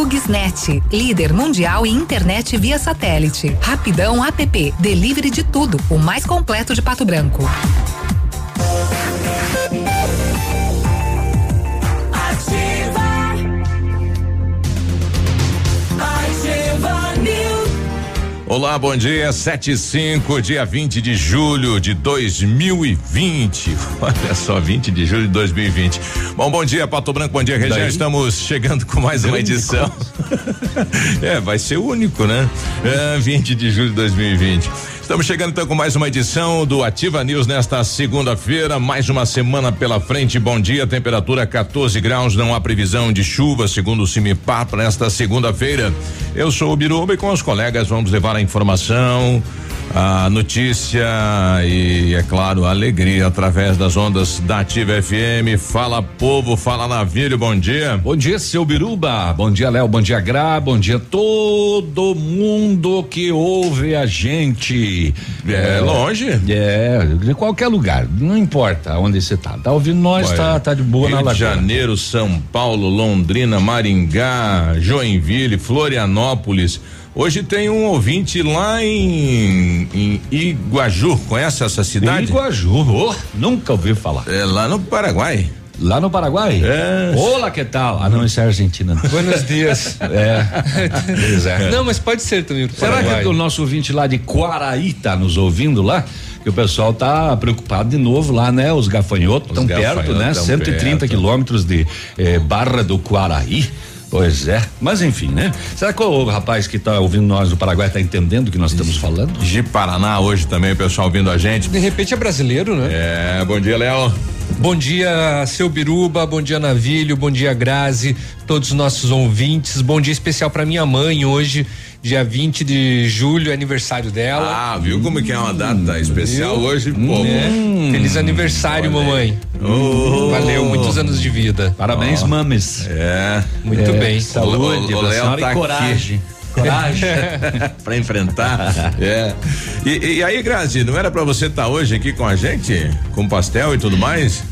HughesNet, líder mundial em internet via satélite. Rapidão App, delivery de tudo, o mais completo de Pato Branco. Olá, bom dia. 75, dia 20 de julho de 2020. Olha só, 20 de julho de 2020. Bom, bom dia, Pato Branco, bom dia, região. Estamos chegando com mais uma edição. é, vai ser único, né? É, 20 de julho de 2020. Estamos chegando então com mais uma edição do Ativa News nesta segunda-feira, mais uma semana pela frente. Bom dia, temperatura 14 graus, não há previsão de chuva, segundo o CIMIPAR, para esta segunda-feira. Eu sou o Biruba e com os colegas vamos levar a informação, a notícia e, é claro, a alegria através das ondas da Ativa FM. Fala povo, fala navio, bom dia. Bom dia, seu Biruba. Bom dia, Léo. Bom dia, Gra. Bom dia, todo mundo que ouve a gente. É, é longe? É, de qualquer lugar, não importa onde você tá. Tá ouvindo nós, tá, tá de boa Rio na Rio de Janeiro, São Paulo, Londrina, Maringá, Joinville, Florianópolis. Hoje tem um ouvinte lá em, em Iguaju. Conhece essa cidade? Iguaju, oh, nunca ouvi falar. É lá no Paraguai. Lá no Paraguai? É. Olá, que tal? Ah, não, isso é Argentina. Buenos dias. é. é. Não, mas pode ser também. Será Paraguai. que o nosso ouvinte lá de Quaraí tá nos ouvindo lá? que o pessoal tá preocupado de novo lá, né? Os gafanhotos estão perto, né? 130 quilômetros de eh, Barra do Quaraí. Pois é, mas enfim, né? Será que o rapaz que está ouvindo nós do Paraguai está entendendo o que nós estamos falando? De Paraná hoje também, o pessoal ouvindo a gente. De repente é brasileiro, né? É, bom dia, Léo. Bom dia, seu Biruba, bom dia, Navilho, bom dia, Grazi, todos os nossos ouvintes. Bom dia especial para minha mãe hoje, dia 20 de julho, é aniversário dela. Ah, viu como que é uma data especial viu? hoje? Pô, é. Feliz aniversário, mamãe. Oh. Valeu, muitos anos de vida. Parabéns, oh. mames. É. Muito é. bem. Saúde, o, o Léo tá e coragem. Aqui. Coragem para enfrentar. é. E, e aí, Grazi, não era para você estar tá hoje aqui com a gente, com pastel e tudo mais?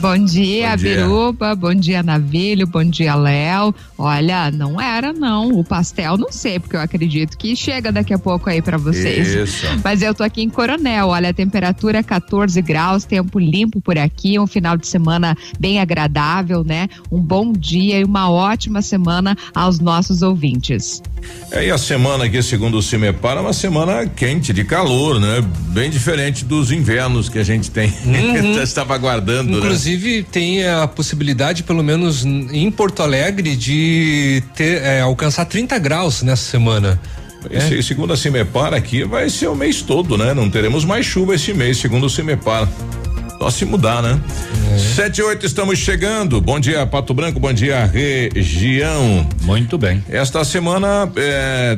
Bom dia, bom dia. Biruba, bom dia, Navilho, bom dia, Léo. Olha, não era não, o pastel não sei, porque eu acredito que chega daqui a pouco aí para vocês. Isso. Mas eu tô aqui em Coronel, olha, a temperatura 14 graus, tempo limpo por aqui, um final de semana bem agradável, né? Um bom dia e uma ótima semana aos nossos ouvintes. É, e a semana aqui, segundo o CIMEPAR, é uma semana quente, de calor, né? Bem diferente dos invernos que a gente tem. Uhum. Estava aguardando. Né? Inclusive, né? tem a possibilidade, pelo menos em Porto Alegre, de ter, é, alcançar 30 graus nessa semana. É. Segundo a CIMEPAR, aqui vai ser o mês todo, né? Não teremos mais chuva esse mês, segundo o CIMEPAR. Só se mudar, né? É. Sete e oito, estamos chegando. Bom dia, Pato Branco, bom dia, região. Muito bem. Esta semana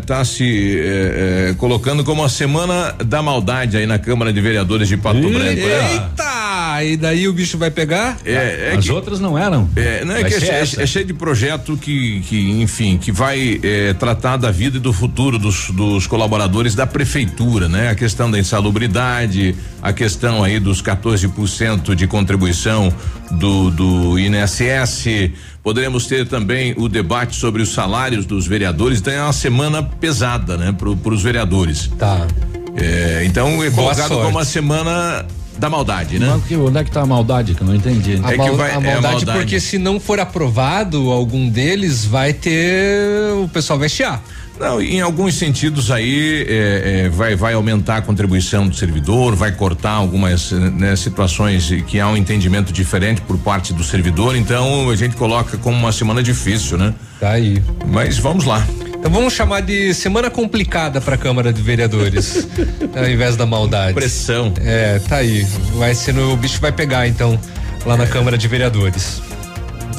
está eh, se eh, eh, colocando como a semana da maldade aí na Câmara de Vereadores de Pato Branco. Né? Eita! E daí o bicho vai pegar? É, é As que, outras não eram. É, não é que é, é, cheio de projeto que, que enfim, que vai tratar da vida e do futuro dos, dos colaboradores da prefeitura, né? A questão da insalubridade, a questão aí dos 14% de contribuição do, do INSS. Poderemos ter também o debate sobre os salários dos vereadores. Então é uma semana pesada, né, para os vereadores. Tá. É, então é colocado como uma semana da maldade, né? Mas, onde é que tá a maldade que eu não entendi? A, é mal, vai, a, maldade, é a maldade porque se não for aprovado algum deles, vai ter o pessoal vai chiar. Não, em alguns sentidos aí é, é, vai, vai aumentar a contribuição do servidor, vai cortar algumas né, situações que há um entendimento diferente por parte do servidor, então a gente coloca como uma semana difícil, né? Tá aí. Mas vamos lá. Então vamos chamar de semana complicada para a Câmara de Vereadores, ao invés da maldade. Pressão. É, tá aí. Vai ser no, o bicho vai pegar então lá é. na Câmara de Vereadores.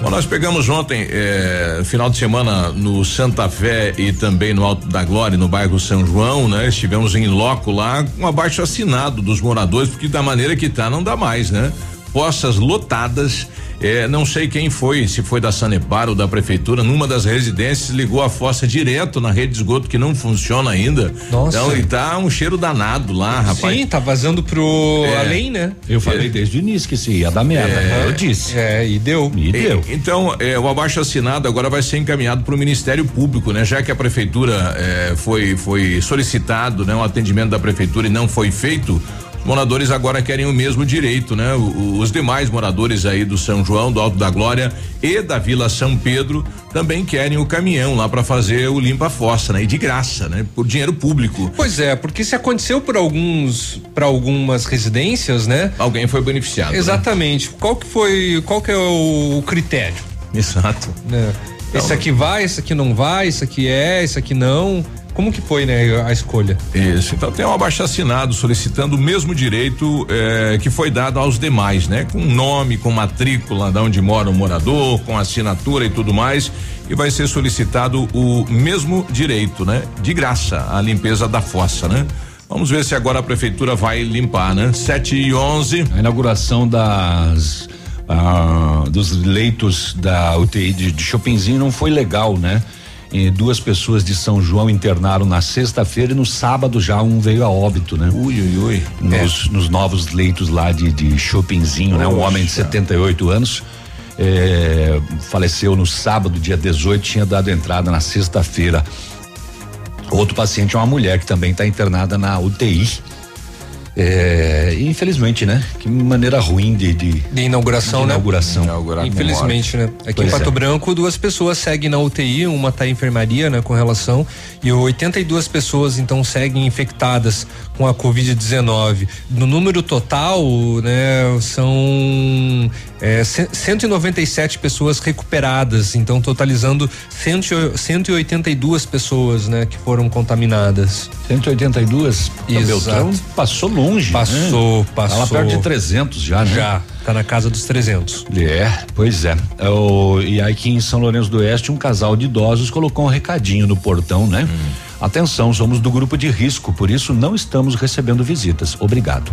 Bom, nós pegamos ontem, eh, final de semana, no Santa Fé e também no Alto da Glória, no bairro São João, né? Estivemos em loco lá, com abaixo assinado dos moradores, porque da maneira que tá, não dá mais, né? Poças lotadas é, não sei quem foi, se foi da Sanepar ou da prefeitura, numa das residências ligou a fossa direto na rede de esgoto que não funciona ainda. Nossa. Então, e tá um cheiro danado lá, rapaz. Sim, tá vazando pro é. além, né? Eu falei é. desde o início que se ia dar merda. É. Eu disse. É, e deu. E deu. então, é, o abaixo assinado agora vai ser encaminhado para o Ministério Público, né? Já que a prefeitura é, foi foi solicitado, né, um atendimento da prefeitura e não foi feito, moradores agora querem o mesmo direito, né? O, os demais moradores aí do São João, do Alto da Glória e da Vila São Pedro também querem o caminhão lá para fazer o limpa-fossa, né? E de graça, né? Por dinheiro público. Pois é, porque se aconteceu por alguns, para algumas residências, né? Alguém foi beneficiado. Né? Exatamente. Né? Qual que foi, qual que é o, critério? Exato. Né? Então, esse aqui vai, esse aqui não vai, esse aqui é, esse aqui não. Como que foi, né, a escolha? Isso, então tem um abaixo assinado solicitando o mesmo direito eh, que foi dado aos demais, né? Com nome, com matrícula de onde mora o morador, com assinatura e tudo mais, e vai ser solicitado o mesmo direito, né? De graça, a limpeza da fossa, né? Vamos ver se agora a prefeitura vai limpar, né? 7 e 11. A inauguração das ah, dos leitos da UTI de, de Chopinzinho não foi legal, né? E duas pessoas de São João internaram na sexta-feira e no sábado já um veio a óbito, né? Ui, ui, ui. Nos, é. nos novos leitos lá de, de Chopinzinho, né? Um homem de 78 anos. É, faleceu no sábado, dia 18, tinha dado entrada na sexta-feira. Outro paciente é uma mulher que também está internada na UTI. É, infelizmente, né? Que maneira ruim de, de, de inauguração, de né? Inauguração. Infelizmente, né? Aqui pois em Pato é. Branco, duas pessoas seguem na UTI, uma está em enfermaria, né? Com relação, e 82 pessoas então seguem infectadas com a Covid-19. No número total, né? São é, 197 pessoas recuperadas, então totalizando 100, 182 pessoas, né? Que foram contaminadas. 182? Exato. Beltrão passou longe. Passou, né? passou. Ela perto de 300 já, né? Já, tá na casa dos 300. É, pois é. é o, e aqui em São Lourenço do Oeste, um casal de idosos colocou um recadinho no portão, né? Hum. Atenção, somos do grupo de risco, por isso não estamos recebendo visitas. Obrigado.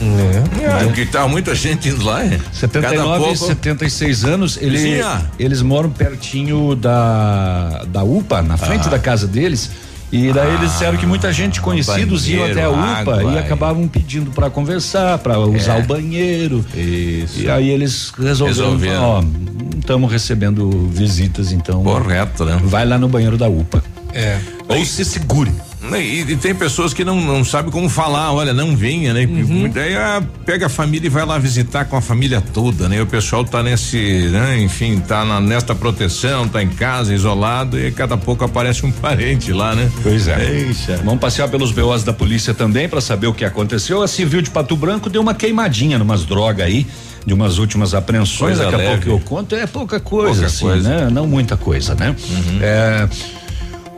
É, é. Porque tá muita gente indo lá, é? 79 pouco... 76 anos, ele, eles moram pertinho da da UPA, na frente ah. da casa deles. E daí ah, eles disseram que muita gente conhecidos iam até a UPA água, e acabavam pedindo para conversar, para usar é. o banheiro. Isso. E aí eles resolveram, ó, não estamos recebendo visitas, então. Correto, né? Vai lá no banheiro da UPA. É. Ou se segure. E, e, tem pessoas que não, não sabem como falar, olha, não venha, né? Uhum. Daí ah, pega a família e vai lá visitar com a família toda, né? O pessoal tá nesse, né? Enfim, tá na, nesta proteção, tá em casa, isolado e cada pouco aparece um parente lá, né? Pois é. Eixa. Vamos passear pelos BOs da polícia também para saber o que aconteceu. A Civil de Pato Branco deu uma queimadinha numas drogas aí de umas últimas apreensões, coisa daqui a pouco eu conto, é pouca coisa, pouca assim, coisa. né? Não muita coisa, né? Uhum. É,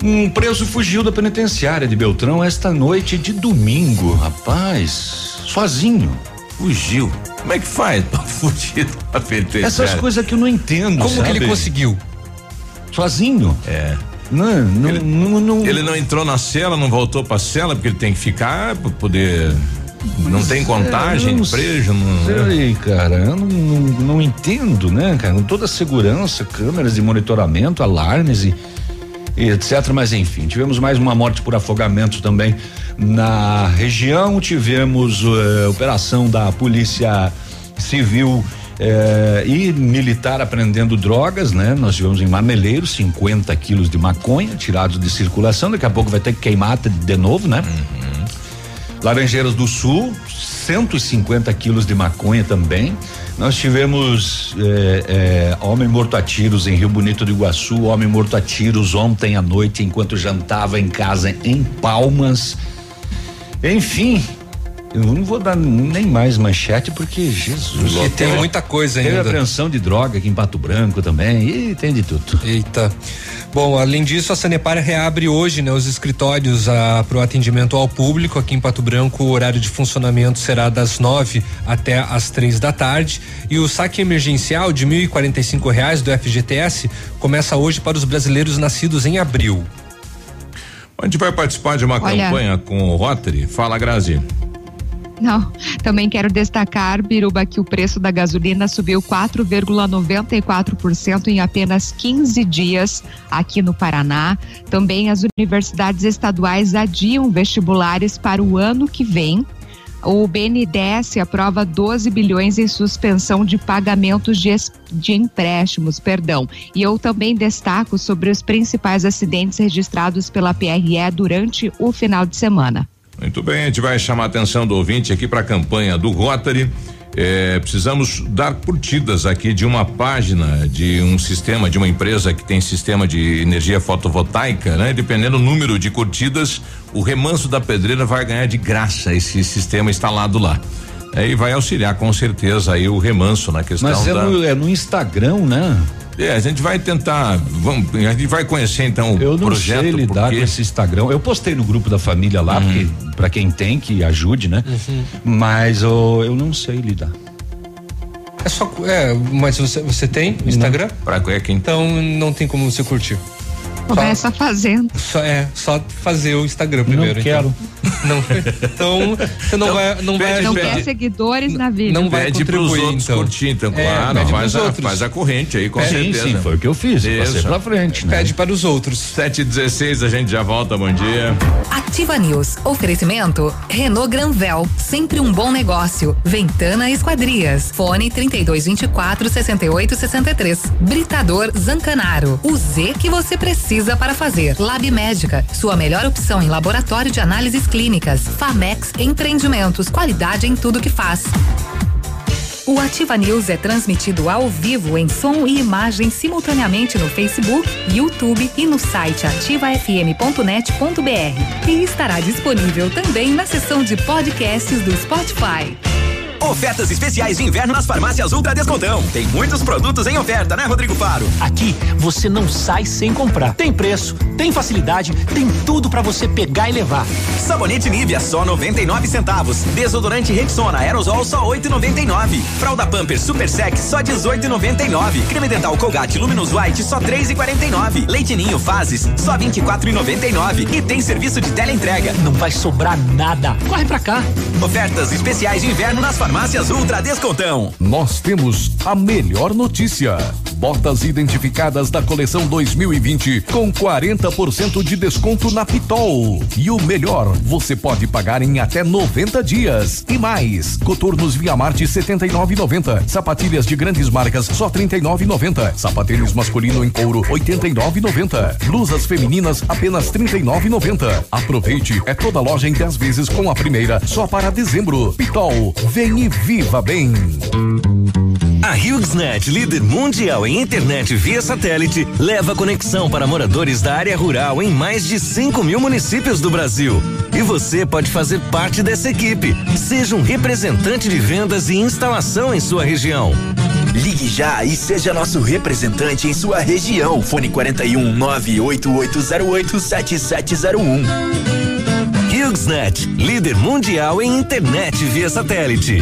um preso fugiu da penitenciária de Beltrão esta noite de domingo, rapaz, sozinho. Fugiu. Como é que faz pra fugir da penitenciária? Essas coisas que eu não entendo. Como sabe? que ele conseguiu? Sozinho. É. Não, não, ele, não, não, ele não entrou na cela, não voltou pra cela, porque ele tem que ficar pra poder. Não tem contagem, é, não preso, não. Sei, cara, eu não, não, não, entendo, né, cara? Toda a segurança, câmeras de monitoramento, alarmes e etc. Mas enfim, tivemos mais uma morte por afogamento também na região. Tivemos uh, operação da Polícia Civil eh, e militar apreendendo drogas, né? Nós tivemos em Marmeleiro 50 quilos de maconha tirados de circulação. Daqui a pouco vai ter que queimar de novo, né? Uhum. Laranjeiras do Sul, 150 quilos de maconha também. Nós tivemos é, é, homem morto a tiros em Rio Bonito do Iguaçu, homem morto a tiros ontem à noite enquanto jantava em casa em Palmas. Enfim, eu não vou dar nem mais manchete porque Jesus. E tem muita coisa ainda. Tem apreensão de droga aqui em Pato Branco também e tem de tudo. Eita. Bom, além disso, a Sanepar reabre hoje né, os escritórios ah, para o atendimento ao público aqui em Pato Branco. O horário de funcionamento será das nove até as três da tarde. E o saque emergencial de 1.045 reais do FGTS começa hoje para os brasileiros nascidos em abril. A gente vai participar de uma Olha. campanha com o Rotary. Fala, Grazi. Não, também quero destacar, Biruba, que o preço da gasolina subiu 4,94% em apenas 15 dias aqui no Paraná. Também as universidades estaduais adiam vestibulares para o ano que vem. O BNDES aprova 12 bilhões em suspensão de pagamentos de, de empréstimos, perdão. E eu também destaco sobre os principais acidentes registrados pela PRE durante o final de semana. Muito bem, a gente vai chamar a atenção do ouvinte aqui para a campanha do Rotary. É, precisamos dar curtidas aqui de uma página de um sistema, de uma empresa que tem sistema de energia fotovoltaica, né? Dependendo do número de curtidas, o remanso da pedreira vai ganhar de graça esse sistema instalado lá. Aí vai auxiliar com certeza aí o remanso na questão Mas é, da... no, é no Instagram, né? É, a gente vai tentar, vamos, a gente vai conhecer então o eu não projeto. Sei lidar porque... com esse Instagram. Eu postei no grupo da família lá, uhum. porque para quem tem que ajude, né? Uhum. Mas oh, eu não sei lidar. É só, é, mas você, você tem Instagram? Para é quem? Então não tem como você curtir. Começa só, fazendo. Só, é, só fazer o Instagram primeiro. Não quero. Então. Não, então você não então, vai. Não, vai não quer seguidores na vida. Não vai pede pros outros então. curtir, então, é, claro. Faz a, faz a corrente aí, com é, certeza. Sim, sim, foi o que eu fiz. Passei pra frente, né? Pede para os outros. 7 e 16 a gente já volta, bom dia. Ativa News. Oferecimento. Renault Granvel. Sempre um bom negócio. Ventana Esquadrias. Fone 3224 6863. Britador Zancanaro. O Z que você precisa precisa para fazer. Lab Médica, sua melhor opção em laboratório de análises clínicas. Famex Empreendimentos, qualidade em tudo que faz. O Ativa News é transmitido ao vivo em som e imagem simultaneamente no Facebook, YouTube e no site ativafm.net.br. E estará disponível também na seção de podcasts do Spotify. Ofertas especiais de inverno nas farmácias Ultra Descontão. Tem muitos produtos em oferta, né, Rodrigo Faro? Aqui você não sai sem comprar. Tem preço, tem facilidade, tem tudo para você pegar e levar. Sabonete Nivea só 99 centavos. Desodorante Rexona Aerosol só 8,99. Fralda Pampers Super Sec só 18,99. Creme dental Colgate Luminous White só 3,49. Leite Ninho Fases só 24,99. E tem serviço de teleentrega. Não vai sobrar nada. Corre pra cá. Ofertas especiais de inverno nas farmácias Farmácias Ultra Descontão. Nós temos a melhor notícia. Botas identificadas da coleção 2020 com 40% de desconto na Pitol. E o melhor, você pode pagar em até 90 dias. E mais, coturnos Via Marte 79,90. Sapatilhas de grandes marcas só 39,90. Sapatênis masculino em couro 89,90. Blusas femininas apenas 39,90. Aproveite, é toda loja em 10 vezes com a primeira só para dezembro. Pitol, vem e viva bem. A HughesNet, líder mundial em internet via satélite, leva conexão para moradores da área rural em mais de 5 mil municípios do Brasil. E você pode fazer parte dessa equipe. Seja um representante de vendas e instalação em sua região. Ligue já e seja nosso representante em sua região. Fone 41 98808 7701. HughesNet, líder mundial em internet via satélite.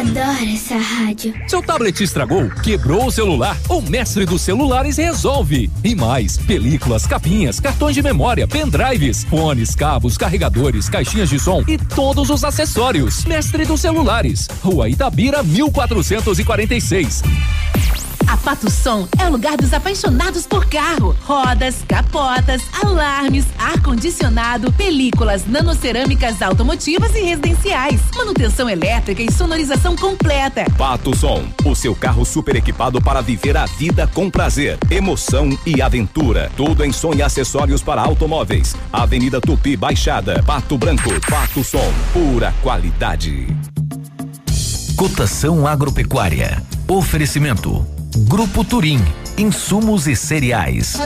Adoro essa rádio. Seu tablet estragou, quebrou o celular? O mestre dos celulares resolve. E mais, películas, capinhas, cartões de memória, pendrives, fones, cabos, carregadores, caixinhas de som e todos os acessórios. Mestre dos celulares, Rua Itabira, 1446. A Pato Som é o lugar dos apaixonados por carro. Rodas, capotas, alarmes, ar-condicionado, películas, nanocerâmicas automotivas e residenciais. Manutenção elétrica e sonorização completa. Pato Som, o seu carro super equipado para viver a vida com prazer, emoção e aventura. Tudo em som e acessórios para automóveis. Avenida Tupi Baixada, Pato Branco, Pato Som, pura qualidade. Cotação agropecuária. Oferecimento Grupo Turim, insumos e cereais.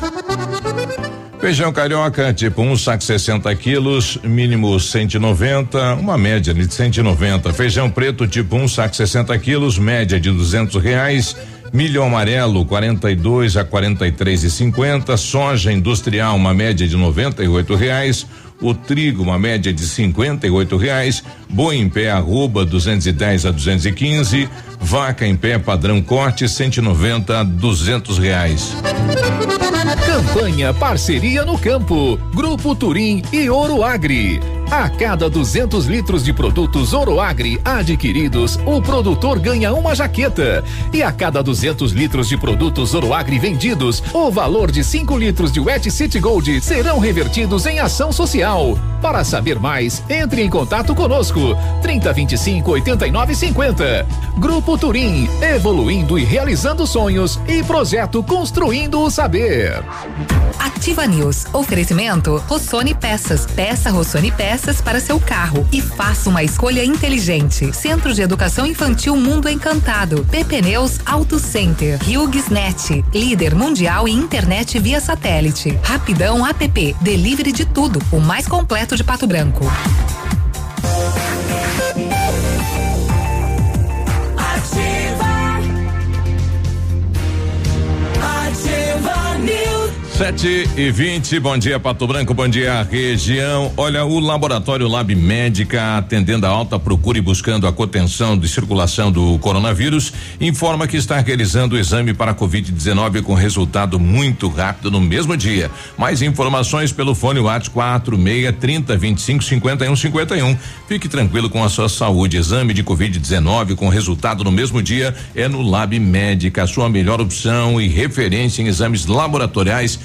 Feijão carioca, tipo um saco 60 quilos, mínimo 190, uma média de 190. Feijão preto, tipo um saco 60 quilos, média de 200 reais Milho amarelo 42 a 43 e 50, soja industrial uma média de 98 reais, o trigo uma média de 58 reais, boi em pé arroba 210 a 215, vaca em pé padrão corte 190 a 200 reais. Campanha Parceria no Campo, Grupo Turim e Ouro Agri. A cada 200 litros de produtos Oroagri adquiridos, o produtor ganha uma jaqueta. E a cada 200 litros de produtos Oroagri vendidos, o valor de 5 litros de Wet City Gold serão revertidos em ação social. Para saber mais, entre em contato conosco. 3025 89 50. Grupo Turim, evoluindo e realizando sonhos e projeto Construindo o Saber. Ativa News. Oferecimento Rossoni Peças. Peça Rossoni Peças para seu carro e faça uma escolha inteligente. Centro de Educação Infantil Mundo Encantado. PP Neus Auto Center. HughesNet. Líder mundial em internet via satélite. Rapidão App. Delivery de tudo. O mais completo de Pato Branco. Sete e vinte, bom dia Pato Branco, bom dia região. Olha, o Laboratório Lab Médica, atendendo a alta procura e buscando a contenção de circulação do coronavírus, informa que está realizando o exame para Covid-19 com resultado muito rápido no mesmo dia. Mais informações pelo fone WhatsApp quatro meia trinta vinte cinco cinquenta e um cinquenta e um. Fique tranquilo com a sua saúde. Exame de Covid-19 com resultado no mesmo dia é no Lab Médica, a sua melhor opção e referência em exames laboratoriais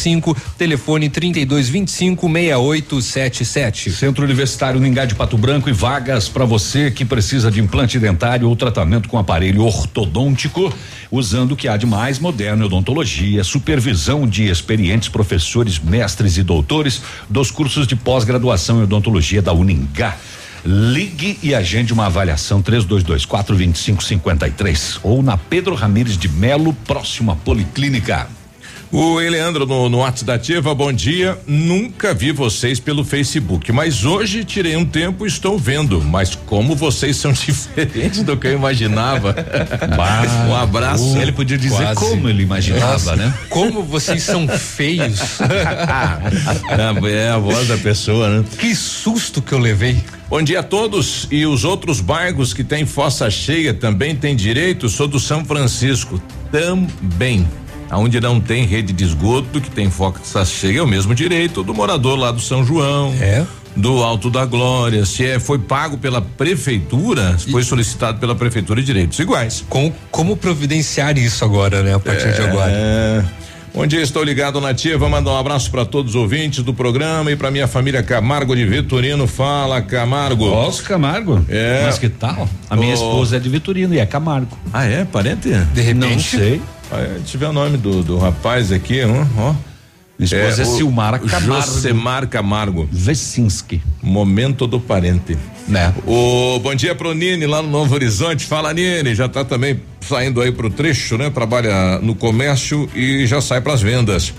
telefone 3225 6877. Centro Universitário Ningá de Pato Branco e vagas para você que precisa de implante dentário ou tratamento com aparelho ortodôntico, usando o que há de mais moderno odontologia, supervisão de experientes professores, mestres e doutores dos cursos de pós-graduação em odontologia da Uningá. Ligue e agende uma avaliação 3224 2553 ou na Pedro Ramires de Melo, próximo à Policlínica. O Eleandro no, no WhatsApp da Ativa, bom dia. Nunca vi vocês pelo Facebook, mas hoje tirei um tempo e estou vendo. Mas como vocês são diferentes do que eu imaginava. Bah, um abraço. ele podia dizer quase. como ele imaginava, Nossa, né? Como vocês são feios. é a voz da pessoa, né? Que susto que eu levei. Bom dia a todos e os outros bairros que têm fossa cheia também têm direito. Sou do São Francisco também. Aonde não tem rede de esgoto, que tem fossa cheia, é o mesmo direito do morador lá do São João. É do Alto da Glória, se é, foi pago pela prefeitura, e foi solicitado pela prefeitura direitos iguais. Com, como providenciar isso agora, né? A partir é, de agora. Bom dia, estou ligado na Ativa, mandar um abraço para todos os ouvintes do programa e para minha família Camargo de Vitorino. Fala, Camargo. Nossa, Camargo. É. Mas que tal? A minha oh. esposa é de Vitorino e é Camargo. Ah, é? Parente? De repente. Não sei. Ah, tiver o nome do, do rapaz aqui, ó. Minha esposa é, é Silmara Camargo. Josemar Camargo. Vecinski. Momento do parente. Né? O bom dia pro Nini lá no Novo Horizonte. Fala Nini, já tá também saindo aí pro trecho, né? Trabalha no comércio e já sai para as vendas.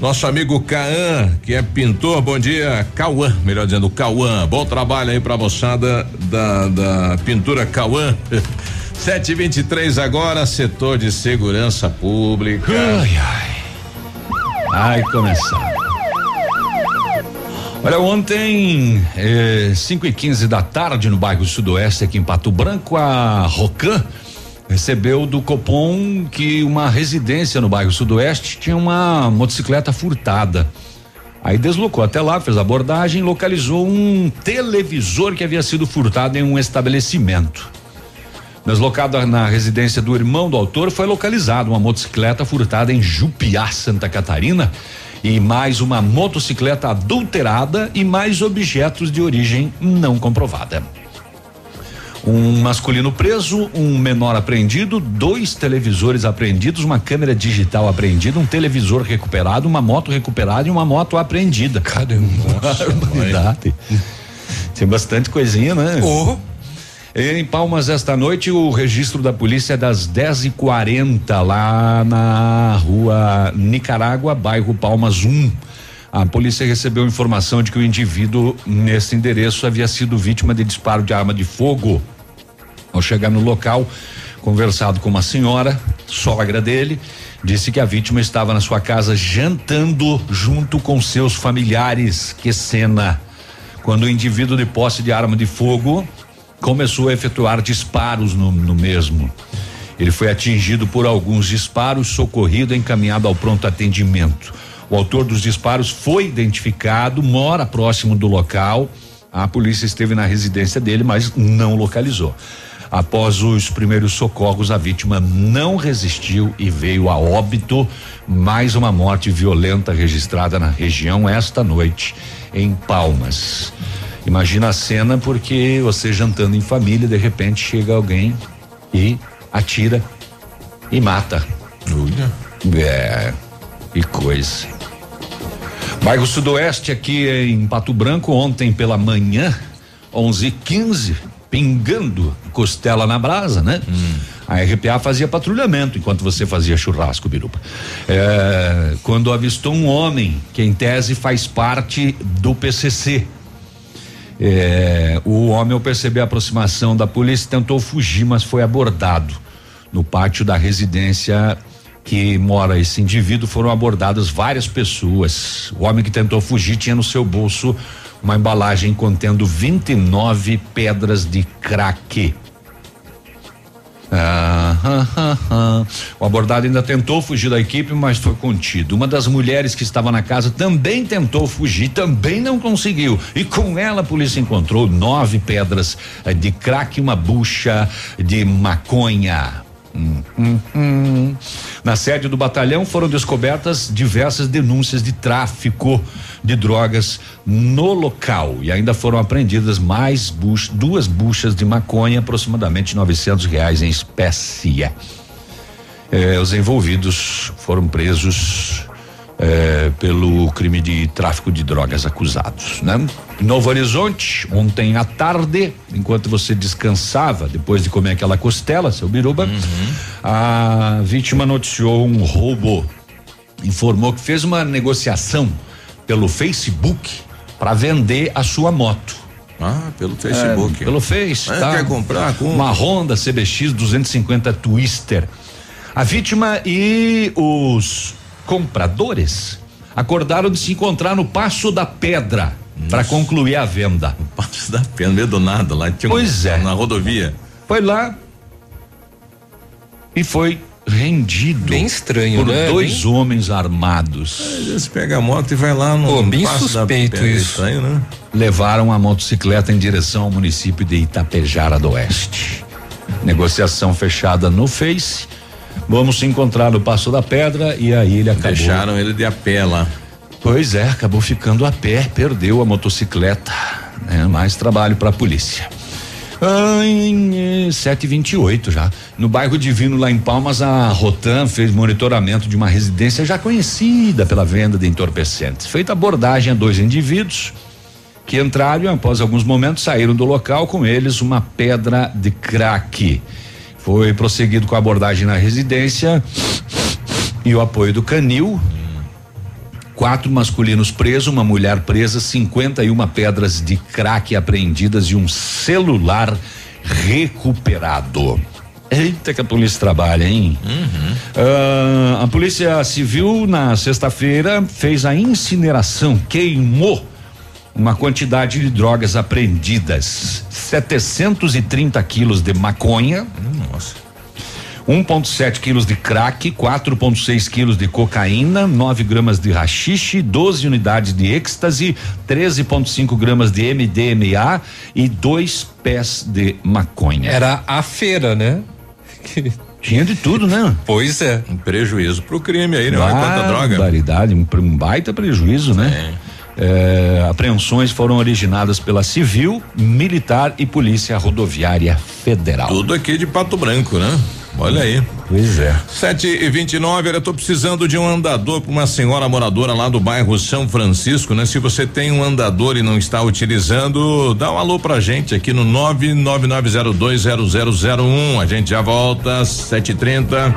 Nosso amigo Cauã, que é pintor, bom dia, Cauã, melhor dizendo, Cauã. Bom trabalho aí pra moçada da, da pintura Cauã. 723 agora, setor de segurança pública. Ai, ai. Ai, começar. Olha, ontem, 5 eh, e 15 da tarde, no bairro Sudoeste, aqui em Pato Branco, a Rocan recebeu do Copom que uma residência no bairro Sudoeste tinha uma motocicleta furtada. Aí deslocou até lá, fez a abordagem, localizou um televisor que havia sido furtado em um estabelecimento. Deslocado na residência do irmão do autor, foi localizada uma motocicleta furtada em Jupiá, Santa Catarina, e mais uma motocicleta adulterada e mais objetos de origem não comprovada. Um masculino preso, um menor apreendido, dois televisores apreendidos, uma câmera digital apreendida, um televisor recuperado, uma moto recuperada e uma moto apreendida. Caramba, Barbaridade. Tem bastante coisinha, né? Oh. Em Palmas, esta noite, o registro da polícia é das 10 e 40 lá na rua Nicarágua, bairro Palmas 1. A polícia recebeu informação de que o indivíduo nesse endereço havia sido vítima de disparo de arma de fogo. Ao chegar no local, conversado com uma senhora, sogra dele, disse que a vítima estava na sua casa jantando junto com seus familiares. Que cena! Quando o indivíduo de posse de arma de fogo começou a efetuar disparos no, no mesmo. Ele foi atingido por alguns disparos, socorrido e encaminhado ao pronto atendimento. O autor dos disparos foi identificado, mora próximo do local. A polícia esteve na residência dele, mas não localizou. Após os primeiros socorros, a vítima não resistiu e veio a óbito. Mais uma morte violenta registrada na região esta noite, em Palmas. Imagina a cena porque você jantando em família, de repente chega alguém e atira e mata. É, que coisa. Bairro Sudoeste aqui em Pato Branco, ontem pela manhã, 11:15, pingando costela na brasa, né? A RPA fazia patrulhamento enquanto você fazia churrasco, Birupa. É, quando avistou um homem que em tese faz parte do PCC. É, o homem, ao perceber a aproximação da polícia, tentou fugir, mas foi abordado no pátio da residência que mora esse indivíduo. Foram abordadas várias pessoas. O homem que tentou fugir tinha no seu bolso uma embalagem contendo 29 pedras de crack. Ah, ah, ah, ah. O abordado ainda tentou fugir da equipe, mas foi contido. Uma das mulheres que estava na casa também tentou fugir, também não conseguiu. E com ela a polícia encontrou nove pedras eh, de crack e uma bucha de maconha. Hum, hum, hum. Na sede do batalhão foram descobertas diversas denúncias de tráfico de drogas no local e ainda foram apreendidas mais duas buchas de maconha, aproximadamente 900 reais em espécie. Eh, os envolvidos foram presos eh, pelo crime de tráfico de drogas acusados, né? Novo Horizonte, ontem à tarde, enquanto você descansava depois de comer aquela costela, seu biruba, a vítima noticiou um roubo. Informou que fez uma negociação pelo Facebook para vender a sua moto. Ah, pelo Facebook. É, pelo Face, Ah, tá? quer comprar? Compra. Uma Honda CBX 250 Twister. A vítima e os compradores acordaram de se encontrar no Passo da Pedra para concluir a venda. Passo da Pena, meio do nada lá. Tinha um- Pois é. Na rodovia. Foi lá e foi rendido. Bem estranho, por né? dois homens armados. Vezes pega a moto e vai lá no. Pô, bem Passo da suspeito Pena. isso. Estranho, né? levaram a motocicleta em direção ao município de Itapejara do Oeste. Negociação fechada no Face. Vamos se encontrar no Passo da Pedra e aí ele acabou. Deixaram ele de a pé lá. Pois é, acabou ficando a pé, perdeu a motocicleta. né? Mais trabalho para a polícia. Ah, em 728 já. No bairro Divino, lá em Palmas, a Rotan fez monitoramento de uma residência já conhecida pela venda de entorpecentes. Feita abordagem a dois indivíduos que entraram e, após alguns momentos, saíram do local com eles uma pedra de crack. Foi prosseguido com a abordagem na residência e o apoio do canil. Quatro masculinos presos, uma mulher presa, 51 pedras de crack apreendidas e um celular recuperado. Eita, que a polícia trabalha, hein? Ah, a Polícia Civil, na sexta-feira, fez a incineração, queimou uma quantidade de drogas apreendidas: 730 quilos de maconha. Nossa. 1,7 quilos de crack, 4,6 quilos de cocaína, 9 gramas de rachixe, 12 unidades de êxtase, 13,5 gramas de MDMA e dois pés de maconha. Era a feira, né? Tinha de tudo, né? Pois é. Um prejuízo pro crime aí, né? Olha quanta droga. Barbaridade, um, um baita prejuízo, né? Eh, apreensões foram originadas pela Civil, Militar e Polícia Rodoviária Federal. Tudo aqui de Pato Branco, né? Olha aí. Pois é. 7 e 29 eu tô precisando de um andador para uma senhora moradora lá do bairro São Francisco, né? Se você tem um andador e não está utilizando, dá um alô pra gente aqui no 999020001. A gente já volta às 7h30.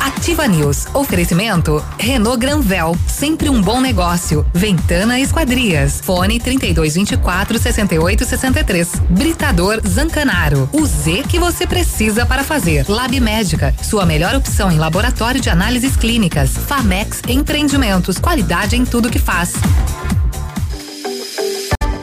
Ativa News. Oferecimento Renault Granvel, sempre um bom negócio. Ventana Esquadrias. Fone 3224 6863. Britador Zancanaro. O Z que você precisa para fazer. Lab Médica, sua melhor opção em laboratório de análises clínicas. Famex Empreendimentos, qualidade em tudo que faz.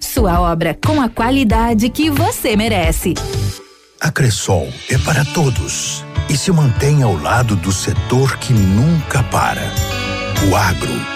Sua obra com a qualidade que você merece. A Cressol é para todos e se mantém ao lado do setor que nunca para. O agro.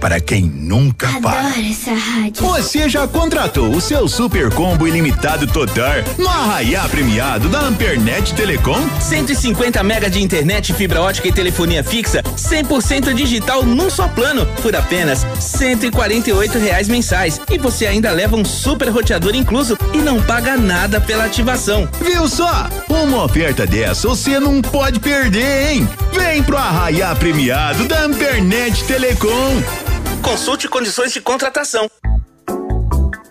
para quem nunca para. Adoro essa rádio. Você já contratou o seu super combo ilimitado total no Arraiá Premiado da Ampernet Telecom? 150 mega de internet, fibra ótica e telefonia fixa, 100% digital num só plano, por apenas 148 reais mensais. E você ainda leva um super roteador incluso e não paga nada pela ativação. Viu só? Uma oferta dessa você não pode perder, hein? Vem pro Arraiá Premiado da Ampernet Telecom. Consulte condições de contratação.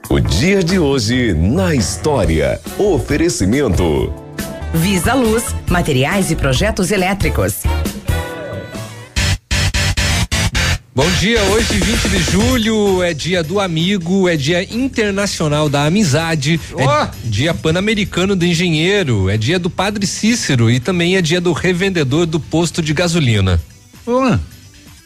O dia de hoje na história. Oferecimento. Visa Luz, materiais e projetos elétricos. Bom dia, hoje 20 de julho é dia do amigo, é dia internacional da amizade, oh. é dia pan-americano do engenheiro, é dia do padre Cícero e também é dia do revendedor do posto de gasolina. Oh.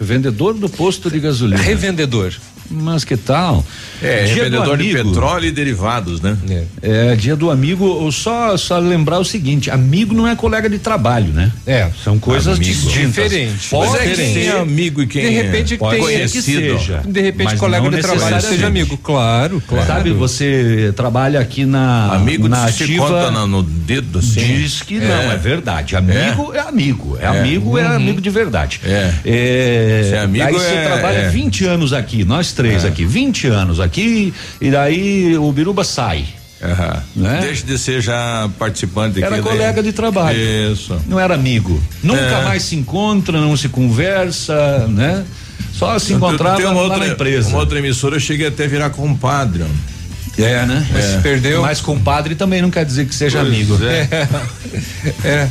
Vendedor do posto de gasolina. Revendedor. Mas que tal? É, dia vendedor de petróleo e derivados, né? É. é, dia do amigo, só só lembrar o seguinte, amigo não é colega de trabalho, né? É, são coisas amigo. distintas. Diferentes. Pode é quem é amigo e quem de repente é pode tem conhecido. Que seja, de repente colega de trabalho seja amigo, claro, claro. Sabe, você trabalha aqui na amigo na ativa, se conta no, no dedo assim. Diz que é. não, é verdade. Amigo é, é amigo, é, amigo é uhum. amigo de verdade. É. é amigo aí você trabalha 20 anos aqui, nós três aqui, 20 anos aqui e daí o Biruba sai. Uhum. Né? Deixa de ser já participante Era colega daí. de trabalho. Isso. Não era amigo. Nunca é. mais se encontra, não se conversa, né? Só se encontrava lá outra, na empresa. Uma outra emissora eu cheguei até a virar compadre. É, né? Mas é. perdeu. Mas compadre também não quer dizer que seja pois amigo. É. é.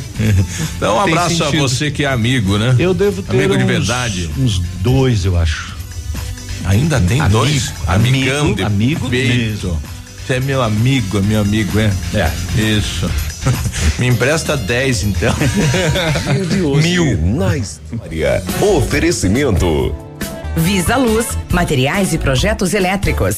Então, um abraço a você que é amigo, né? Eu devo ter amigo uns, de verdade. Uns dois, eu acho. Ainda tem amigo, dois? Amigão amigo, de amigo peito. mesmo. Você é meu amigo, é meu amigo, é? É. Isso. Me empresta 10, então. de hoje, Mil. Na história. Oferecimento. Visa Luz, materiais e projetos elétricos.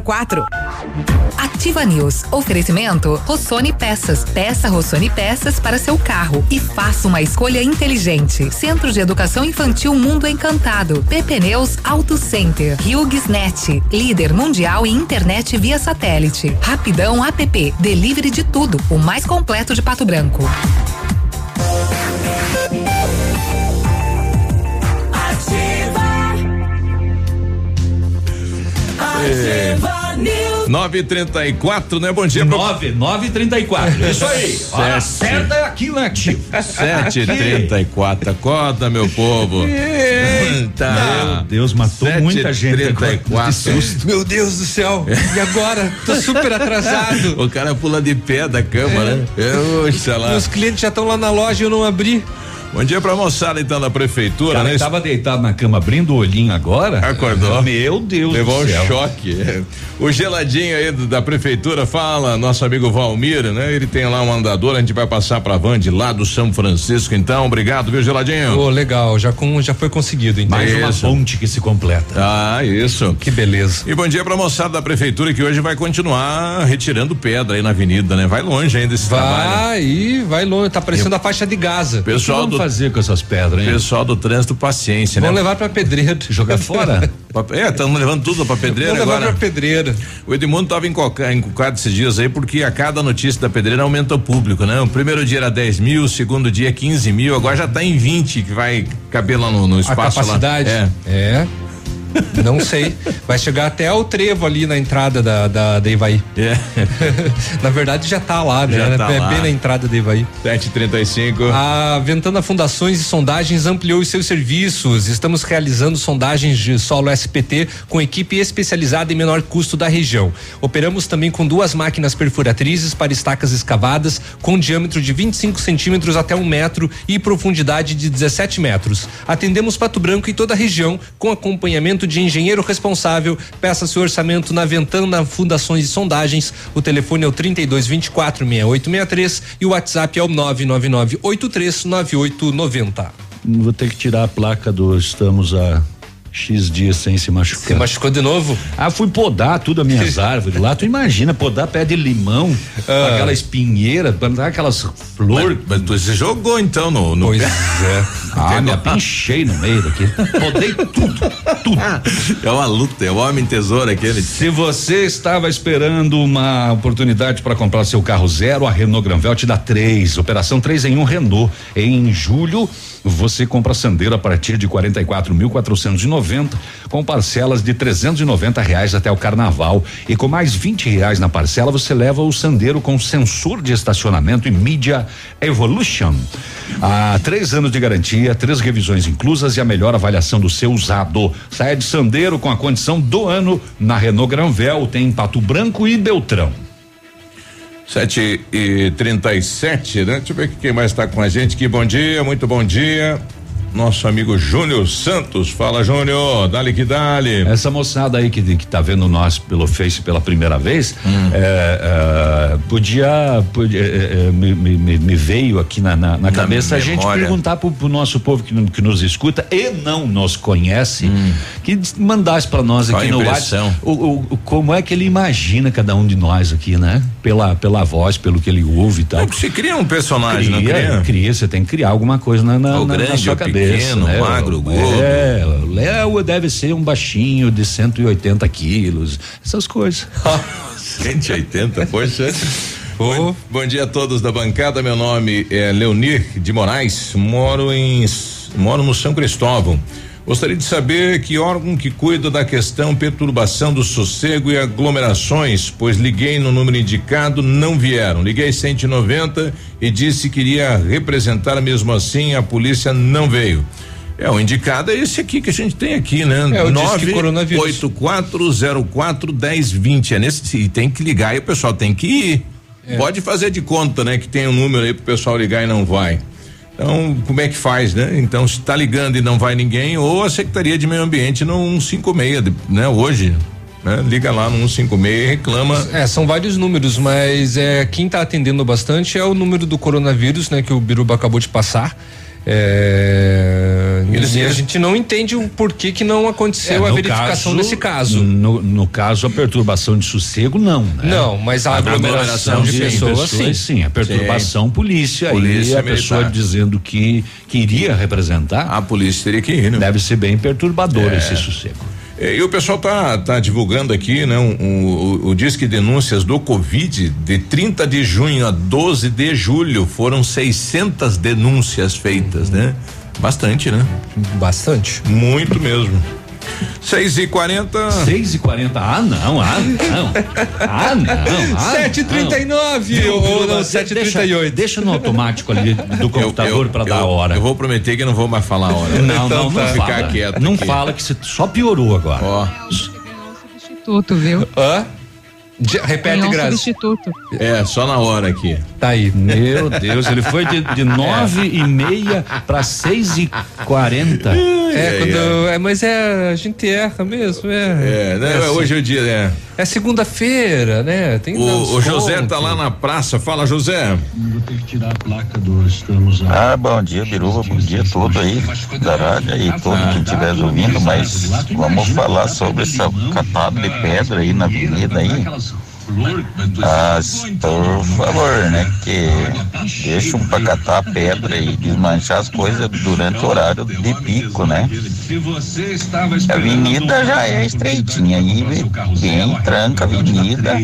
04. Ativa News. Oferecimento Rossoni Peças. Peça Rossoni Peças para seu carro e faça uma escolha inteligente. Centro de Educação Infantil Mundo Encantado. PP Neus Auto Center. HughesNet. Líder mundial em internet via satélite. Rapidão app. Delivery de tudo. O mais completo de Pato Branco. 934, né? Bom dia. 9, 934. Isso aí. Hora certa é aqui na Ativo. 734. Acorda, meu povo. Eita. Meu Deus, matou 7, muita gente. 34. Meu Deus do céu. E agora? Tô super atrasado. o cara pula de pé da cama, é. né? Poxa lá. Os clientes já estão lá na loja e eu não abri. Bom dia pra moçada então da prefeitura, Cara, né? Tava deitado na cama abrindo o olhinho agora. Acordou. Meu Deus Levou do céu. um choque. O geladinho aí da prefeitura fala, nosso amigo Valmir, né? Ele tem lá um andador, a gente vai passar pra van de lá do São Francisco, então. Obrigado, viu, geladinho? Oh, legal, já, com, já foi conseguido, então. Mais uma ponte que se completa. Ah, isso. Que beleza. E bom dia pra moçada da prefeitura que hoje vai continuar retirando pedra aí na avenida, né? Vai longe ainda esse vai, trabalho. Vai, vai longe, tá parecendo a faixa de Gaza. Pessoal do fazer com essas pedras, hein? Pessoal do trânsito, paciência, Vamos né? levar pra pedreira. Jogar fora? é, estamos levando tudo pra pedreira Vamos levar agora. pra pedreira. O Edmundo estava encucado esses dias aí porque a cada notícia da pedreira aumenta o público, né? O primeiro dia era 10 mil, o segundo dia 15 mil, agora já está em 20 que vai caber lá no, no espaço a capacidade? lá. É. É. Não sei. Vai chegar até o trevo ali na entrada da, da, da Ivaí. É. na verdade já tá lá, né? Já tá é lá. bem na entrada da Ivaí. 735. A Ventana Fundações e Sondagens ampliou os seus serviços. Estamos realizando sondagens de solo SPT com equipe especializada em menor custo da região. Operamos também com duas máquinas perfuratrizes para estacas escavadas com diâmetro de 25 centímetros até um metro e profundidade de 17 metros. Atendemos Pato Branco e toda a região com acompanhamento de engenheiro responsável. Peça seu orçamento na Ventana Fundações e Sondagens. O telefone é o 3224 6863 e o WhatsApp é o 999 839890. Vou ter que tirar a placa do estamos a X dias sem se machucar. Você machucou de novo? Ah, fui podar tudo as minhas árvores lá. Tu imagina, podar pé de limão, Ah. aquela espinheira, plantar aquelas flores. Mas, mas você jogou então no, no Pois pé. é. Ah, me apinchei no meio daqui. Podei tudo, tudo. É uma luta, é o homem tesoura aquele. Se você estava esperando uma oportunidade para comprar seu carro zero, a Renault Granvel te dá três. Operação 3 em 1 um Renault. Em julho, você compra Sandero a partir de 44.490 com parcelas de 390 reais até o carnaval. E com mais 20 reais na parcela, você leva o Sandero com sensor de estacionamento e mídia Evolution. Há três anos de garantia, três revisões inclusas e a melhor avaliação do seu usado. Saia de Sandero com a condição do ano na Renault Granvel, tem em Pato Branco e Beltrão. 7 e 37, né? Deixa eu ver quem mais está com a gente aqui. Bom dia, muito bom dia. Nosso amigo Júnior Santos. Fala, Júnior. Dale que dale. Essa moçada aí que, que tá vendo nós pelo Face pela primeira vez, Hum. é, é, podia, podia é, é, me, me- me veio aqui na, na, na cabeça a gente memória. perguntar pro, pro nosso povo que, que nos escuta e não nos conhece, que mandasse para nós Hum. Qual aqui no? WhatsApp o, o- como é que ele imagina cada um de nós aqui, né? Pela, pela voz, pelo que ele ouve e tal. Você cria um personagem, não Cria, cria? cria, você tem que criar alguma coisa na, na, na- na sua o cabeça. pequeno, né? magro, o gordo. É, o Léo deve ser um baixinho de 180 quilos, essas coisas. 180, poxa. Bom, bom dia a todos da bancada. Meu nome é Leonir de Moraes. Moro em moro no São Cristóvão. Gostaria de saber que órgão que cuida da questão perturbação do sossego e aglomerações, pois liguei no número indicado, não vieram. Liguei 190 e disse que iria representar, mesmo assim a polícia não veio. É, o indicado é esse aqui que a gente tem aqui, né? É, o Disque Coronavírus. 8404 1020. É nesse, e tem que ligar e o pessoal tem que ir. É. Pode fazer de conta, né? Que tem um número aí pro pessoal ligar e não vai. Então, como é que faz, né? Então, se tá ligando e não vai ninguém, ou a Secretaria de Meio Ambiente no 156, de- né? Hoje, né? Liga lá no 156 e reclama. É, são vários números, mas é quem está atendendo bastante é o número do coronavírus, né, que o Biruba acabou de passar. É, Eles- e a gente não entende o porquê que não aconteceu É, a verificação caso- desse caso. No, no caso, a perturbação de sossego, não. Né? Não, mas a aglomeração de pessoas, sim. sim. A perturbação, polícia, Polícia e a militar. pessoa dizendo que queria representar. A polícia teria que ir, né? Deve ser bem perturbador É. esse sossego. É, E o pessoal tá, tá divulgando aqui, né? Um, um, o, o Disque Denúncias do Covid de 30 de junho a 12 de julho foram 600 denúncias feitas, né? Bastante, né? Bastante. Muito mesmo. 6 e 40 6 e 40 Ah, não, ah, não. Ah, não. Ah, 7 e 39 ou não, 7 e 38 Deixa no automático ali do computador para dar a hora. Eu vou prometer que não vou mais falar a hora. Não, então, não, não, ficar fala. quieto. Não aqui. fala que você só piorou agora. Ó. Substituto, viu? Hã? De- repete, um Grazi. substituto. É, só na hora aqui. Tá aí. Meu Deus, ele foi de, de nove e meia para seis e quarenta. É, quando. É, mas é. A gente erra mesmo, é. É, né? assim. Hoje é o dia, né? É segunda-feira, né? Tem O, o José tá lá na praça. Fala, José. Vou ter que tirar a placa do estamos Ah, bom dia, Biruba, bom dia todo aí, da rádio aí, todo quem estiver ouvindo, mas vamos falar sobre essa catada de pedra aí na avenida aí. Ah, por favor, né, que deixam pra catar a pedra e desmanchar as coisas durante o horário de pico, né? A avenida já é estreitinha aí, bem tranca a avenida.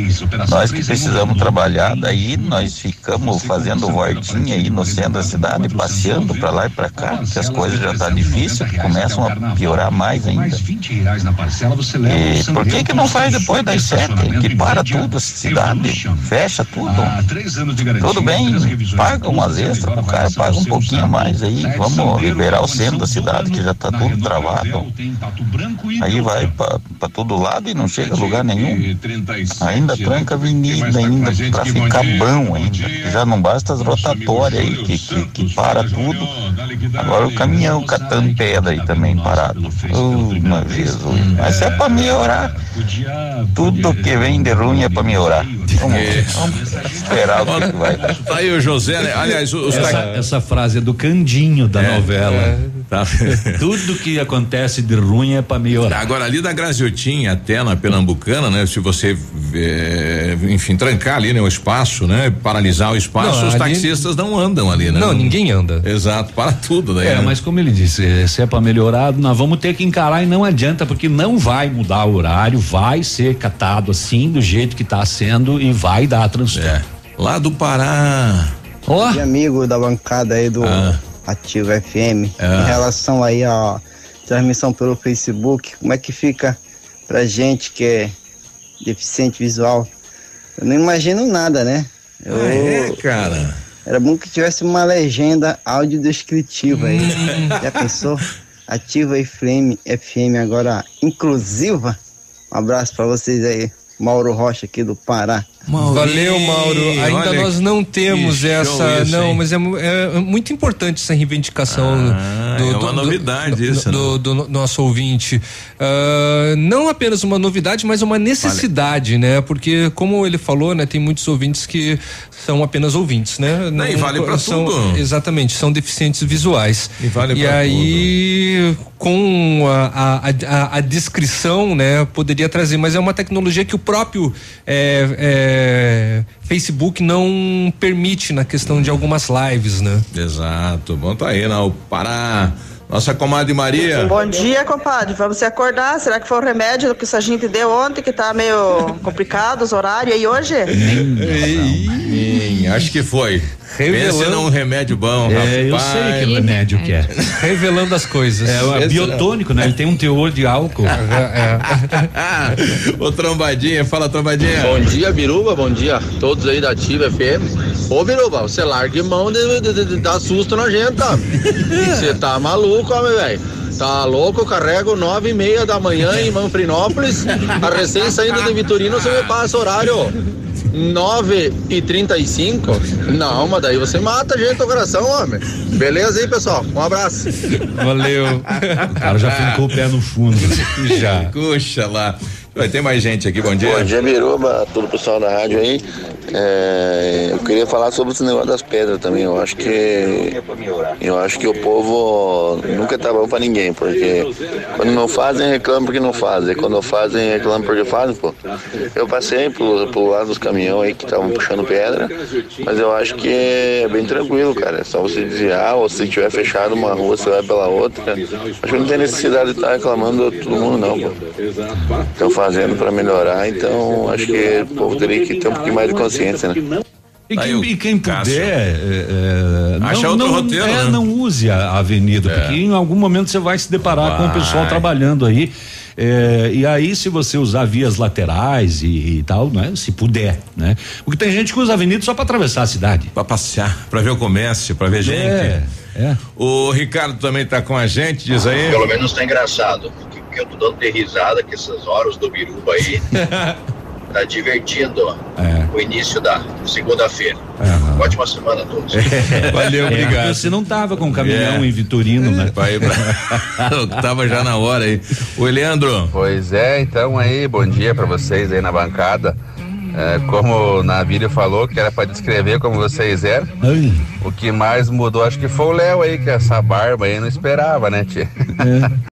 Nós que precisamos trabalhar, daí nós ficamos fazendo voltinha aí no centro da cidade, passeando pra lá e pra cá, que as coisas já tá difícil, começam a piorar mais ainda. E por que que não faz depois das sete, que para tudo, cidade, fecha tudo? Tudo bem, paga umas extras, o cara paga um pouquinho a mais aí, vamos liberar o centro da cidade, que já tá tudo travado. Aí vai pra todo lado e não chega a lugar nenhum. Ainda tranca a avenida ainda, pra ficar bom ainda. Já não basta as rotatórias aí, que, que, que para tudo. Agora o caminhão catando pedra aí também parado. Oh, meu Jesus. Mas é pra melhorar. Tudo que vem de ruim é pra melhorar. Vamos, vamos esperar o que, que vai dar. Tá aí o José, né? Aliás, os Essa, ta- essa frase é do Candinho da É, novela. é. Tá. Tudo que acontece de ruim é pra melhorar. Agora, ali da Graziotinha até na Pernambucana, né? Se você, eh, enfim, trancar ali, né? O espaço, né? Paralisar o espaço, Não, os ali- taxistas não andam ali, né? Não, ninguém anda. Exato, para tudo daí. É, né? mas como ele disse, se é pra melhorar, nós vamos ter que encarar e não adianta, porque não vai mudar o horário, vai ser catado assim, do jeito que tá sendo e vai dar transtorno. É. Lá do Pará. Ó. E amigo da bancada aí do Ativo FM, Ah. em relação aí à transmissão pelo Facebook, como é que fica pra gente que é deficiente visual? Eu não imagino nada, né? Eu, Ah, é, cara. Era bom que tivesse uma legenda audiodescritiva aí. Hum. Já pensou? Ativa FM, FM agora inclusiva. Um abraço pra vocês aí. Mauro Rocha aqui do Pará. Valeu, Mauro. Ainda olha nós não temos essa. isso, não, hein? mas é, é muito importante essa reivindicação Ah, é uma novidade do, isso, né? do, do no- nosso ouvinte. Ah, não apenas uma novidade, mas uma necessidade, né? Porque, como ele falou, né, tem muitos ouvintes que são apenas ouvintes, né? Não, e vale são, tudo. Exatamente, são deficientes visuais. E vale pra aí, com a, a, a, a descrição, né, poderia trazer, mas é uma tecnologia que o próprio é, é, Facebook não permite na questão de algumas lives, né? Exato. Bom, tá aí, né? O Pará. Nossa comadre Maria. Bom dia, compadre. Vamos se acordar. Será que foi o remédio que a gente deu ontem, que tá meio complicado os horários aí hoje? Ih, acho que foi. Revelando- Pense num remédio bom, rapaz. É, eu sei que remédio que é. Revelando as coisas. É, o Esse biotônico, né? Ele tem um teor de álcool. Ô trombadinha, fala trombadinha. Bom dia, Biruba. Bom dia a todos aí da Ativa FM. Ô, Biruba, você larga mão de, de, de- de dar susto na gente, tá? Você tá maluco, homem, velho. Tá louco, eu carrego nove e meia da manhã em Manfrinópolis. Tá recém saindo de Vitorino, você me passa horário. 9 e 35 Não, mas daí você mata a gente do coração, homem. Beleza aí, pessoal? Um abraço. Valeu. O cara já fincou o pé no fundo. Já. Puxa lá. Vai ter mais gente aqui, bom dia. Bom dia, Biruba, todo o pessoal da rádio aí. É, eu queria falar sobre esse negócio das pedras também. Eu acho que eu acho que o povo nunca tá bom pra ninguém, porque quando não fazem, reclamam porque não fazem. Quando fazem, reclamam porque fazem, pô. Eu passei pelo, lado dos caminhões aí que estavam puxando pedra, mas eu acho que é bem tranquilo, cara. É só você desviar, ou se tiver fechado uma rua, você vai pela outra. Acho que não tem necessidade de estar reclamando de todo mundo, não. Estão fazendo para melhorar, então acho que o povo teria que ter um pouquinho mais de consciência, né? E quem, e quem puder, é, é, não, não, roteiro, é, né? não use a, avenida, É. porque em algum momento você vai se deparar com o pessoal Vai. trabalhando aí. é, e aí, se você usar vias laterais e, e tal, né? Se puder, né? Porque tem gente que usa a avenida só para atravessar a cidade. Pra passear, pra ver o comércio, pra ver gente. É. O Ricardo também tá com a gente, diz aí. Pelo menos tá engraçado. Porque, porque eu tô dando de risada que essas horas do Biruba aí tá divertindo É. o início da segunda-feira. Ótima semana a todos. Valeu, É, obrigado. Você não tava com o caminhão É. em Vitorino, né? Pra... Tava já na hora aí. O Leandro. Pois é, então aí, bom dia pra vocês aí na bancada. É, como o Navírio falou, que era pra descrever como vocês eram. O que mais mudou, acho que foi o Léo aí, que essa barba aí não esperava, né, tia?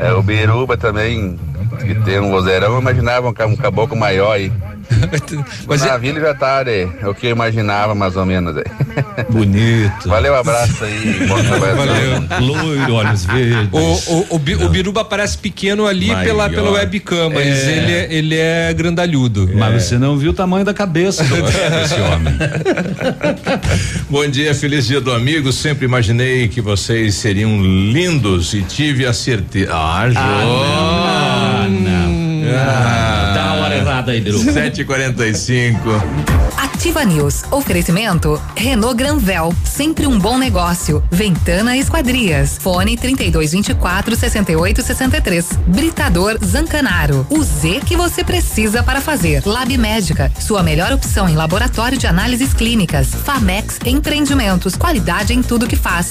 É, o Biruba também, que tem um vozeirão, eu imaginava um, ca- caboclo maior aí. O Navírio já tá, né? É o que eu imaginava mais ou menos aí. Bonito. Valeu, abraço aí. Valeu. Loiro, olhos verdes. O, o, o, o Biruba parece pequeno ali Maior. pela, pela webcam, mas É. ele, é- ele é grandalhudo. Mas você não viu o tamanho da cabeça desse homem. Bom dia, feliz dia do amigo. Sempre imaginei que vocês seriam lindos e tive a certeza. Ah, Jô. Ah. Ah, Dá uma hora errada aí, Biru. 7h45. Ativa News. Oferecimento Renault Granvel, sempre um bom negócio. Ventana Esquadrias. Fone 3224 6863. Britador Zancanaro. O Z que você precisa para fazer. Lab Médica, sua melhor opção em laboratório de análises clínicas. Famex Empreendimentos, qualidade em tudo que faz.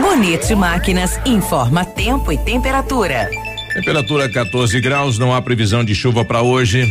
Bonito Máquinas informa tempo e temperatura. Temperatura 14 graus, não há previsão de chuva para hoje.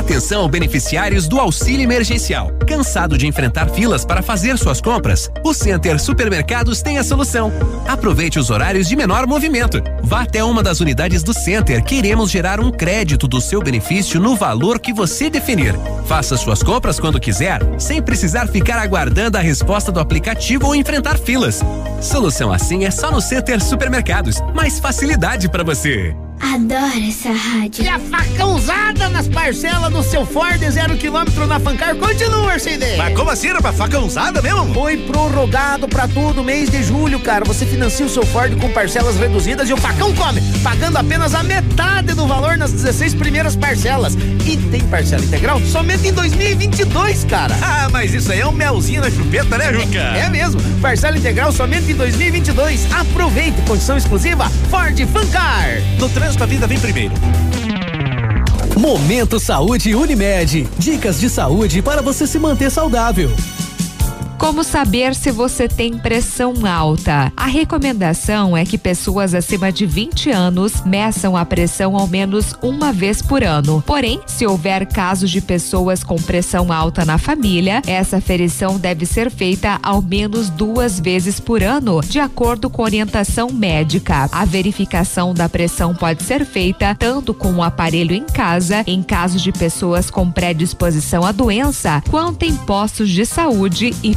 Atenção, beneficiários do auxílio emergencial. Cansado de enfrentar filas para fazer suas compras? O Center Supermercados tem a solução. Aproveite os horários de menor movimento. Vá até uma das unidades do Center. Queremos gerar um crédito do seu benefício no valor que você definir. Faça suas compras quando quiser, sem precisar ficar aguardando a resposta do aplicativo ou enfrentar filas. Solução assim é só no Center Supermercados. Mais facilidade para você. Adoro essa rádio. E a facãozada nas parcelas do seu Ford zero quilômetro na Fancar continua, CD. Mas como assim, rapaz? Facãozada mesmo? Foi prorrogado pra todo mês de julho, cara. Você financia o seu Ford com parcelas reduzidas e o facão come, pagando apenas a metade do valor nas 16 primeiras parcelas. E tem parcela integral somente em 2022, cara. Ah, mas isso aí é um melzinho na chupeta, né, Juca? É mesmo. Parcela integral somente em 2022. Aproveite, condição exclusiva Ford Fancar. No trânsito a vida vem primeiro. Momento Saúde Unimed. Dicas de saúde para você se manter saudável. Como saber se você tem pressão alta? A recomendação é que pessoas acima de 20 anos meçam a pressão ao menos uma vez por ano. Porém, se houver casos de pessoas com pressão alta na família, essa aferição deve ser feita ao menos duas vezes por ano, de acordo com orientação médica. A verificação da pressão pode ser feita tanto com o aparelho em casa, em casos de pessoas com predisposição à doença, quanto em postos de saúde e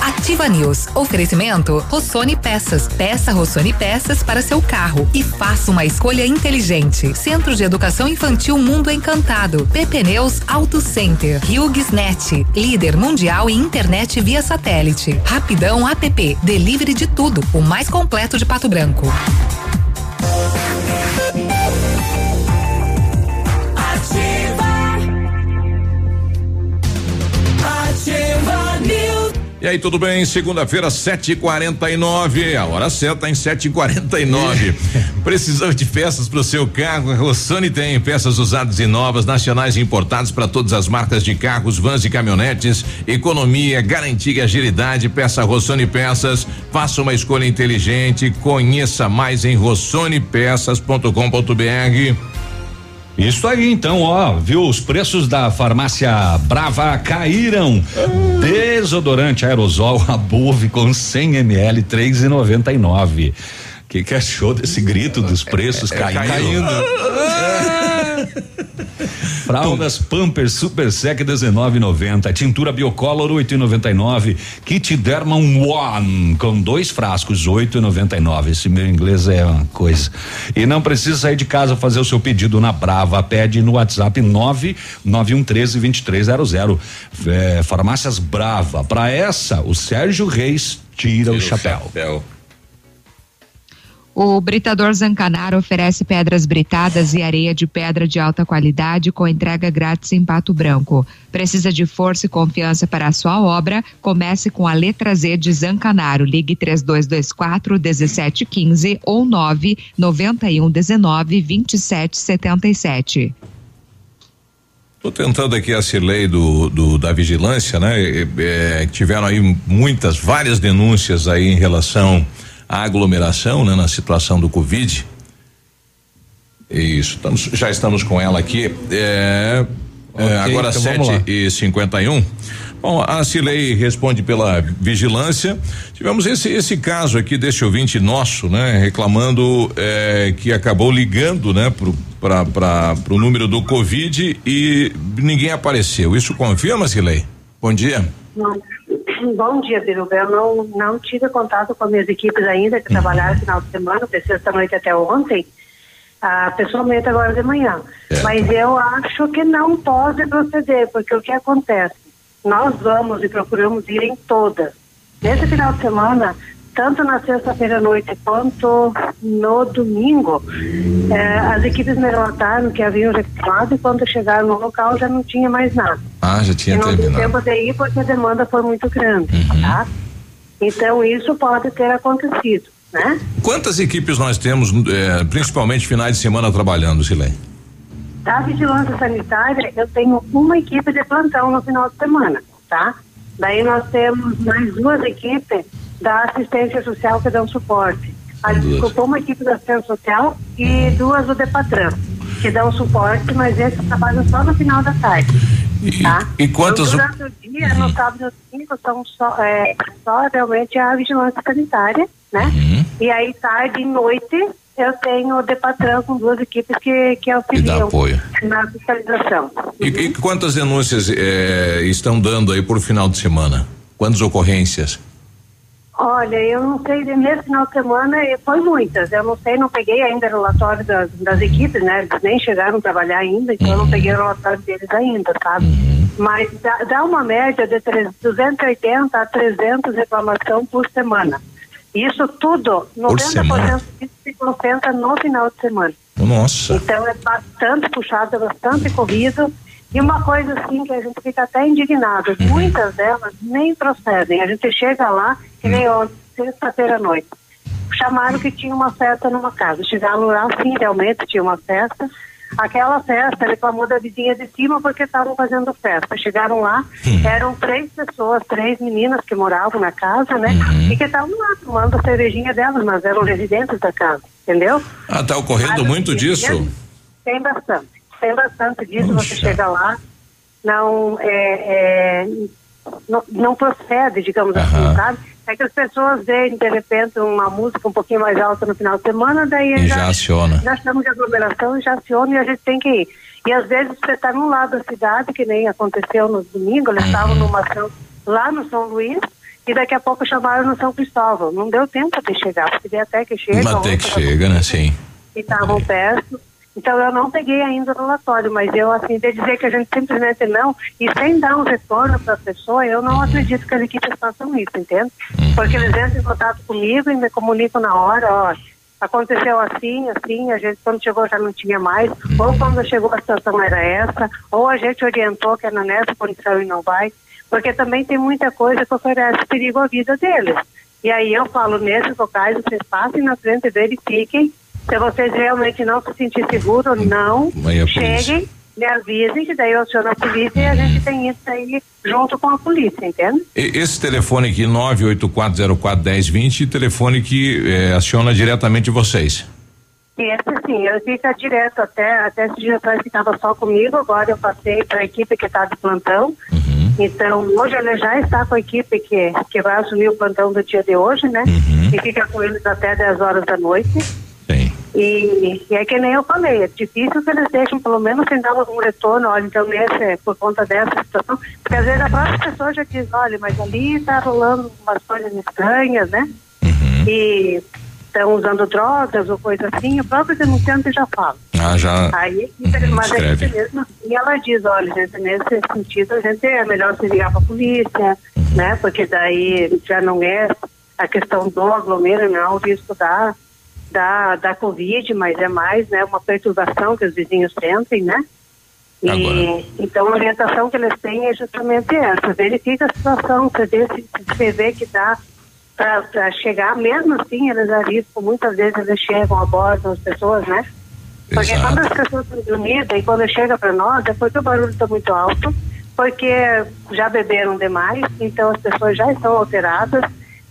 Ativa News. Oferecimento Rossoni Peças. Peça Rossoni Peças para seu carro e faça uma escolha inteligente. Centro de Educação Infantil Mundo Encantado. PP Neus Auto Center. HughesNet. Líder mundial em internet via satélite. Rapidão App. Delivery de tudo. O mais completo de Pato Branco. E aí, tudo bem? Segunda-feira, 7h49. A hora certa em 7h49. Precisamos de peças para o seu carro? A Rossoni tem peças usadas e novas, nacionais e importadas para todas as marcas de carros, vans e caminhonetes. Economia, garantia e agilidade. Peça Rossoni Peças. Faça uma escolha inteligente. Conheça mais em rossonepeças.com.br. Isso aí, então, ó, viu? Os preços da farmácia Brava caíram. Desodorante aerosol Above com 100 ml, 3,99. O que, que achou desse grito dos preços é, é, caindo? caindo. Fraldas Pampers Super Sec 19,90. Tintura Biocolor 8,99. Kit Derman One com dois frascos 8,99. Esse meu inglês é uma coisa. E não precisa sair de casa fazer o seu pedido na Brava. Pede no WhatsApp 99113 2300. É, farmácias Brava. Para essa, o Sérgio Reis tira, tira o chapéu. O chapéu. O Britador Zancanaro oferece pedras britadas e areia de pedra de alta qualidade com entrega grátis em Pato Branco. Precisa de força e confiança para a sua obra? Comece com a letra Z de Zancanaro. Ligue 3224 1715 ou 991 19 2777. Estou tentando aqui essa lei do, do, da vigilância, né? É, tiveram aí muitas, várias denúncias aí em relação a aglomeração, né, na situação do Covid. Isso, estamos, já estamos com ela aqui. É, é okay, é, agora então 7 e 51 Bom, a Cilei responde pela vigilância. Tivemos esse esse caso aqui desse ouvinte nosso, né, reclamando é, que acabou ligando, né, para para o número do Covid e ninguém apareceu. Isso confirma, Cilei? Bom dia. Não. Bom dia, Biruba. Eu não, não tive contato com as minhas equipes ainda, que uhum. trabalharam no final de semana, de sexta-noite até ontem, ah, pessoalmente agora de manhã. É. Mas eu acho que não pode proceder, porque o que acontece? Nós vamos e procuramos ir em todas. Nesse final de semana, tanto na sexta-feira à noite quanto no domingo, eh, as equipes me relataram que haviam reclamado e quando chegaram no local já não tinha mais nada. Ah, já tinha e não terminado. tempo de ir porque a demanda foi muito grande, uhum. tá? Então isso pode ter acontecido, né? Quantas equipes nós temos, eh, principalmente finais de semana, trabalhando, Silene? Da vigilância sanitária, eu tenho uma equipe de plantão no final de semana, tá? Daí nós temos mais duas equipes da assistência social que dão suporte. A, desculpa, uma equipe da assistência social e uhum. duas do Depatran, que dão suporte, mas esse trabalha só no final da tarde. E, tá? e quantos... Então, durante o dia, uhum. no sábado e domingo, são só, é, só realmente a vigilância sanitária, né? Uhum. E aí, tarde e noite, eu tenho o Depatran com duas equipes que, que auxiliam na fiscalização. E, e quantas denúncias eh, estão dando aí por final de semana? Quantas ocorrências? Olha, eu não sei, nesse final de semana foi muitas. Eu não sei, não peguei ainda o relatório das, das equipes, né? Eles nem chegaram a trabalhar ainda, então eu não peguei o relatório deles ainda, sabe? Mas dá, dá uma média de 280 a 300 reclamação por semana. Isso tudo, 90% disso se concentra no final de semana. Nossa. Então é bastante puxado, é bastante corrido. E uma coisa assim que a gente fica até indignado, uhum. muitas delas nem procedem. A gente chega lá, que nem uhum. ontem, sexta-feira à noite. Chamaram que tinha uma festa numa casa. Chegaram lá, sim, realmente tinha uma festa. aquela festa, reclamou da vizinha de cima porque estavam fazendo festa. Chegaram lá, hum. eram três pessoas, três meninas que moravam na casa, né? Uhum. E que estavam lá tomando a cervejinha delas, mas eram residentes da casa, entendeu? Ah, tá ocorrendo mas, muito disso? Tem bastante, tem bastante disso, Puxa. você chega lá, não, é, é não, não, procede, digamos assim, sabe? É que as pessoas veem, de repente, uma música um pouquinho mais alta no final de semana, daí e já, já aciona. Já estamos de aglomeração, já aciona e a gente tem que ir. E às vezes você está num lado da cidade, que nem aconteceu no domingo, eles estavam uhum. numa ação lá no São Luís, e daqui a pouco chamaram no São Cristóvão. Não deu tempo de chegar, porque até que chega. Mas até que chega, né? Sim. E estavam perto. Então eu não peguei ainda o relatório, mas eu assim, de dizer que a gente simplesmente não, e sem dar um retorno para a pessoa, eu não acredito que as equipes façam isso, entende? Porque eles entram em contato comigo e me comunicam na hora, ó, aconteceu assim, assim, a gente quando chegou já não tinha mais, ou quando chegou a situação era essa, ou a gente orientou que era nessa condição e não vai, porque também tem muita coisa que oferece perigo à vida deles. E aí eu falo, nesses locais, vocês passem na frente, verifiquem, se vocês realmente não se sentir seguro, não, cheguem, me avisem, que daí eu aciono a polícia e a gente tem isso aí junto com a polícia, entende? Esse telefone aqui, 984041020, telefone que é, aciona diretamente vocês. Esse sim, eu fica direto até, até esse dia atrás ficava só comigo, agora eu passei para a equipe que está de plantão. Uhum. Então, hoje ele já está com a equipe que, que vai assumir o plantão do dia de hoje, né? Uhum. E fica com eles até 10 horas da noite. E, e é que nem eu falei, é difícil que eles deixem pelo menos sem dar algum retorno, olha, então nesse, é por conta dessa situação, porque às vezes a própria pessoa já diz, olha, mas ali está rolando umas coisas estranhas, né? Uhum. E estão usando drogas ou coisa assim, o próprio denunciante já fala. Ah, já. Aí, uhum, mas é escreve. mesmo assim ela diz, olha, gente, nesse sentido a gente é melhor se ligar para a polícia, uhum. né? Porque daí já não é a questão do aglomero, não, é o risco da da, da Covid, mas é mais né, uma perturbação que os vizinhos sentem, né? E, Agora. então a orientação que eles têm é justamente essa, verifica a situação, você vê se você vê que dá para chegar, mesmo assim eles arriscam, muitas vezes eles chegam, abordam as pessoas, né? Porque Exato. quando as pessoas estão dormidas e quando chega para nós é porque o barulho está muito alto, porque já beberam demais, então as pessoas já estão alteradas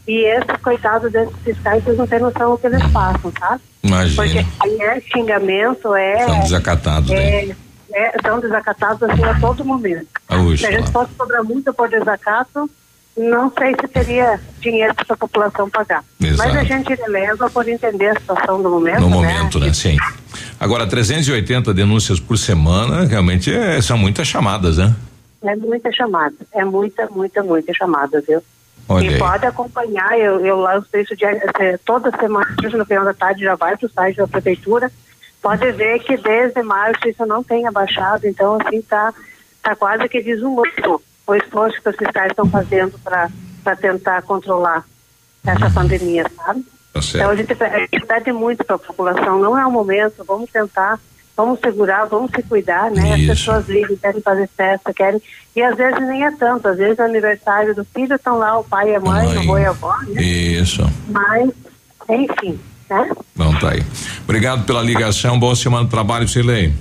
e esses coitados desses fiscais, vocês não têm noção do que eles passam, tá? Imagina. Porque aí é xingamento, é. São desacatados, é, né? É, são desacatados assim a todo momento. Ah, se a gente fosse cobrar muito por desacato, não sei se teria dinheiro para a população pagar. Exato. Mas a gente leva por entender a situação do momento. No né? momento, né? Sim. Agora, 380 denúncias por semana, realmente é, são muitas chamadas, né? É muita chamada. É muita, muita, muita chamada, viu? Olha e aí. pode acompanhar, eu, eu lanço isso de, é, toda semana, no final da tarde já vai para o site da prefeitura. Pode ver que desde março isso não tem abaixado, então assim tá, tá quase que desumano o esforço que os fiscais estão fazendo para tentar controlar essa pandemia, sabe? Tá então a gente, a gente pede muito para a população, não é o momento, vamos tentar vamos segurar, vamos se cuidar, né? Isso. As pessoas ligam, querem fazer festa, querem. E às vezes nem é tanto, às vezes é aniversário do filho, estão lá o pai e a mãe, mãe. o avô e a avó, né? Isso. Mas, enfim, né? Bom, tá aí. Obrigado pela ligação, boa semana de trabalho, Silei.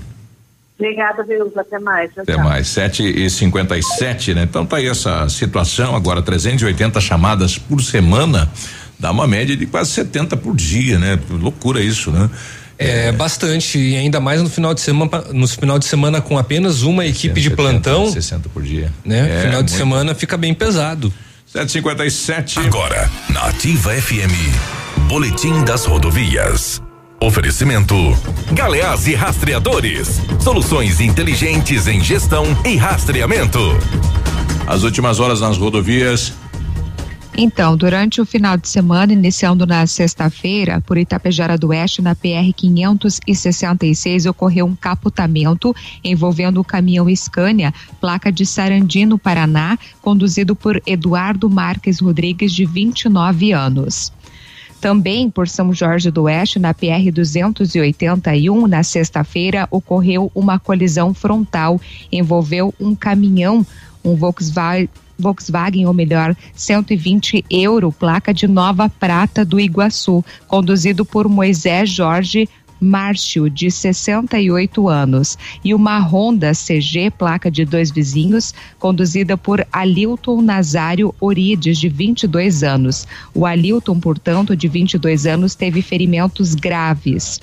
Obrigada, Vilma. Até mais. Até mais. 7 e 57 né? Então tá aí essa situação. Agora, 380 chamadas por semana. Dá uma média de quase 70 por dia, né? Loucura isso, né? É, bastante, e ainda mais no final de semana, no final de semana com apenas uma equipe 170, de plantão. 60 por dia. Né? É, final de muito. semana fica bem pesado. 757. Agora, na Ativa FM, Boletim das Rodovias. Oferecimento: Galeás e Rastreadores. Soluções inteligentes em gestão e rastreamento. As últimas horas nas rodovias. Então, durante o final de semana, iniciando na sexta-feira, por Itapejara do Oeste, na PR 566, ocorreu um capotamento envolvendo o caminhão Scania, placa de Sarandi, no Paraná, conduzido por Eduardo Marques Rodrigues, de 29 anos. Também por São Jorge do Oeste, na PR 281, na sexta-feira, ocorreu uma colisão frontal, envolveu um caminhão, um Volkswagen Volkswagen, ou melhor, 120 euro, placa de Nova Prata do Iguaçu, conduzido por Moisés Jorge Márcio, de 68 anos, e uma Honda CG, placa de dois vizinhos, conduzida por Alilton Nazário Orides, de 22 anos. O Alilton, portanto, de 22 anos, teve ferimentos graves.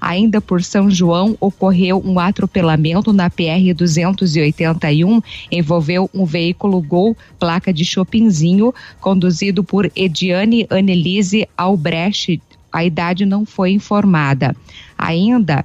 Ainda por São João, ocorreu um atropelamento na PR 281, envolveu um veículo Gol, placa de Chopinzinho, conduzido por Ediane Annelise Albrecht. A idade não foi informada. Ainda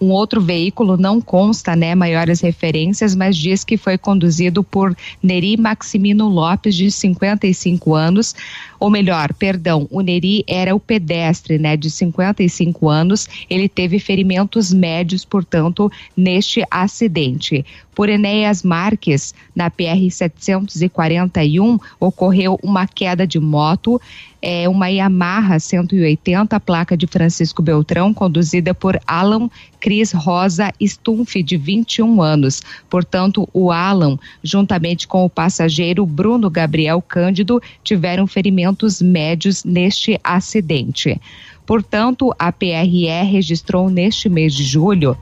um outro veículo não consta, né, maiores referências, mas diz que foi conduzido por Neri Maximino Lopes, de 55 anos, ou melhor, perdão, o Neri era o pedestre, né, de 55 anos. Ele teve ferimentos médios, portanto, neste acidente. Por Enéas Marques, na PR 741, ocorreu uma queda de moto é uma Yamaha 180, placa de Francisco Beltrão, conduzida por Alan Cris Rosa Stumpf, de 21 anos. Portanto, o Alan, juntamente com o passageiro Bruno Gabriel Cândido, tiveram ferimentos médios neste acidente. Portanto, a PRE registrou neste mês de julho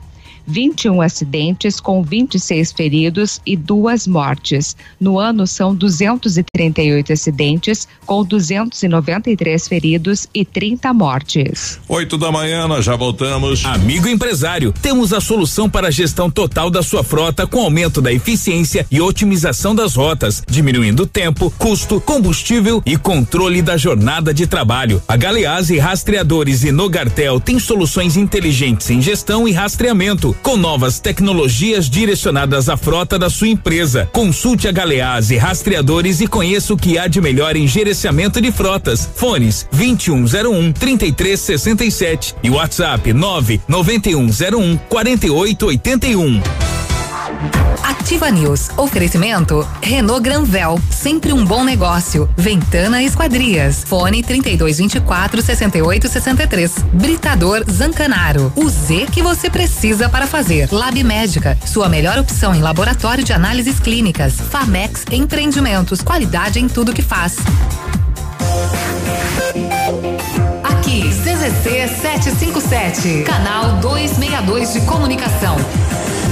21 acidentes com 26 feridos e duas mortes. No ano são 238 acidentes com 293 feridos e 30 mortes. 8 da manhã, nós já voltamos. Amigo empresário, temos a solução para a gestão total da sua frota com aumento da eficiência e otimização das rotas, diminuindo tempo, custo, combustível e controle da jornada de trabalho. A Galeazzi Rastreadores e Nogartel tem soluções inteligentes em gestão e rastreamento com novas tecnologias direcionadas à frota da sua empresa. Consulte a Galeazzi Rastreadores e conheça o que há de melhor em gerenciamento de frotas. Fones 2101 3367 e WhatsApp 99101 4881. Ativa News. Oferecimento Renault Granvel, sempre um bom negócio. Ventana Esquadrias. Fone 3224 6863. Britador Zancanaro. O Z que você precisa para fazer. Lab Médica, sua melhor opção em laboratório de análises clínicas. Famex Empreendimentos, qualidade em tudo que faz. Aqui, CZC 757, canal 262 de comunicação.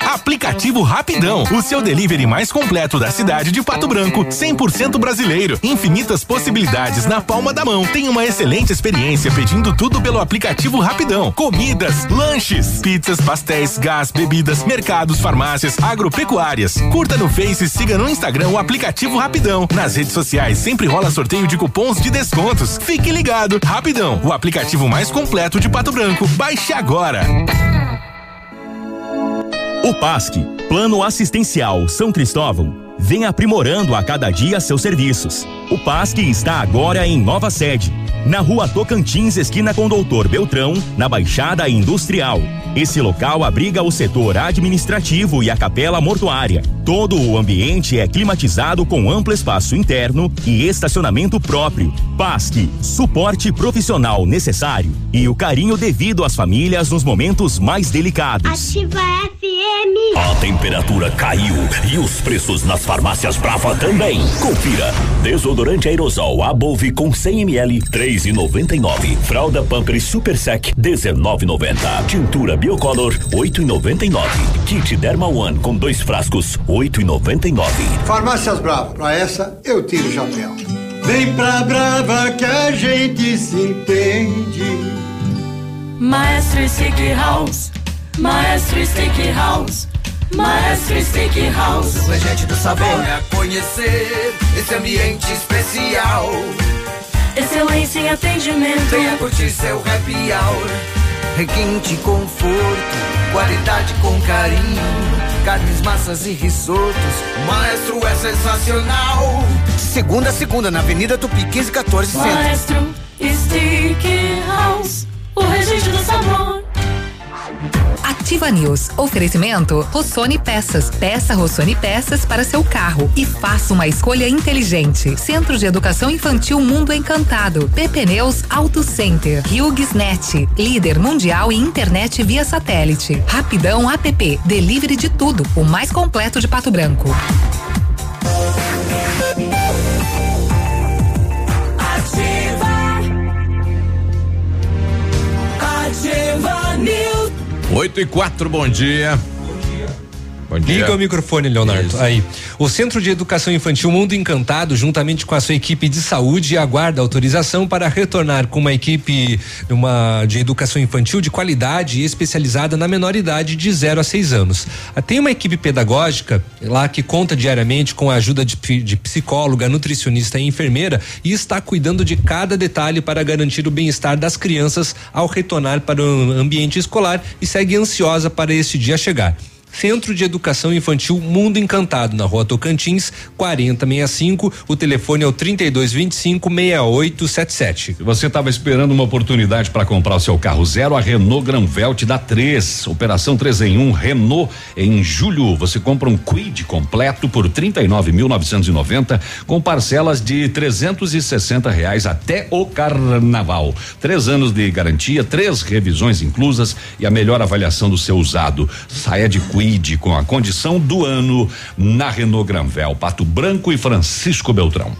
Aplicativo Rapidão, o seu delivery mais completo da cidade de Pato Branco, 100% brasileiro. Infinitas possibilidades na palma da mão. Tem uma excelente experiência pedindo tudo pelo aplicativo Rapidão: comidas, lanches, pizzas, pastéis, gás, bebidas, mercados, farmácias, agropecuárias. Curta no Face e siga no Instagram o aplicativo Rapidão. Nas redes sociais sempre rola sorteio de cupons de descontos. Fique ligado. Rapidão, o aplicativo mais completo de Pato Branco. Baixe agora. O PASC, Plano Assistencial São Cristóvão, vem aprimorando a cada dia seus serviços. O PASC está agora em nova sede, na rua Tocantins, esquina com Doutor Beltrão, na Baixada Industrial. Esse local abriga o setor administrativo e a capela mortuária. Todo o ambiente é climatizado com amplo espaço interno e estacionamento próprio. PASC, suporte profissional necessário e o carinho devido às famílias nos momentos mais delicados. Ativa FM. A temperatura caiu e os preços nas farmácias Brava também. Confira. Desodorante aerosol Above com 100 ml, 3,99. Fralda Pampers Super Sec, 19,90. Tintura Biocolor, 8,99. Kit Derma One com dois frascos, 68,99. Farmácias Brava, pra essa eu tiro o chapéu. Vem pra Brava que a gente se entende. Maestro Stick House, Maestro Stick House. Maestro Stick House, o regente do sabor. Venha conhecer esse ambiente especial. Excelência em atendimento. Venha curtir seu happy hour. Requinte conforto, qualidade com carinho. Carnes, massas e risotos. O maestro é sensacional. Segunda a segunda, na Avenida Tupi 1514 Centro. Maestro Stick House, o regente do sabor. Ativa News. Oferecimento Rossoni Peças. Peça Rossoni Peças para seu carro e faça uma escolha inteligente. Centro de Educação Infantil Mundo Encantado. PP Neus Auto Center. HughesNet. Líder mundial em internet via satélite. Rapidão App. Delivery de tudo. O mais completo de Pato Branco. 8 e 4, bom dia. Bom dia. Liga o microfone, Leonardo. Isso. Aí. O Centro de Educação Infantil Mundo Encantado, juntamente com a sua equipe de saúde, aguarda autorização para retornar com uma equipe uma, de educação infantil de qualidade e especializada na menor idade de 0 a 6 anos. Ah, Tem uma equipe pedagógica lá que conta diariamente com a ajuda de, de psicóloga, nutricionista e enfermeira e está cuidando de cada detalhe para garantir o bem-estar das crianças ao retornar para o ambiente escolar e segue ansiosa para este dia chegar. Centro de Educação Infantil Mundo Encantado, na rua Tocantins, 4065. O telefone é o 3225 6877. Se você estava esperando uma oportunidade para comprar o seu carro zero, a Renault Granvel te dá três. Operação 3 em 1 Renault em julho. Você compra um Quid completo por 39.990 com parcelas de 360 reais até o carnaval. Três anos de garantia, três revisões inclusas e a melhor avaliação do seu usado. Saia de Quid com a condição do ano na Renault Granvel, Pato Branco e Francisco Beltrão.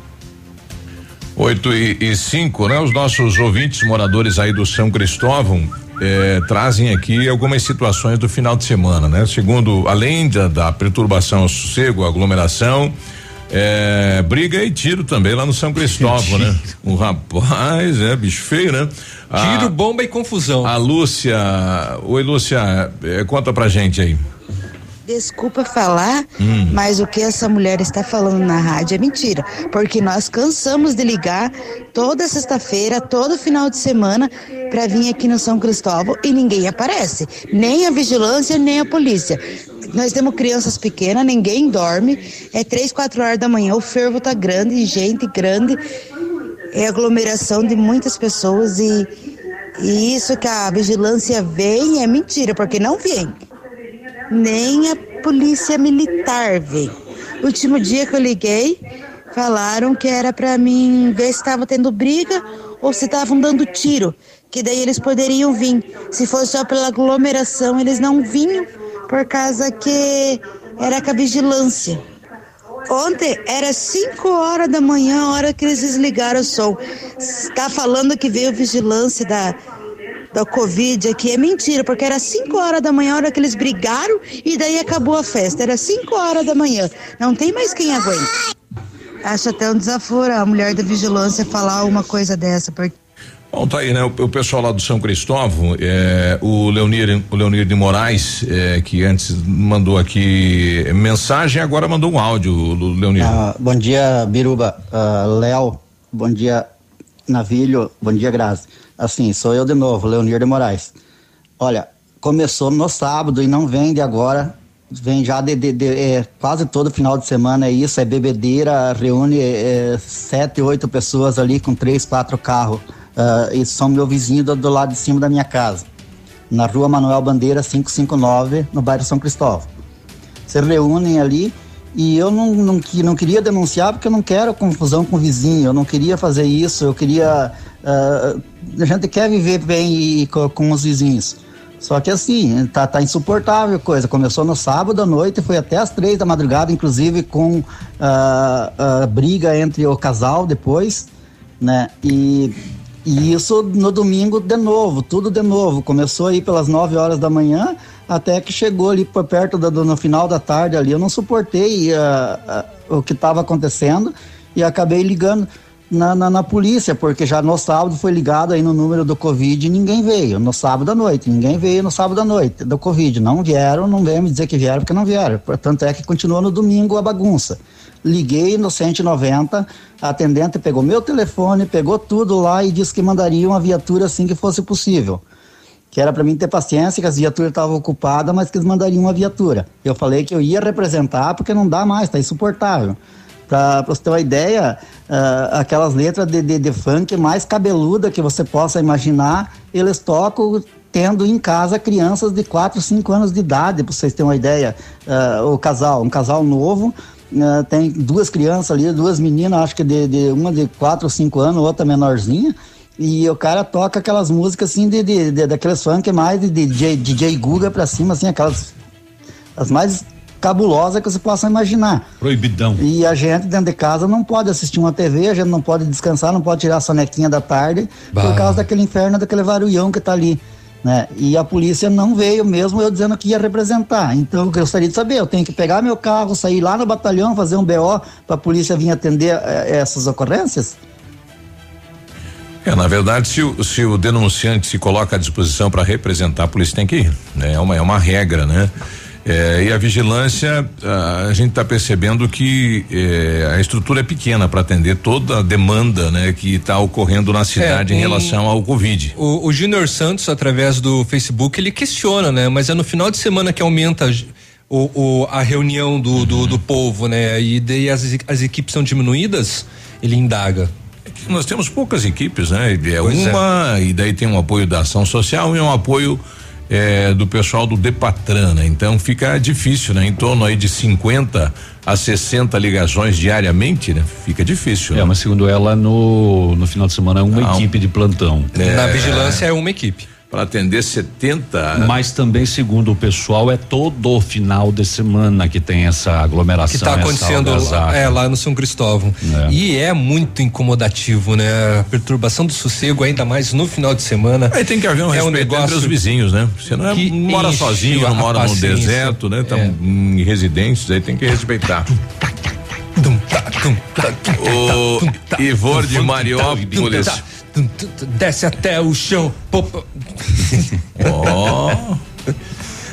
8 e, e 5, né? Os nossos ouvintes moradores aí do São Cristóvão eh, trazem aqui algumas situações do final de semana, né? Segundo, além da, da perturbação ao sossego, aglomeração, eh, briga e tiro também lá no São Cristóvão, né? Um rapaz, é, bicho feio, né? A- Tiro, bomba e confusão. A Lúcia, oi Lúcia, eh, conta pra gente aí. Desculpa falar, Hum. mas o que essa mulher está falando na rádio é mentira. Porque nós cansamos de ligar toda sexta-feira, todo final de semana, para vir aqui no São Cristóvão e ninguém aparece. Nem a vigilância, nem a polícia. Nós temos crianças pequenas, ninguém dorme. É três, quatro horas da manhã, o fervo tá grande, gente grande. É aglomeração de muitas pessoas e, e isso que a vigilância vem é mentira, porque não vem nem a polícia militar veio. Último dia que eu liguei, falaram que era pra mim ver se estava tendo briga ou se estavam dando tiro, que daí eles poderiam vir. Se fosse só pela aglomeração, eles não vinham por causa que era com a vigilância. Ontem era 5 horas da manhã, a hora que eles desligaram o som. Está falando que veio vigilância da, da Covid aqui. É mentira, porque era 5 horas da manhã, a hora que eles brigaram e daí acabou a festa. Era 5 horas da manhã. Não tem mais quem aguenta. Acho até um desaforo a mulher da vigilância falar uma coisa dessa, porque. Bom, tá aí, né? O, o pessoal lá do São Cristóvão, é, o Leonir, o Leonir de Moraes, é, que antes mandou aqui mensagem, agora mandou um áudio, o Leonir. Ah, bom dia, Biruba. Ah, Léo, bom dia, Navilho, bom dia, Grazi. Assim, sou eu de novo, Leonir de Moraes. Olha, começou no sábado e não vem de agora. Vem já de, de- de- é, quase todo final de semana é isso, é bebedeira, reúne é, sete, oito pessoas ali com três, quatro carros. Ah, e são meu vizinho do, do lado de cima da minha casa. Na rua Manuel Bandeira 559, no bairro São Cristóvão se reúnem ali e eu não, não, não queria denunciar porque eu não quero confusão com o vizinho, eu não queria fazer isso, eu queria. ah, a gente quer viver bem e co- com, os vizinhos. Só que assim, tá, tá insuportável a coisa. Começou no sábado à noite, foi até as três da madrugada, inclusive com ah, ah, briga entre o casal depois, né? E E isso no domingo de novo, tudo de novo. Começou aí pelas 9 horas da manhã, até que chegou ali por perto do, no final da tarde ali. Eu não suportei uh, uh, o que estava acontecendo e acabei ligando na, na, na, polícia, porque já no sábado foi ligado aí no número do Covid e ninguém veio. No sábado à noite, ninguém veio no sábado à noite do Covid. Não vieram, não veio me dizer que vieram porque não vieram. Portanto, é que continuou no domingo a bagunça liguei no 190, a atendente pegou meu telefone, pegou tudo lá e disse que mandaria uma viatura assim que fosse possível. Que era para mim ter paciência, que as viaturas estavam ocupadas, mas que eles mandariam uma viatura. Eu falei que eu ia representar porque não dá mais, tá insuportável. Para você ter uma ideia, uh, aquelas letras de, de, de funk mais cabeluda que você possa imaginar, eles tocam tendo em casa crianças de 4, 5 anos de idade, para vocês terem uma ideia. Uh, o casal, um casal novo, Uh, tem duas crianças ali, duas meninas, acho que de, de uma de 4 ou 5 anos, outra menorzinha. E o cara toca aquelas músicas assim de, de, de daqueles funk mais de DJ, DJ Guga pra cima, assim, aquelas as mais cabulosas que você possa imaginar. Proibidão. E a gente dentro de casa não pode assistir uma TV, a gente não pode descansar, não pode tirar a sonequinha da tarde bah. por causa daquele inferno, daquele varulhão que tá ali né? E a polícia não veio mesmo eu dizendo que ia representar. Então eu gostaria de saber, eu tenho que pegar meu carro, sair lá no batalhão, fazer um BO para a polícia vir atender eh, essas ocorrências? É, na verdade, se o, se o denunciante se coloca à disposição para representar, a polícia tem que ir. Né? É, uma, é uma regra, né? É, e a vigilância, a, a gente está percebendo que é, a estrutura é pequena para atender toda a demanda né, que está ocorrendo na cidade é, um, em relação ao Covid. O, o Júnior Santos, através do Facebook, ele questiona, né? Mas é no final de semana que aumenta o, o, a reunião do, do, uhum. do, povo, né? E daí as, as equipes são diminuídas, ele indaga. É nós temos poucas equipes, né? É pois uma, e daí tem um apoio da ação social e um apoio é, do pessoal do Depatran, né? Então fica difícil, né? Em torno aí de 50 a 60 ligações diariamente, né? Fica difícil. É, né? mas segundo ela, no, no final de semana é uma Não. equipe de plantão. É, Na vigilância é uma equipe para atender 70. Mas também, segundo o pessoal, é todo final de semana que tem essa aglomeração. Que está acontecendo lá, é, lá no São Cristóvão. É. E é muito incomodativo, né? A perturbação do sossego, ainda mais no final de semana. Aí tem que haver um é respeito um negócio entre os vizinhos, né? Você não, é, não mora sozinho, não mora no deserto, né? Tá é. em residências, aí tem que respeitar. o Ivor de Mariópolis desce até o chão. Ó.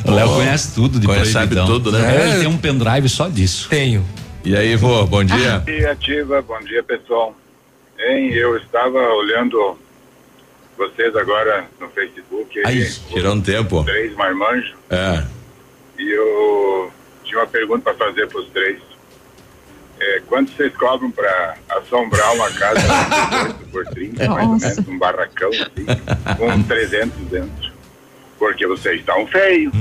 O Léo oh. conhece tudo de conhece, sabe tudo, né? É, ele tem um pendrive só disso. Tenho. E aí, vô, bom dia. Bom dia, Ativa, bom dia, pessoal. Hein, eu estava olhando vocês agora no Facebook. Aí, tirando tempo. Três marmanjos. É. E eu tinha uma pergunta para fazer para os três. É, quanto vocês cobram para assombrar uma casa de por 30, mais ou menos, um barracão assim, com 300 dentro? Porque vocês estão feios.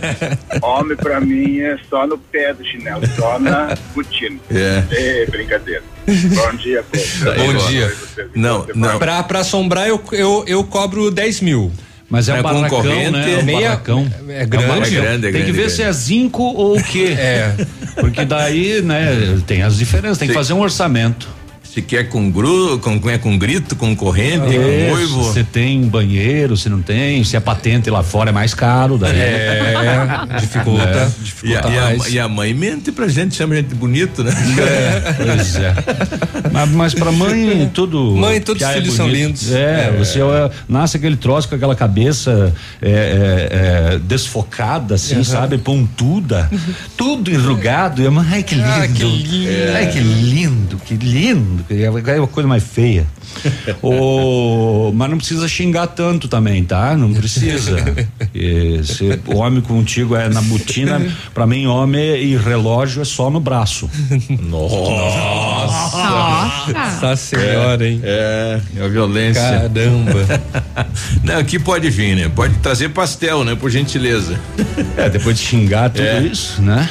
Homem para mim é só no pé do chinelo, só na botina. É. é brincadeira. Bom dia, Pedro. Bom dia. Não, não. Para assombrar eu, eu, eu cobro 10 mil. Mas é, é um barracão, né? É um meia, barracão. É, é grande. É grande, é Tem que ver se é zinco ou o quê. É. Porque daí, né, tem as diferenças, tem que fazer um orçamento. Se quer com gru, com, é com grito, com corrente, é, com uivo. Se tem banheiro, se não tem, se é patente lá fora é mais caro, daí. É, dificulta, é. dificulta e a, mais. E a, e a, mãe mente pra gente, chama gente bonito, né? É, pois é. mas, mas pra mãe, tudo. Mãe, todos os é filhos é são lindos. É, você nasce aquele troço com aquela cabeça desfocada, assim, uhum. sabe? Pontuda, tudo enrugado. E a mãe, ai que lindo. Ah, que lindo. Ai que lindo, que lindo é uma coisa mais feia. o, mas não precisa xingar tanto também, tá? Não precisa. E, se o homem contigo é na botina, pra mim, homem e relógio é só no braço. Nossa! Nossa senhora, hein? É, é a violência. Caramba! não, aqui pode vir, né? Pode trazer pastel, né? Por gentileza. É, depois de xingar tudo é. isso, né?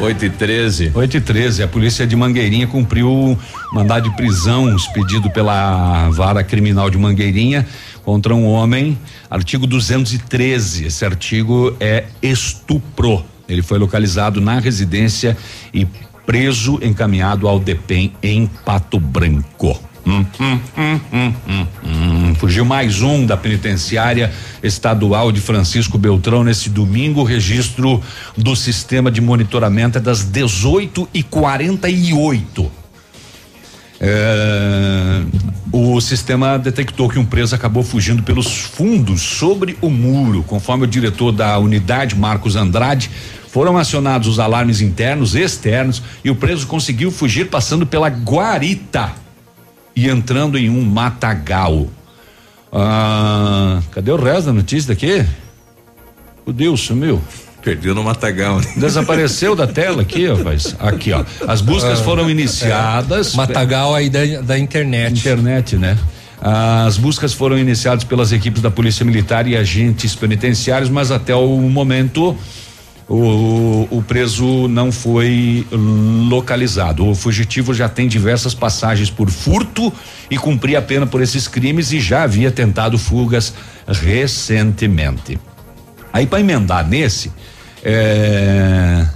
8 e 13. 8 e 13. A polícia de Mangueirinha cumpriu mandado de prisão expedido pela vara criminal de Mangueirinha contra um homem. Artigo 213. Esse artigo é estupro. Ele foi localizado na residência e preso, encaminhado ao DEPEN em Pato Branco. Hum, hum, hum, Fugiu mais um da penitenciária estadual de Francisco Beltrão nesse domingo. Registro do sistema de monitoramento é das 18 e 48 é, o sistema detectou que um preso acabou fugindo pelos fundos sobre o muro. Conforme o diretor da unidade, Marcos Andrade, foram acionados os alarmes internos e externos e o preso conseguiu fugir passando pela guarita e entrando em um matagal. Ah, cadê o resto da notícia daqui? O Deus sumiu. Perdeu no matagal. Né? Desapareceu da tela aqui, rapaz. Aqui, ó. As buscas ah, foram iniciadas. É. Matagal aí da, da internet. Internet, né? As buscas foram iniciadas pelas equipes da Polícia Militar e agentes penitenciários, mas até o momento o, o, preso não foi localizado. O fugitivo já tem diversas passagens por furto e cumpria a pena por esses crimes e já havia tentado fugas recentemente. Aí para emendar nesse, é,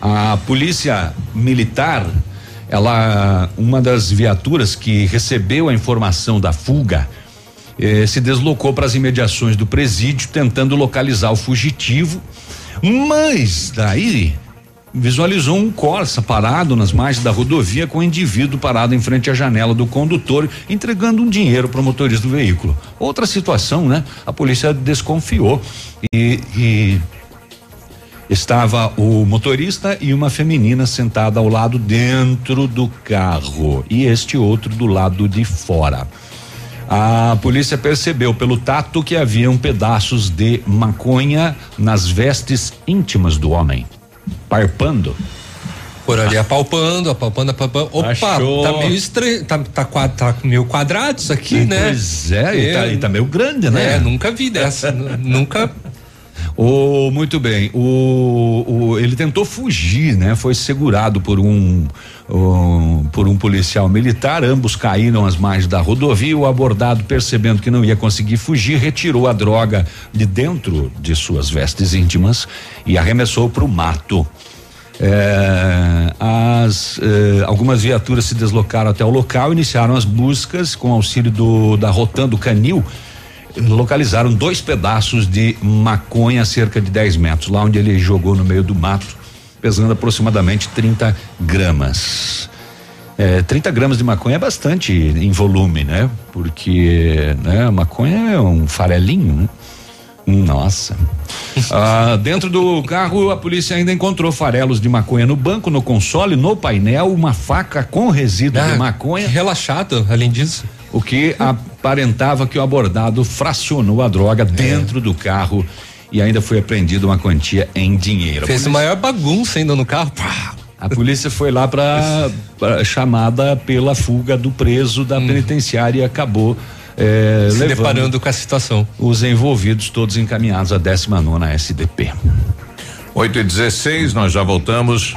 a polícia militar, ela, uma das viaturas que recebeu a informação da fuga, eh, se deslocou para as imediações do presídio, tentando localizar o fugitivo, mas daí visualizou um Corsa parado nas margens da rodovia com o um indivíduo parado em frente à janela do condutor, entregando um dinheiro para o motorista do veículo. Outra situação, né? A polícia desconfiou e, e estava o motorista e uma feminina sentada ao lado dentro do carro e este outro do lado de fora. A polícia percebeu pelo tato que haviam pedaços de maconha nas vestes íntimas do homem, parpando. Por ali apalpando, apalpando, apalpando. Opa, Achou. tá meio estranho, tá, tá, tá, meio quadrado isso aqui, né? Pois é, é. E, tá, e tá meio grande, né? É, nunca vi dessa, nunca Oh, muito bem. O, o, ele tentou fugir, né? Foi segurado por um, um, por um policial militar. Ambos caíram às margens da rodovia. O abordado, percebendo que não ia conseguir fugir, retirou a droga de dentro de suas vestes íntimas e arremessou para o mato. É, as, é, algumas viaturas se deslocaram até o local, iniciaram as buscas com auxílio do da Rotan do Canil localizaram dois pedaços de maconha a cerca de 10 metros, lá onde ele jogou no meio do mato, pesando aproximadamente 30 gramas. É, 30 gramas de maconha é bastante em volume, né? Porque né, maconha é um farelinho, né? Nossa. ah, dentro do carro, a polícia ainda encontrou farelos de maconha no banco, no console, no painel, uma faca com resíduo ah, de maconha. Relaxado, além disso o que aparentava que o abordado fracionou a droga dentro é. do carro e ainda foi apreendida uma quantia em dinheiro. Fez polícia, maior bagunça ainda no carro. Pá. A polícia foi lá para chamada pela fuga do preso da hum. penitenciária e acabou é, se deparando com a situação. Os envolvidos todos encaminhados à 19 nona SDP. 8 e 16 nós já voltamos.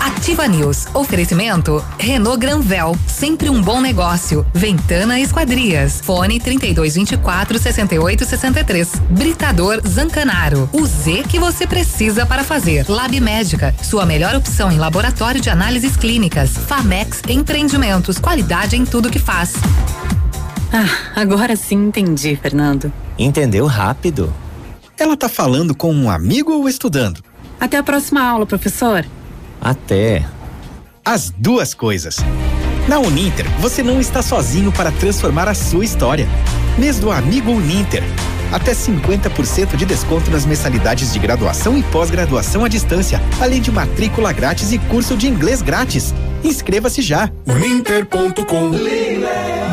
Ativa News. Oferecimento Renault Granvel, sempre um bom negócio. Ventana Esquadrias. Fone 3224 6863. Britador Zancanaro. O Z que você precisa para fazer. Lab Médica, sua melhor opção em laboratório de análises clínicas. Famex Empreendimentos, qualidade em tudo que faz. Ah, agora sim entendi, Fernando. Entendeu rápido? Ela tá falando com um amigo ou estudando? Até a próxima aula, professor. Até. As duas coisas. Na Uninter, você não está sozinho para transformar a sua história. Mês do Amigo Uninter. Até 50% de desconto nas mensalidades de graduação e pós-graduação à distância, além de matrícula grátis e curso de inglês grátis. Inscreva-se já. Uninter.com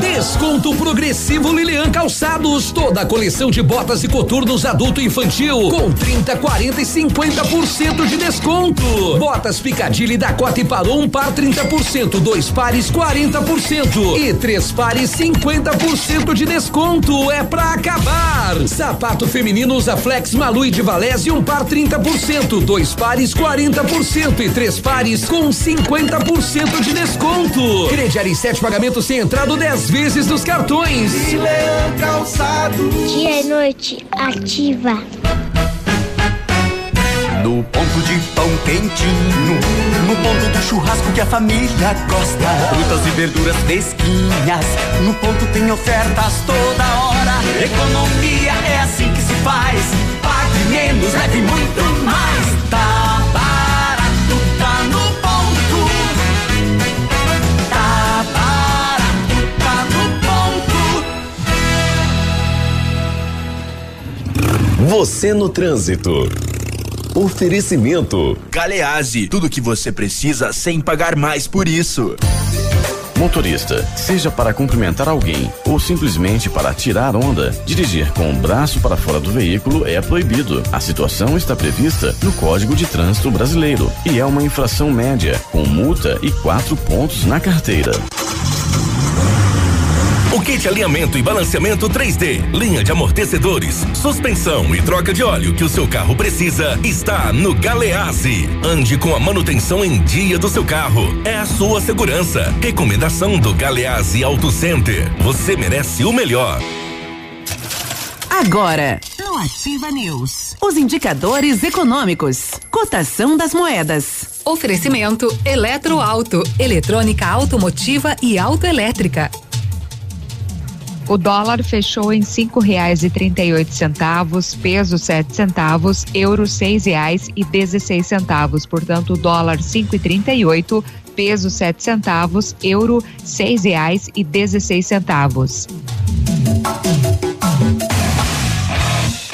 Desconto progressivo Lilian Calçados. Toda a coleção de botas e coturnos adulto e infantil com 30, 40 e 50% de desconto. Botas Picadilly Dakota e Parou um par 30%, dois pares 40% e três pares 50% de desconto. É pra acabar. Sapato feminino usa Flex Malu e de Valese um par 30%, dois pares 40% e três pares com 50% de desconto. Crediário em sete pagamentos sem entrada 10 vezes dos cartões. Leão Calçado. Dia e noite, ativa. No ponto de pão quentinho, no ponto do churrasco que a família gosta. Frutas e verduras fresquinhas, no ponto tem ofertas toda hora. Economia é assim que se faz. Pague menos, leve muito mais. Você no trânsito. Oferecimento. Galease, tudo que você precisa sem pagar mais por isso. Motorista, seja para cumprimentar alguém ou simplesmente para tirar onda, dirigir com o braço para fora do veículo é proibido. A situação está prevista no Código de Trânsito Brasileiro e é uma infração média, com multa e quatro pontos na carteira. O kit alinhamento e balanceamento 3D, linha de amortecedores, suspensão e troca de óleo que o seu carro precisa está no Galeazzi. Ande com a manutenção em dia do seu carro. É a sua segurança. Recomendação do Galeazzi Auto Center. Você merece o melhor. Agora, no Ativa News, os indicadores econômicos, cotação das moedas. Oferecimento Eletroauto, eletrônica automotiva e autoelétrica. O dólar fechou em cinco reais e trinta e oito centavos, peso sete centavos, euro seis reais e dezesseis centavos. Portanto, o dólar cinco e trinta e oito, peso sete centavos, euro seis reais e dezesseis centavos.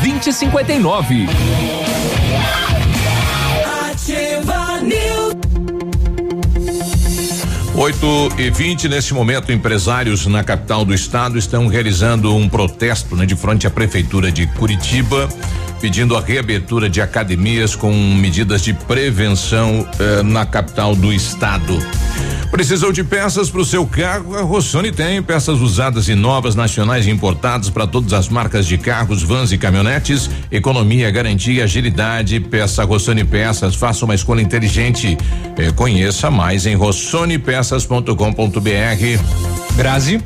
2059. Ativa News. 8 e 20 nesse momento, empresários na capital do estado estão realizando um protesto né, de frente à prefeitura de Curitiba, pedindo a reabertura de academias com medidas de prevenção eh, na capital do estado. Precisou de peças para o seu carro? A Rossoni tem peças usadas e novas, nacionais e importadas para todas as marcas de carros, vans e caminhonetes. Economia, garantia, agilidade. Peça Rossoni Peças. Faça uma escolha inteligente. Eh, conheça mais em rossonepeças.com.br. Grazi.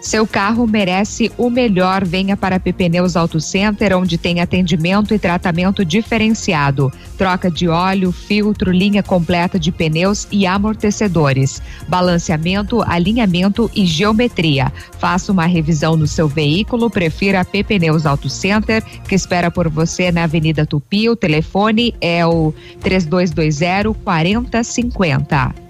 Seu carro merece o melhor. Venha para Pneus Auto Center, onde tem atendimento e tratamento diferenciado. Troca de óleo, filtro, linha completa de pneus e amortecedores. Balanceamento, alinhamento e geometria. Faça uma revisão no seu veículo. Prefira a Pneus Auto Center, que espera por você na Avenida Tupi. O telefone é o 3220 4050.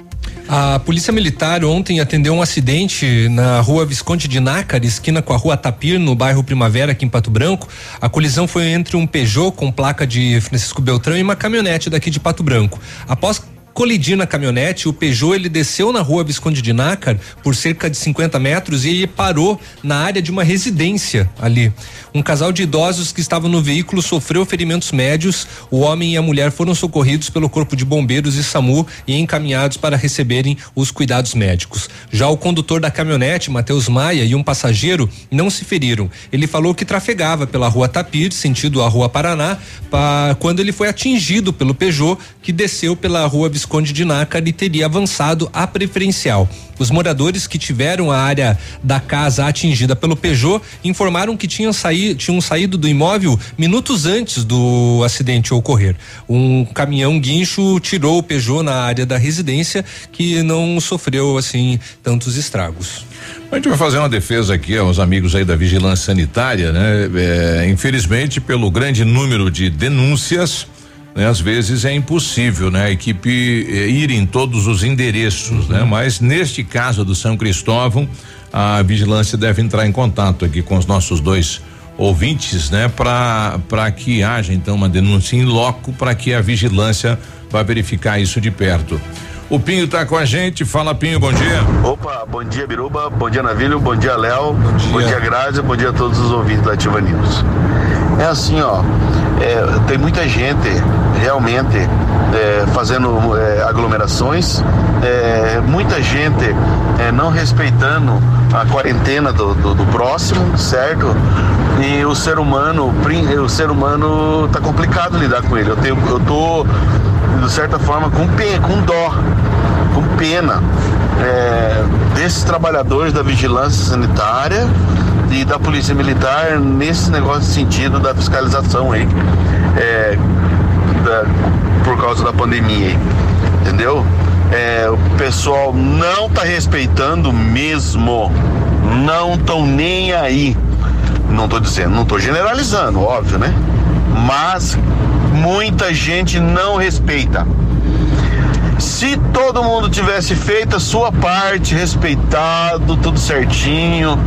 A Polícia Militar ontem atendeu um acidente na rua Visconde de Nácar, esquina com a rua Tapir, no bairro Primavera, aqui em Pato Branco. A colisão foi entre um Peugeot com placa de Francisco Beltrão e uma caminhonete daqui de Pato Branco. Após colidir na caminhonete, o Peugeot ele desceu na rua Visconde de Nácar por cerca de 50 metros e ele parou na área de uma residência ali. Um casal de idosos que estava no veículo sofreu ferimentos médios. O homem e a mulher foram socorridos pelo Corpo de Bombeiros e SAMU e encaminhados para receberem os cuidados médicos. Já o condutor da caminhonete, Matheus Maia, e um passageiro não se feriram. Ele falou que trafegava pela rua Tapir, sentido a rua Paraná, pra, quando ele foi atingido pelo Peugeot, que desceu pela rua Visconde de Nácar e teria avançado a preferencial. Os moradores que tiveram a área da casa atingida pelo Peugeot informaram que tinham, saí, tinham saído do imóvel minutos antes do acidente ocorrer. Um caminhão guincho tirou o Peugeot na área da residência que não sofreu assim tantos estragos. A gente vai fazer uma defesa aqui aos amigos aí da vigilância sanitária, né? É, infelizmente, pelo grande número de denúncias, né? Às vezes é impossível, né? A equipe eh, ir em todos os endereços, né? Mas neste caso do São Cristóvão, a vigilância deve entrar em contato aqui com os nossos dois ouvintes, né? Para para que haja então uma denúncia em loco para que a vigilância vá verificar isso de perto. O Pinho está com a gente. Fala, Pinho, bom dia. Opa, bom dia, Biruba. Bom dia, Navilho. Bom dia, Léo. Bom dia, bom dia Grazi. Bom dia a todos os ouvintes da Ativa News. É assim, ó. É, tem muita gente realmente é, fazendo é, aglomerações, é, muita gente é, não respeitando a quarentena do, do, do, próximo, certo? E o ser humano, o ser humano tá complicado lidar com ele. Eu tenho, eu tô de certa forma com com dó, com pena é, desses trabalhadores da vigilância sanitária e da polícia militar nesse negócio de sentido da fiscalização aí, é, da, por causa da pandemia, aí, entendeu? É, o pessoal não tá respeitando mesmo, não estão nem aí. Não tô dizendo, não tô generalizando, óbvio, né? Mas muita gente não respeita. Se todo mundo tivesse feito a sua parte, respeitado, tudo certinho,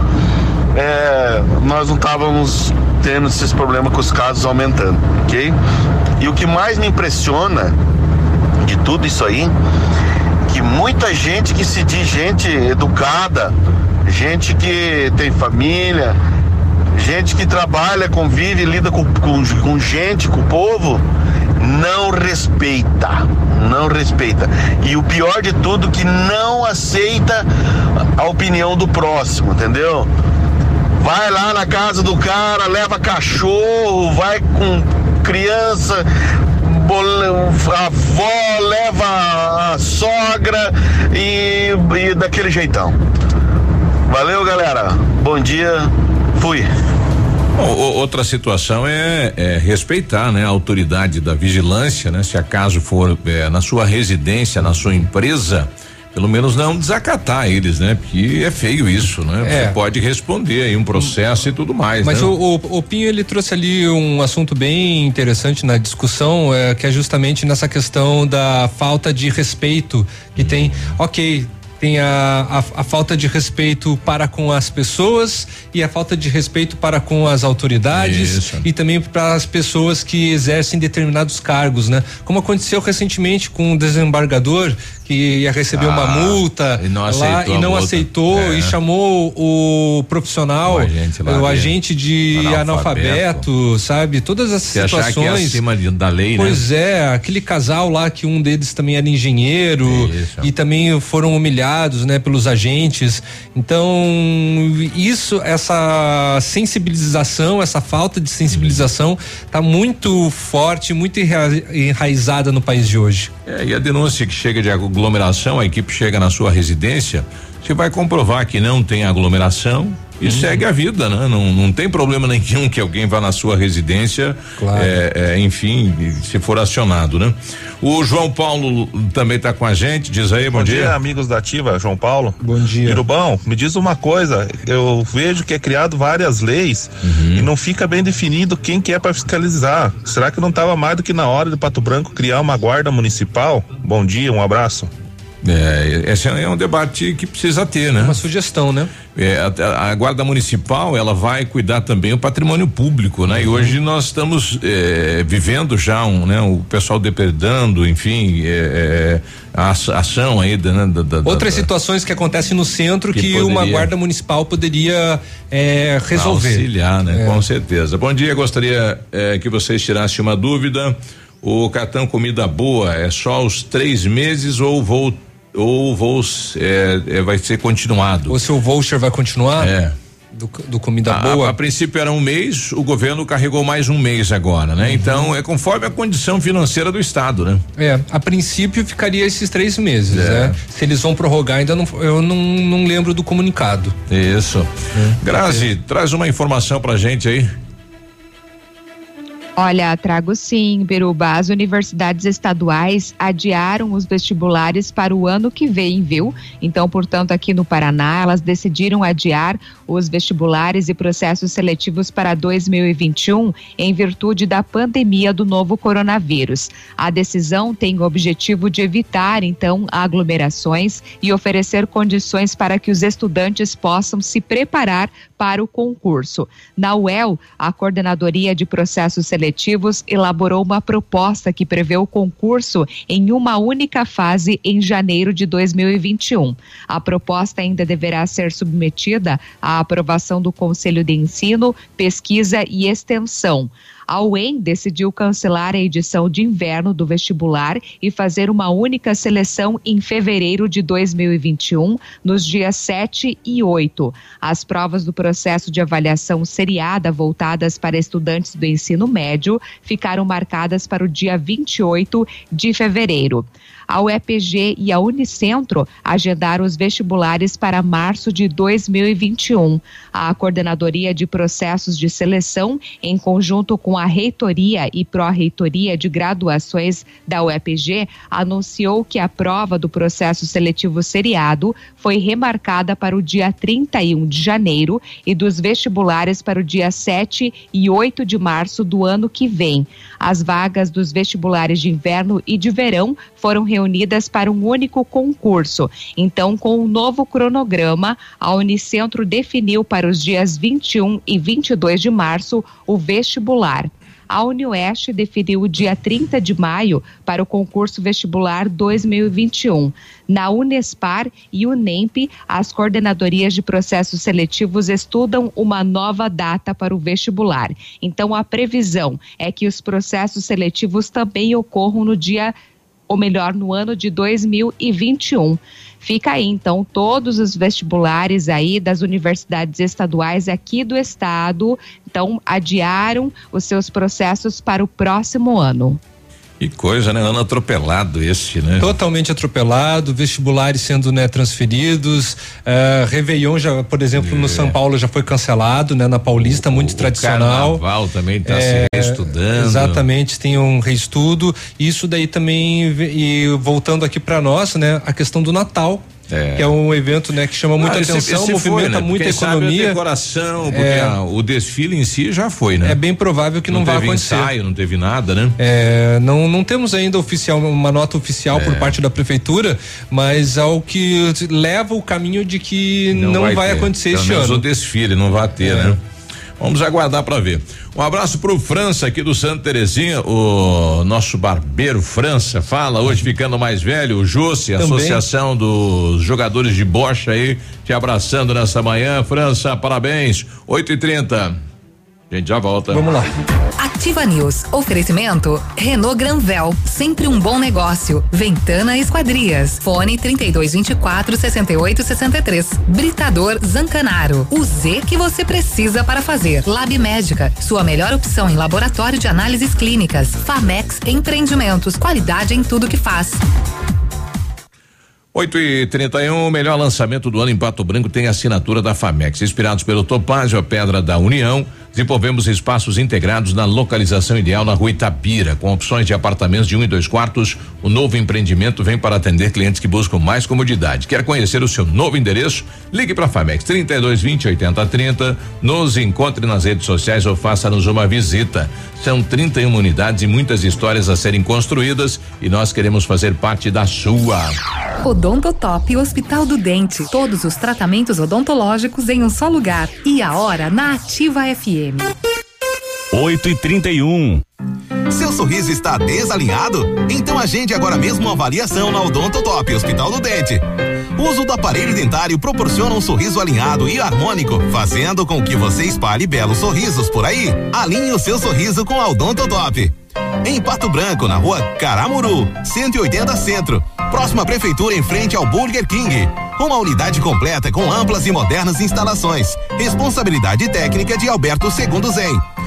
é, nós não estávamos tendo esses problemas com os casos aumentando, ok? E o que mais me impressiona de tudo isso aí, que muita gente que se diz gente educada, gente que tem família, gente que trabalha, convive, lida com, com, com gente, com o povo, não respeita, não respeita. E o pior de tudo que não aceita a opinião do próximo, entendeu? Vai lá na casa do cara, leva cachorro, vai com criança, avó leva a sogra e, e daquele jeitão. Valeu, galera. Bom dia. Fui. Outra situação é, é, respeitar, né, a autoridade da vigilância, né, se acaso for é, na sua residência, na sua empresa, pelo menos não desacatar eles, né? Porque é feio isso, né? É. Você pode responder aí um processo e tudo mais. Mas né? o, o, o, Pinho ele trouxe ali um assunto bem interessante na discussão, é, que é justamente nessa questão da falta de respeito que hum. tem. Ok, tem a, a, a, falta de respeito para com as pessoas e a falta de respeito para com as autoridades Isso. e também para as pessoas que exercem determinados cargos, né? Como aconteceu recentemente com um desembargador que ia receber ah, uma multa e não lá e não aceitou é. e chamou o profissional, o agente, o agente de analfabeto. analfabeto. sabe? Todas essas Você situações. Achar que é acima da lei, pois né? é, aquele casal lá que um deles também era engenheiro isso. e também foram humilhados, né, pelos agentes. Então, isso, essa sensibilização, essa falta de sensibilização está muito forte, muito enraizada no país de hoje. É, e a denúncia que chega de aglomeração, a equipe chega na sua residência, você vai comprovar que não tem aglomeração e hum. segue a vida, né? Não, não tem problema nenhum que alguém vá na sua residência, claro. é, é, enfim, se for acionado, né? O João Paulo também está com a gente, diz aí, bom, bom dia. dia. amigos da Ativa, João Paulo. Bom dia. Irubão, me diz uma coisa, eu vejo que é criado várias leis uhum. e não fica bem definido quem que é para fiscalizar. Será que não estava mais do que na hora de Pato Branco criar uma guarda municipal? Bom dia, um abraço. É, esse é um debate que precisa ter, né? Uma sugestão, né? É, a, a, guarda municipal ela vai cuidar também do patrimônio público, né? Uhum. E hoje nós estamos é, vivendo já um, né? O pessoal depredando, enfim, é, é a ação aí da, né? da, outras da, situações que acontecem no centro que, que poderia, uma guarda municipal poderia é, resolver, auxiliar, né? Com certeza. Bom dia, gostaria que vocês tirassem uma dúvida. O cartão comida boa é só os três meses ou vou ou vou é, é, vai ser continuado. O seu voucher vai continuar? É. Do, do comida a, boa? A, a, princípio era um mês, o governo carregou mais um mês agora, né? Uhum. Então é conforme a condição financeira do estado, né? É, a princípio ficaria esses três meses, é. né? Se eles vão prorrogar, ainda não, eu não, não lembro do comunicado. Isso. É. Grazi, traz uma informação pra gente aí. Olha, trago sim, Biruba. As universidades estaduais adiaram os vestibulares para o ano que vem, viu? Então, portanto, aqui no Paraná, elas decidiram adiar os vestibulares e processos seletivos para 2021 em virtude da pandemia do novo coronavírus. A decisão tem o objetivo de evitar, então, aglomerações e oferecer condições para que os estudantes possam se preparar para o concurso. Na UEL, a Coordenadoria de Processos Seletivos seletivos elaborou uma proposta que prevê o concurso em uma única fase em janeiro de 2021. A proposta ainda deverá ser submetida à aprovação do Conselho de Ensino, Pesquisa e Extensão. A UEM decidiu cancelar a edição de inverno do vestibular e fazer uma única seleção em fevereiro de 2021, nos dias 7 e 8. As provas do processo de avaliação seriada voltadas para estudantes do ensino médio ficaram marcadas para o dia 28 de fevereiro a UEPG e a Unicentro agendaram os vestibulares para março de 2021. A Coordenadoria de Processos de Seleção, em conjunto com a Reitoria e Pró-Reitoria de Graduações da UEPG, anunciou que a prova do processo seletivo seriado foi remarcada para o dia 31 de janeiro e dos vestibulares para o dia 7 e 8 de março do ano que vem. As vagas dos vestibulares de inverno e de verão foram reunidas reunidas para um único concurso. Então, com o um novo cronograma, a Unicentro definiu para os dias 21 e 22 de março o vestibular a Unioeste definiu o dia 30 de maio para o concurso vestibular 2021. Na Unespar e Unemp, as coordenadorias de processos seletivos estudam uma nova data para o vestibular. Então, a previsão é que os processos seletivos também ocorram no dia ou melhor, no ano de 2021. Fica aí, então, todos os vestibulares aí das universidades estaduais aqui do estado, então, adiaram os seus processos para o próximo ano. Que coisa, né? Ano atropelado esse, né? Totalmente atropelado, vestibulares sendo né, transferidos, uh, Réveillon já, por exemplo, é. no São Paulo já foi cancelado, né? Na Paulista, o, muito o tradicional. Carnaval também está é, se reestudando. Exatamente, tem um reestudo. Isso daí também, e voltando aqui para nós, né? A questão do Natal, é. que é um evento né, que chama muita ah, atenção, esse, esse movimenta foi, né? muita Quem economia. Sabe a decoração, porque é, a, o desfile em si já foi, né? É bem provável que não, não vá acontecer. Ensaio, não teve nada, né? É, não, não temos ainda oficial uma nota oficial por é. parte da prefeitura, mas ao que leva o caminho de que não, não vai, vai acontecer este ano. o desfile não vai ter, é. né? Vamos aguardar para ver. Um abraço pro França aqui do Santa Terezinha, o nosso barbeiro França fala hoje ficando mais velho, o Jossi, Associação dos Jogadores de Bocha aí, te abraçando nessa manhã, França, parabéns. 8 e 30 a gente já volta. Vamos lá. Ativa News. Oferecimento Renault Granvel. Sempre um bom negócio. Ventana Esquadrias. Fone 3224 6863. Britador Zancanaro. O Z que você precisa para fazer. Lab Médica. Sua melhor opção em laboratório de análises clínicas. Famex Empreendimentos. Qualidade em tudo que faz. 8 e 31 o melhor lançamento do ano em Pato Branco tem assinatura da Famex. Inspirados pelo Topázio, a Pedra da União, desenvolvemos espaços integrados na localização ideal na rua Itapira, com opções de apartamentos de um e dois quartos. O novo empreendimento vem para atender clientes que buscam mais comodidade. Quer conhecer o seu novo endereço? Ligue para a Famex 32 20 80 30. Nos encontre nas redes sociais ou faça-nos uma visita. São 31 unidades e muitas histórias a serem construídas e nós queremos fazer parte da sua. Odontotop Hospital do Dente. Todos os tratamentos odontológicos em um só lugar. E a hora na Ativa FM. 8 e 31 seu sorriso está desalinhado? Então agende agora mesmo uma avaliação na Odontotop Hospital do Dente. O uso do aparelho dentário proporciona um sorriso alinhado e harmônico, fazendo com que você espalhe belos sorrisos por aí. Alinhe o seu sorriso com a Odontotop. Em Pato Branco, na rua Caramuru, 180 Centro. Próxima prefeitura em frente ao Burger King. Uma unidade completa com amplas e modernas instalações. Responsabilidade técnica de Alberto Segundo Zen.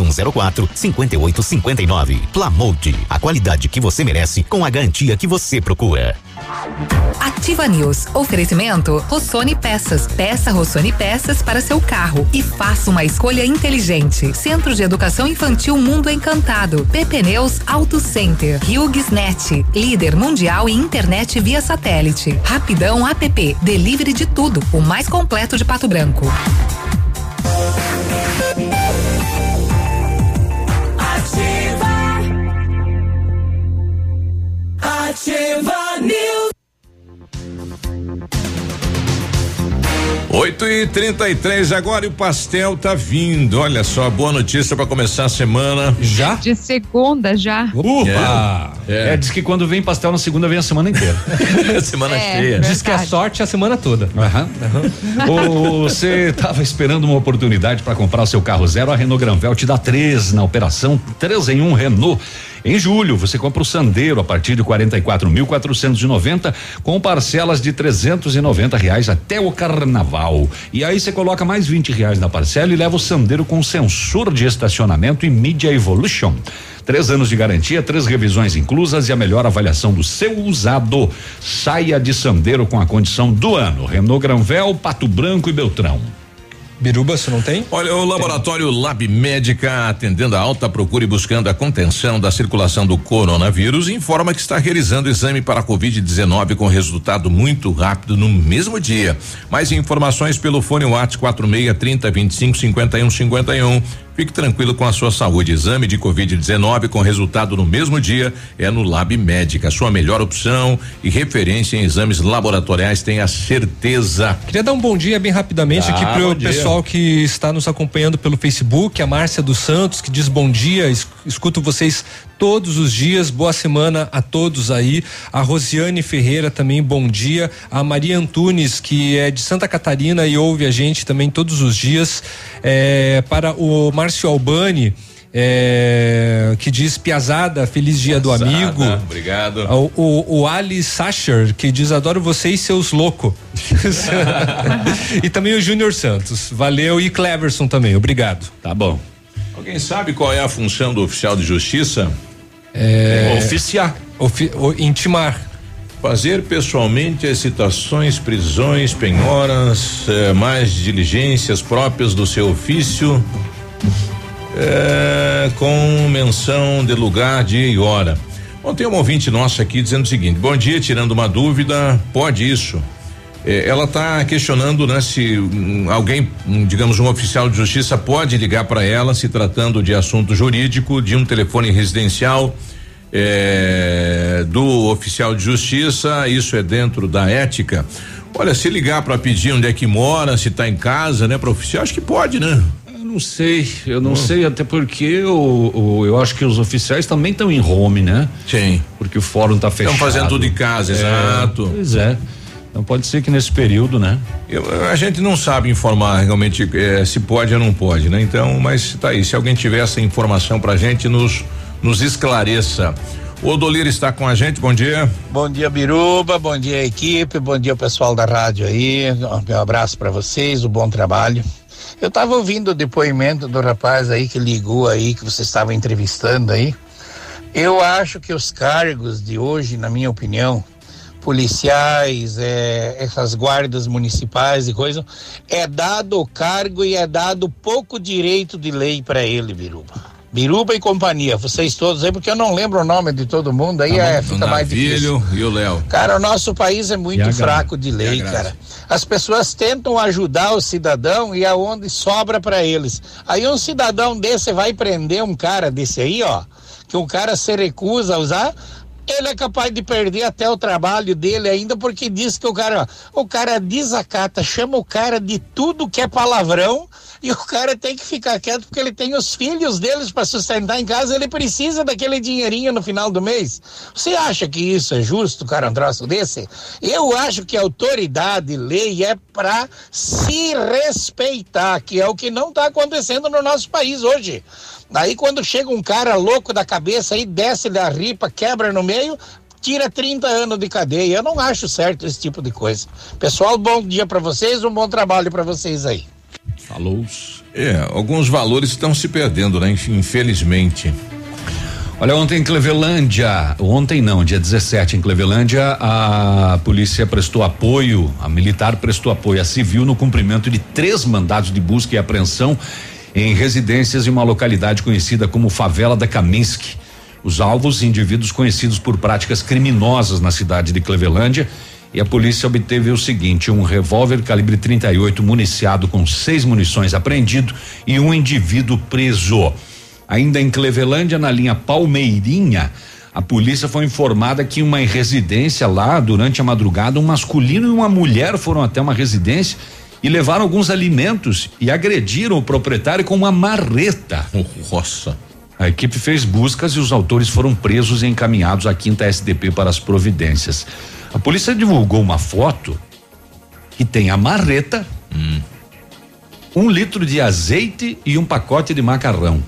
9104 5859. Plamold, a qualidade que você merece com a garantia que você procura. Ativa News. Oferecimento Rossoni Peças. Peça Rossoni Peças para seu carro e faça uma escolha inteligente. Centro de Educação Infantil Mundo Encantado. PP Neus Auto Center. HughesNet. Líder mundial em internet via satélite. Rapidão App. Delivery de tudo. O mais completo de Pato Branco. Ativa News. 8 e 33 agora e o pastel tá vindo. Olha só, boa notícia para começar a semana. Já? De segunda já. Upa! É. é. diz que quando vem pastel na segunda vem a semana inteira. semana É, cheia. Diz que a sorte é a semana toda. Aham. Ô, Você estava esperando uma oportunidade para comprar o seu carro zero? A Renault Granvel te dá três na operação três em um Renault. Em julho, você compra o Sandero a partir de 44.490 com parcelas de 390 reais até o carnaval. E aí você coloca mais 20 reais na parcela e leva o Sandero com sensor de estacionamento e Media Evolution. Três anos de garantia, três revisões inclusas e a melhor avaliação do seu usado. Saia de Sandero com a condição do ano. Renault Granvel, Pato Branco e Beltrão. Biruba, você não tem? Olha, o laboratório Lab Médica, atendendo a alta procura e buscando a contenção da circulação do coronavírus, informa que está realizando exame para a Covid-19 com resultado muito rápido no mesmo dia. Mais informações pelo fone WhatsApp 46 30 25 51 51. Fique tranquilo com a sua saúde. Exame de Covid-19 com resultado no mesmo dia é no Lab Médica. Sua melhor opção e referência em exames laboratoriais, tenha certeza. Queria dar um bom dia bem rapidamente Ah, aqui pro bom dia. pessoal que está nos acompanhando pelo Facebook, a Márcia dos Santos, que diz bom dia, es- escuto vocês todos os dias, boa semana a todos aí. A Rosiane Ferreira também, bom dia. A Maria Antunes, que é de Santa Catarina e ouve a gente também todos os dias. É, para o Márcio Albani. é, que diz Piazada, feliz dia do Piazada, amigo. obrigado. O, o, o Ali Sacher, que diz adoro vocês, seus loucos. e também o Júnior Santos. Valeu. E Cleverson também, obrigado. Tá bom. Alguém sabe qual é a função do oficial de justiça? É, Oficiar. ofi- o- intimar. Fazer pessoalmente as citações, prisões, penhoras, eh, mais diligências próprias do seu ofício, eh, com menção de lugar, dia e hora. Bom, tem uma ouvinte nossa aqui dizendo o seguinte: bom dia, tirando uma dúvida, pode isso? Eh, ela está questionando, né, se hum, alguém, hum, digamos, um oficial de justiça pode ligar para ela se tratando de assunto jurídico, de um telefone residencial eh, do oficial de justiça, isso é dentro da ética. Olha, se ligar para pedir onde é que mora, se está em casa, né, para oficial, acho que pode, né? Eu não sei, eu não sei, até porque o, o- eu acho que os oficiais também estão em home, né? Sim. Porque o fórum tá fechado. Estão fazendo tudo em casa, É, exato. Pois é. Então pode ser que nesse período, né? Eu- a gente não sabe informar realmente eh, se pode ou não pode, né? Então, mas tá aí, se alguém tiver essa informação pra gente, nos, nos esclareça. O Odolir está com a gente, bom dia. Bom dia, Biruba. Bom dia, equipe. Bom dia, pessoal da rádio aí. Meu abraço para vocês, um bom trabalho. Eu estava ouvindo o depoimento do rapaz aí que ligou aí, que você estava entrevistando aí. Eu acho que os cargos de hoje, na minha opinião, policiais, é, essas guardas municipais e coisa, é dado o cargo e é dado pouco direito de lei para ele, Biruba. Biruba e companhia, vocês todos aí, porque eu não lembro o nome de todo mundo, aí é, o fica mais difícil. E o Léo. Cara, o nosso país é muito fraco de lei, cara. As pessoas tentam ajudar o cidadão e aonde sobra para eles. Aí um cidadão desse vai prender um cara desse aí, ó, que um cara se recusa a usar, ele é capaz de perder até o trabalho dele ainda porque diz que o cara, o cara desacata, chama o cara de tudo que é palavrão e o cara tem que ficar quieto porque ele tem os filhos deles para sustentar em casa, ele precisa daquele dinheirinho no final do mês. Você acha que isso é justo, cara, um troço desse? Eu acho que autoridade, lei é para se respeitar, que é o que não está acontecendo no nosso país hoje. Daí quando chega um cara louco da cabeça aí, desce da ripa, quebra no meio, tira 30 anos de cadeia. Eu não acho certo esse tipo de coisa. Pessoal, bom dia para vocês, um bom trabalho para vocês aí. Falou. É, alguns valores estão se perdendo, né? Infelizmente. Olha, ontem em Clevelândia, ontem não, dia 17 em Clevelândia, a polícia prestou apoio, a militar prestou apoio a civil no cumprimento de três mandados de busca e apreensão em residências em uma localidade conhecida como Favela da Kaminsky. Os alvos, indivíduos conhecidos por práticas criminosas na cidade de Clevelândia, e a polícia obteve o seguinte: um revólver calibre 38 municiado com seis munições apreendido e um indivíduo preso. Ainda em Clevelândia, na linha Palmeirinha, a polícia foi informada que uma residência lá, durante a madrugada, um masculino e uma mulher foram até uma residência e levaram alguns alimentos e agrediram o proprietário com uma marreta. Nossa. A equipe fez buscas e os autores foram presos e encaminhados à quinta SDP para as providências. A polícia divulgou uma foto que tem a marreta, hum. um litro de azeite e um pacote de macarrão.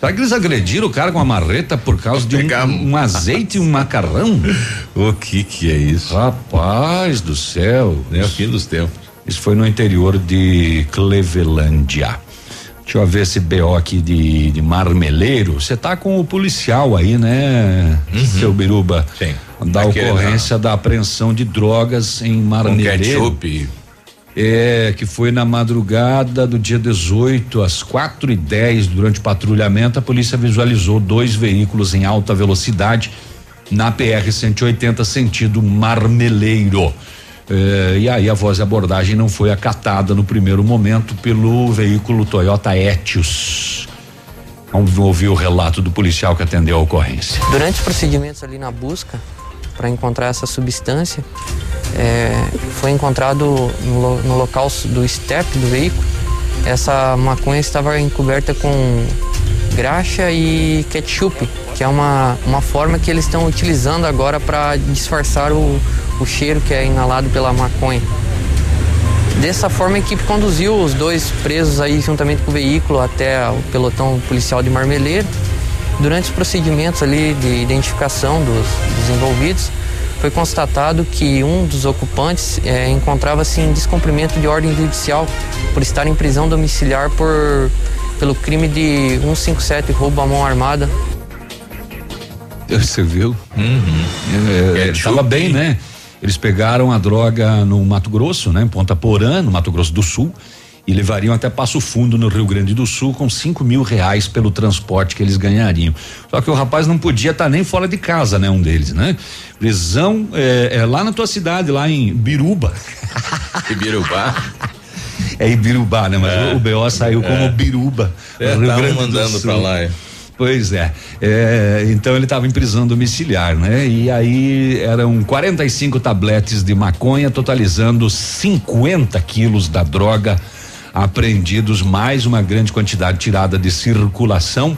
Será que eles agrediram o cara com a marreta por causa de um, um, azeite e um macarrão? O que que é isso? Rapaz do céu. É o fim dos tempos. Isso foi no interior de Clevelândia. Deixa eu ver esse BO aqui de, de marmeleiro. Você tá com o policial aí, né, uhum. seu Biruba? Sim. Da ocorrência da apreensão de drogas em marmeleiro. Com ketchup é, que foi na madrugada do dia 18 às quatro e dez durante o patrulhamento a polícia visualizou dois veículos em alta velocidade na PR 180 sentido Marmeleiro. É, e aí a voz de abordagem não foi acatada no primeiro momento pelo veículo Toyota Etios. Vamos ouvir o relato do policial que atendeu a ocorrência. Durante os procedimentos ali na busca para encontrar essa substância, é, foi encontrado no, no, local do step do veículo. Essa maconha estava encoberta com graxa e ketchup, que é uma, uma forma que eles estão utilizando agora para disfarçar o, o cheiro que é inalado pela maconha. Dessa forma, a equipe conduziu os dois presos aí juntamente com o veículo até o pelotão policial de Marmeleiro. Durante os procedimentos ali de identificação dos, dos envolvidos, foi constatado que um dos ocupantes é, encontrava-se em descumprimento de ordem judicial por estar em prisão domiciliar por, pelo crime de 157 roubo à mão armada. Você viu? Uhum. É, é, bem, né? Eles pegaram a droga no Mato Grosso, né? Em Ponta Porã, no Mato Grosso do Sul e levariam até Passo Fundo, no Rio Grande do Sul, com cinco mil reais pelo transporte que eles ganhariam. Só que o rapaz não podia estar tá nem fora de casa, né? Um deles, né? Prisão é, é lá na tua cidade, lá em Biruba. Ibirubá? é Ibirubá, né? Mas é, o BO saiu é. como Biruba. É, Rio Grande mandando para lá. É. Pois é. é. então ele estava em prisão domiciliar, né? E aí eram 45 tabletes de maconha, totalizando 50 quilos da droga apreendidos mais uma grande quantidade tirada de circulação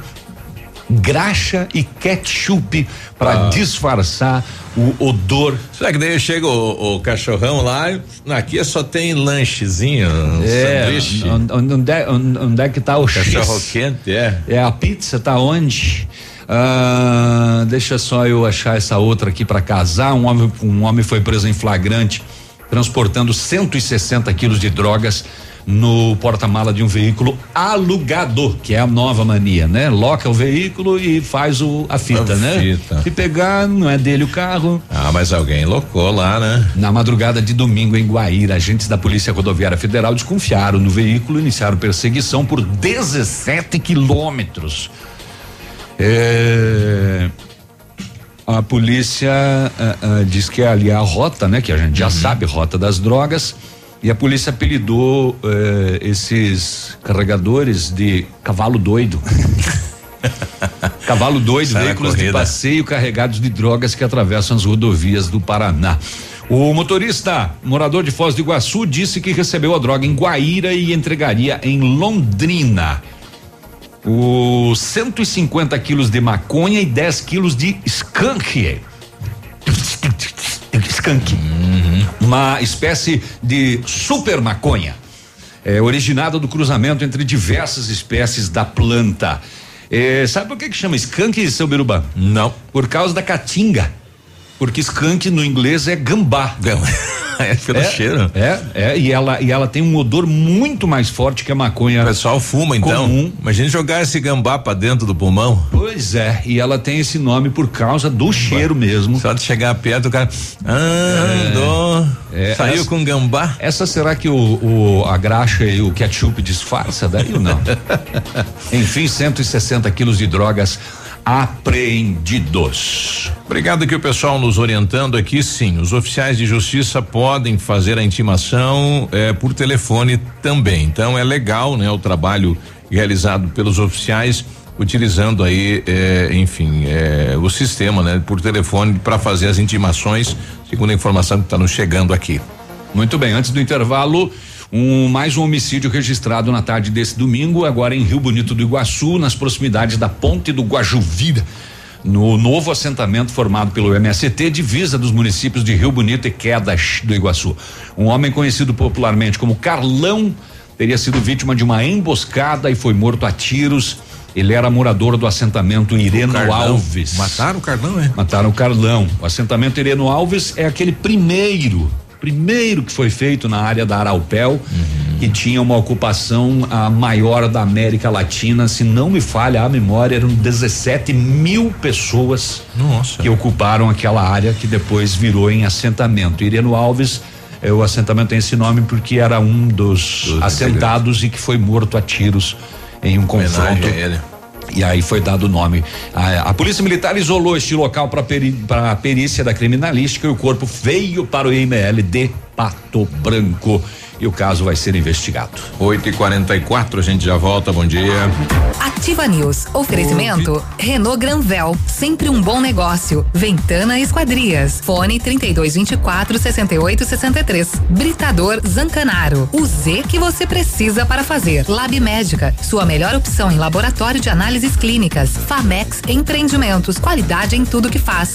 graxa e ketchup para ah. disfarçar o odor. Será que daí chega o, o, cachorrão lá, aqui só tem lanchezinho, um é, sanduíche. Onde, é, onde é que tá o Cachorro X? quente, é. É, a pizza tá onde? Ah, deixa só eu achar essa outra aqui para casar. Um homem, um homem foi preso em flagrante transportando 160 quilos de drogas no porta-mala de um veículo alugado, que é a nova mania, né? Loca o veículo e faz o, a fita, a né? Fita. Se pegar, não é dele o carro. Ah, mas alguém locou lá, né? Na madrugada de domingo em Guaíra, agentes da Polícia Rodoviária Federal desconfiaram no veículo e iniciaram perseguição por 17 quilômetros. É, a polícia uh, uh, diz que é ali a rota, né? Que a gente já uhum. sabe, rota das drogas. E a polícia apelidou eh, esses carregadores de cavalo doido. cavalo doido, veículos de passeio carregados de drogas que atravessam as rodovias do Paraná. O motorista, morador de Foz do Iguaçu, disse que recebeu a droga em Guaíra e entregaria em Londrina. Os 150 quilos de maconha e 10 quilos de skunk. Skunk. Uhum. Uma espécie de super maconha. É, originada do cruzamento entre diversas espécies da planta. É, sabe por que, que chama skunk, seu Biruba? Não. Por causa da caatinga. Porque skunk no inglês é gambá. é pelo é, cheiro. É, é, e ela, e ela tem um odor muito mais forte que a maconha. O pessoal fuma então. Comum. Imagina jogar esse gambá pra dentro do pulmão. Pois é, e ela tem esse nome por causa do cheiro mesmo. Só de chegar perto o cara. Andou. É, saiu essa, com gambá. Essa será que o, o, a graxa e o ketchup disfarça daí ou não? Enfim, 160 quilos de drogas apreendidos. Obrigado aqui o pessoal nos orientando aqui, sim, os oficiais de justiça podem fazer a intimação eh, por telefone também. Então é legal, né, o trabalho realizado pelos oficiais utilizando aí, eh, enfim, eh, o sistema, né, por telefone para fazer as intimações, segundo a informação que está nos chegando aqui. Muito bem, antes do intervalo, um mais um homicídio registrado na tarde desse domingo, agora em Rio Bonito do Iguaçu, nas proximidades da Ponte do Guajuvira no novo assentamento formado pelo MST, divisa dos municípios de Rio Bonito e Quedas do Iguaçu. Um homem conhecido popularmente como Carlão teria sido vítima de uma emboscada e foi morto a tiros. Ele era morador do assentamento Ireno Alves. Mataram o Carlão, é? Mataram o Carlão. O assentamento Ireno Alves é aquele primeiro primeiro que foi feito na área da Araupel, uhum. que tinha uma ocupação a maior da América Latina, se não me falha a memória, eram 17 mil pessoas Nossa. que ocuparam aquela área que depois virou em assentamento. Ireno Alves, é, o assentamento tem esse nome porque era um dos, dos assentados e que foi morto a tiros em um confronto. E aí foi dado o nome. A, a Polícia Militar isolou este local para peri, a perícia da criminalística e o corpo veio para o IML de Pato Branco e o caso vai ser investigado. 8 e 44 a gente já volta. Bom dia. Ativa News. Oferecimento Renault Granvel, sempre um bom negócio. Ventana Esquadrias. Fone 3224 6863. Britador Zancanaro. O Z que você precisa para fazer. Lab Médica, sua melhor opção em laboratório de análises clínicas. Famex Empreendimentos, qualidade em tudo que faz.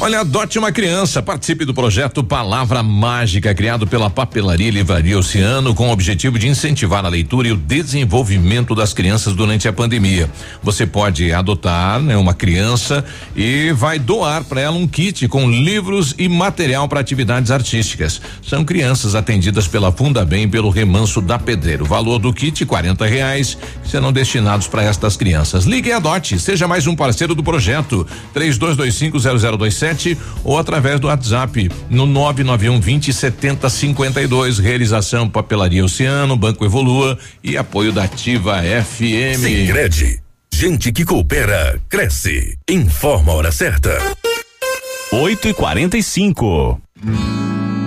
Olha, adote uma criança. Participe do projeto Palavra Mágica, criado pela Papelaria Livraria Oceano, com o objetivo de incentivar a leitura e o desenvolvimento das crianças durante a pandemia. Você pode adotar né, uma criança e vai doar para ela um kit com livros e material para atividades artísticas. São crianças atendidas pela Fundabem e pelo Remanso da Pedreiro. O valor do kit: R$ reais, serão destinados para estas crianças. Ligue e adote. Seja mais um parceiro do projeto. 32250027 sete ou através do WhatsApp no 991 20 70 52. Realização Papelaria Oceano, Banco Evolua e apoio da Ativa FM. Sicredi, gente que coopera cresce. Informa a hora certa. 8 e 45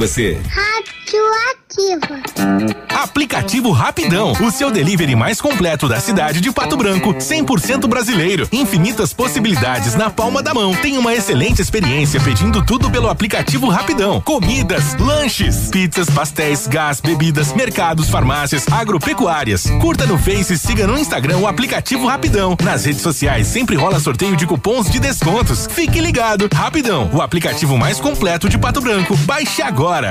você. Radioativa. Aplicativo Rapidão, o seu delivery mais completo da cidade de Pato Branco, 100% brasileiro. Infinitas possibilidades na palma da mão. Tem uma excelente experiência pedindo tudo pelo aplicativo Rapidão. Comidas, lanches, pizzas, pastéis, gás, bebidas, mercados, farmácias, agropecuárias. Curta no Face e siga no Instagram o aplicativo Rapidão. Nas redes sociais sempre rola sorteio de cupons de descontos. Fique ligado. Rapidão, o aplicativo mais completo de Pato Branco. Baixe agora.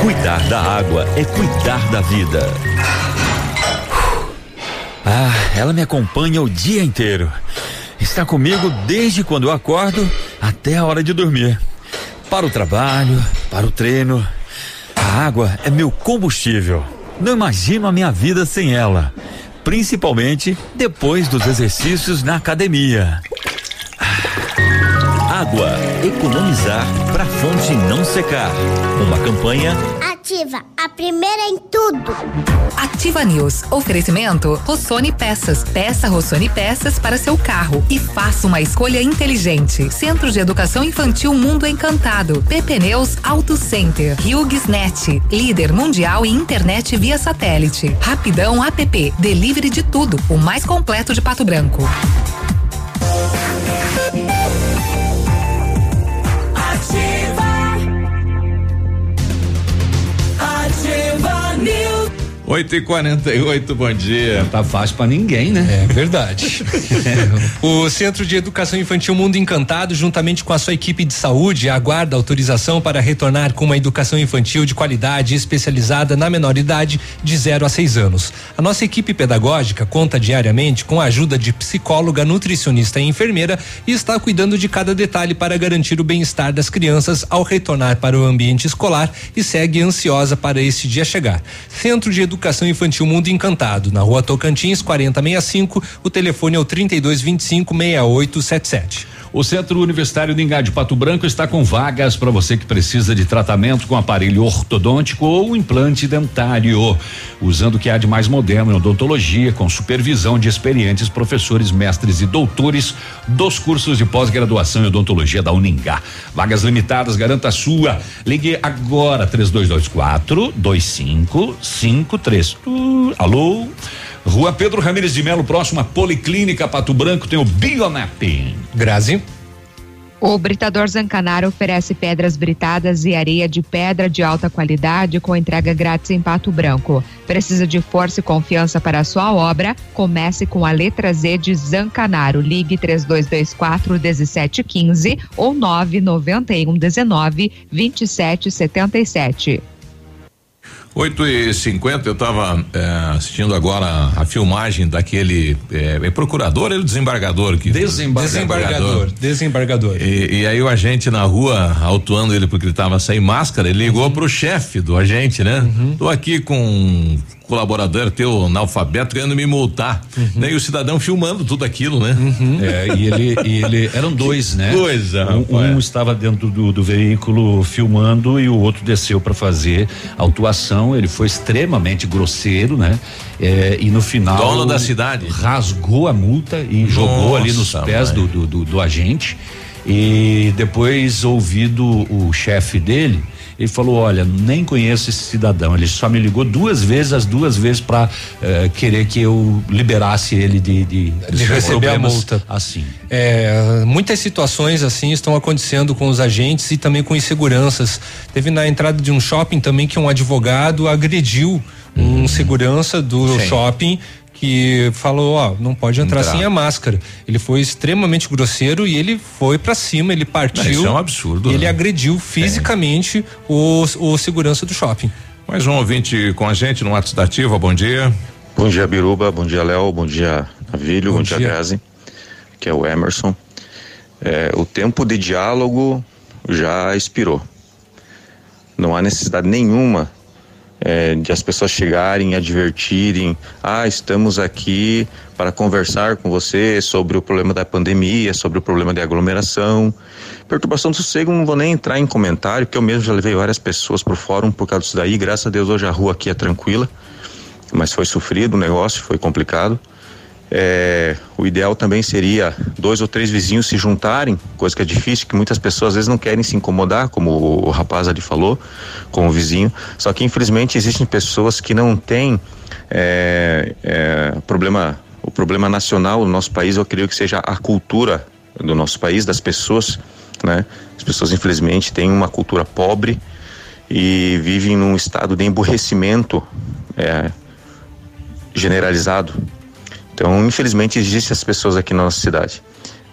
Cuidar da água é cuidar da vida. Ah, ela me acompanha o dia inteiro. Está comigo desde quando eu acordo até a hora de dormir. Para o trabalho, para o treino. A água é meu combustível. Não imagino a minha vida sem ela. Principalmente depois dos exercícios na academia. Água. Economizar para a fonte não secar. Uma campanha. Ativa, a primeira em tudo. Ativa News. Oferecimento Rossoni Peças. Peça Rossoni Peças para seu carro e faça uma escolha inteligente. Centro de Educação Infantil Mundo Encantado. PP Neus Auto Center. HughesNet. Líder mundial em internet via satélite. Rapidão app. Delivery de tudo. O mais completo de Pato Branco. 8 e 48 bom dia. Tá fácil pra ninguém, né? É verdade. o Centro de Educação Infantil Mundo Encantado, juntamente com a sua equipe de saúde, aguarda autorização para retornar com uma educação infantil de qualidade especializada na menor idade de 0 a 6 anos. A nossa equipe pedagógica conta diariamente com a ajuda de psicóloga, nutricionista e enfermeira e está cuidando de cada detalhe para garantir o bem-estar das crianças ao retornar para o ambiente escolar e segue ansiosa para este dia chegar. Centro de Educação Infantil Mundo Encantado, na rua Tocantins, 4065. O telefone é o 3225 6877. O Centro Universitário de Engá de Pato Branco está com vagas para você que precisa de tratamento com aparelho ortodôntico ou implante dentário, usando o que há de mais moderno em odontologia, com supervisão de experientes professores, mestres e doutores dos cursos de pós-graduação em odontologia da Uningá. Vagas limitadas, garanta a sua. Ligue agora 3224 2553. Uh, alô? Rua Pedro Ramires de Melo, próximo à Policlínica Pato Branco, tem o Bionep. Grazi. O Britador Zancanaro oferece pedras britadas e areia de pedra de alta qualidade com entrega grátis em Pato Branco. Precisa de força e confiança para a sua obra? Comece com a letra Z de Zancanaro. Ligue 3224 1715 ou 991 19 2777. 8 e 50 eu estava assistindo agora a filmagem daquele é, é procurador ou desembargador que Desembargador. Desembargador. E, e aí o agente na rua autuando ele porque ele estava sem máscara, ele ligou Uhum. pro chefe do agente, né? Tô aqui com colaborador teu analfabeto querendo me multar. Uhum. Daí o cidadão filmando tudo aquilo, né? É, e ele, e ele eram dois, né? coisa, um, um estava dentro do, do veículo filmando e o outro desceu para fazer autuação. Ele foi extremamente grosseiro, né? É, e no final Dono da cidade. rasgou a multa e jogou ali nos Nossa, pés do, do, do, do agente. E depois ouvido o chefe dele, ele falou: Olha, nem conheço esse cidadão. Ele só me ligou duas vezes, as duas vezes para querer que eu liberasse ele de, de, De receber a multa. Assim. É, muitas situações assim estão acontecendo com os agentes e também com inseguranças. Teve na entrada de um shopping também que um advogado agrediu um segurança do Sim. shopping que falou, ó, não pode entrar Entrar. sem a máscara. Ele foi extremamente grosseiro e ele foi pra cima, ele partiu. Isso é um absurdo, Ele né? agrediu fisicamente o, o segurança do shopping. Mais um ouvinte com a gente no WhatsApp da Ativa, bom dia. Bom dia, Biruba. Bom dia, Léo. Bom dia, Navilho. Bom, Bom dia, dia. Grazi. Que é o Emerson. É, o tempo de diálogo já expirou. Não há necessidade nenhuma é, de as pessoas chegarem advertirem: ah, estamos aqui para conversar com você sobre o problema da pandemia, sobre o problema de aglomeração. Perturbação do sossego, não vou nem entrar em comentário, porque eu mesmo já levei várias pessoas para o fórum por causa disso daí. Graças a Deus, hoje a rua aqui é tranquila, mas foi sofrido o negócio, foi complicado. É, o ideal também seria dois ou três vizinhos se juntarem, coisa que é difícil, que muitas pessoas às vezes não querem se incomodar, como o rapaz ali falou, com o vizinho. Só que infelizmente existem pessoas que não têm é, é, problema, o problema nacional do nosso país, eu creio que seja a cultura do nosso país, das pessoas, né? As pessoas infelizmente têm uma cultura pobre e vivem num estado de emburrecimento é, generalizado então, infelizmente, existem as pessoas aqui na nossa cidade.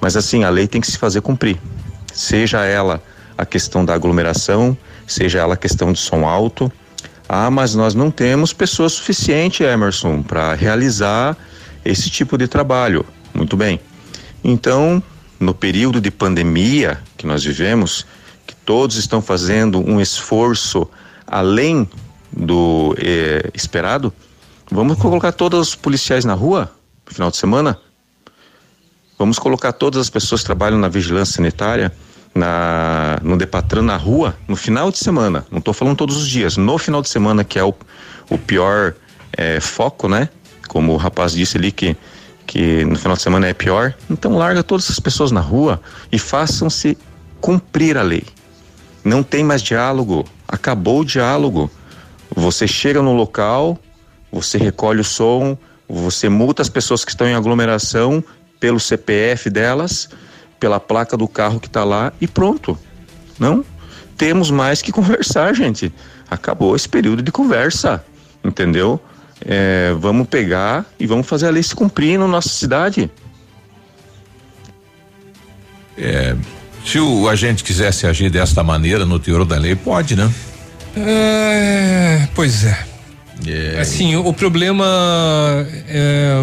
Mas assim, a lei tem que se fazer cumprir. Seja ela a questão da aglomeração, seja ela a questão de som alto. Ah, mas nós não temos pessoas suficientes, Emerson, para realizar esse tipo de trabalho. Muito bem. Então, no período de pandemia que nós vivemos, que todos estão fazendo um esforço além do eh, esperado, vamos colocar todos os policiais na rua? Final de semana? Vamos colocar todas as pessoas que trabalham na vigilância sanitária, na, no Depatran na rua, no final de semana. Não estou falando todos os dias, no final de semana, que é o, o pior é, foco, né? Como o rapaz disse ali que, que no final de semana é pior. Então larga todas essas pessoas na rua e façam-se cumprir a lei. Não tem mais diálogo, acabou o diálogo. Você chega no local, você recolhe o som, você multa as pessoas que estão em aglomeração pelo CPF delas, pela placa do carro que está lá e pronto. Não temos mais que conversar, gente. Acabou esse período de conversa, entendeu? É, vamos pegar e vamos fazer a lei se cumprir na nossa cidade. É, se o agente quisesse agir desta maneira no teor da lei, pode, né? É, pois é. É. Assim, o, o problema é,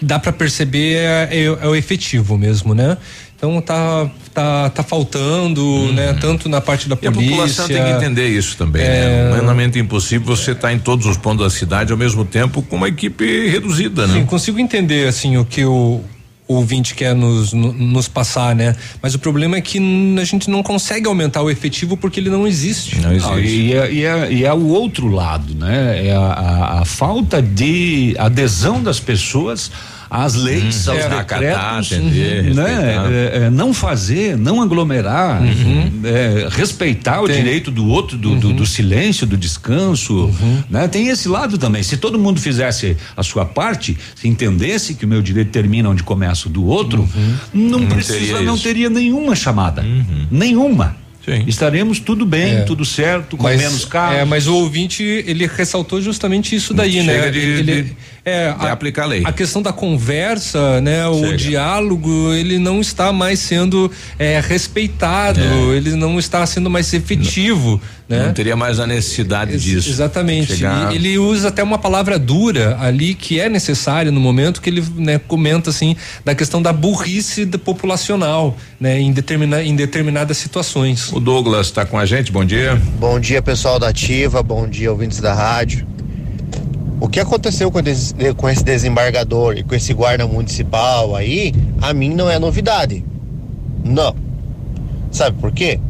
dá para perceber é, é, é, o efetivo mesmo, né? Então tá tá, tá faltando, hum. né? Tanto na parte da polícia. E a população tem que entender isso também, né? é... né? Humanamente impossível você estar tá em todos os pontos da cidade ao mesmo tempo com uma equipe reduzida, né? Sim, consigo entender assim o que o o ouvinte quer nos, nos passar, né? Mas o problema é que a gente não consegue aumentar o efetivo porque ele não existe. Não existe. e, é, e, é, e, é, o outro lado, né? É a, a, a falta de adesão das pessoas às leis, hum, aos é, decretos, acatar, atender, né? É, é, não fazer, não aglomerar, uhum. é, respeitar Tem. o direito do outro, do, uhum. do, do, silêncio, do descanso, uhum. né? Tem esse lado também. Se todo mundo fizesse a sua parte, se entendesse que o meu direito termina onde começa o do outro, uhum. não, não precisa, teria não teria nenhuma chamada, uhum. nenhuma. Sim. Estaremos tudo bem, é. tudo certo, com mas, menos carros. É, mas o ouvinte, ele ressaltou justamente isso daí, né? Chega né? De, ele, de, é, a, aplicar a lei. A questão da conversa, né? Chega. O diálogo, ele não está mais sendo é, respeitado, é. ele não está sendo mais efetivo. Não, né? não teria mais a necessidade Ex disso. Exatamente. Chegar... Ele usa até uma palavra dura ali que é necessária no momento que ele né, comenta assim da questão da burrice populacional, né? Em, determina, em determinadas situações. O Douglas está com a gente, bom dia. Bom dia, pessoal da Ativa, bom dia, ouvintes da rádio. O que aconteceu com, esse, com esse desembargador e com esse guarda municipal aí, a mim não é novidade. Não. Sabe por quê?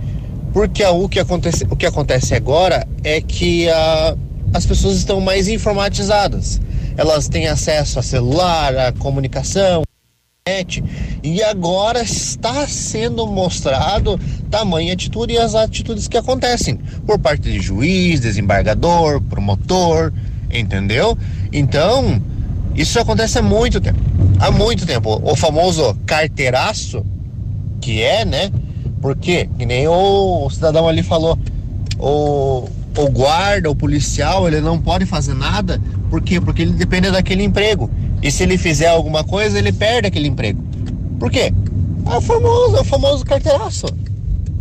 Porque o, que acontece, o que acontece agora é que a, as pessoas estão mais informatizadas. Elas têm acesso a celular, a comunicação, e agora está sendo mostrado tamanha atitude e as atitudes que acontecem por parte de juiz, desembargador, promotor, entendeu? Então, isso acontece há muito tempo. Há muito tempo. O famoso carteiraço, que é, né? Porque, que nem o, cidadão ali falou, o, o guarda, o policial, ele não pode fazer nada. Por quê? Porque ele depende daquele emprego. E se ele fizer alguma coisa, ele perde aquele emprego. Por quê? É o famoso, é o famoso carteiraço.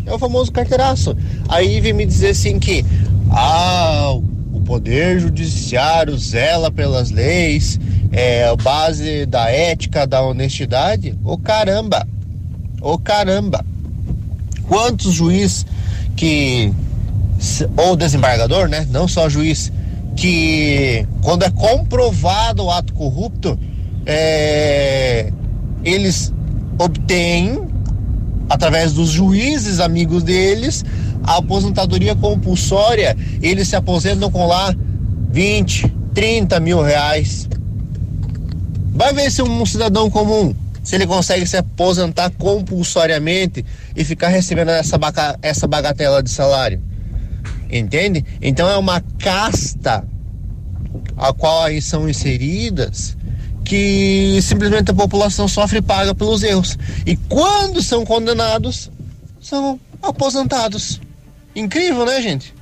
É o famoso carteiraço. Aí vem me dizer assim que, ah, poder judiciário zela pelas leis, é base da ética, da honestidade, o caramba, o caramba. Quantos juiz que ou desembargador, né? Não só juiz que quando é comprovado o ato corrupto, é, eles obtêm através dos juízes amigos deles a aposentadoria compulsória, eles se aposentam com lá 20, 30 mil reais. Vai ver se um cidadão comum, se ele consegue se aposentar compulsoriamente e ficar recebendo essa, baca, essa bagatela de salário. Entende? Então é uma casta a qual aí são inseridas que simplesmente a população sofre e paga pelos erros. E quando são condenados, são aposentados. Incrível, né, gente?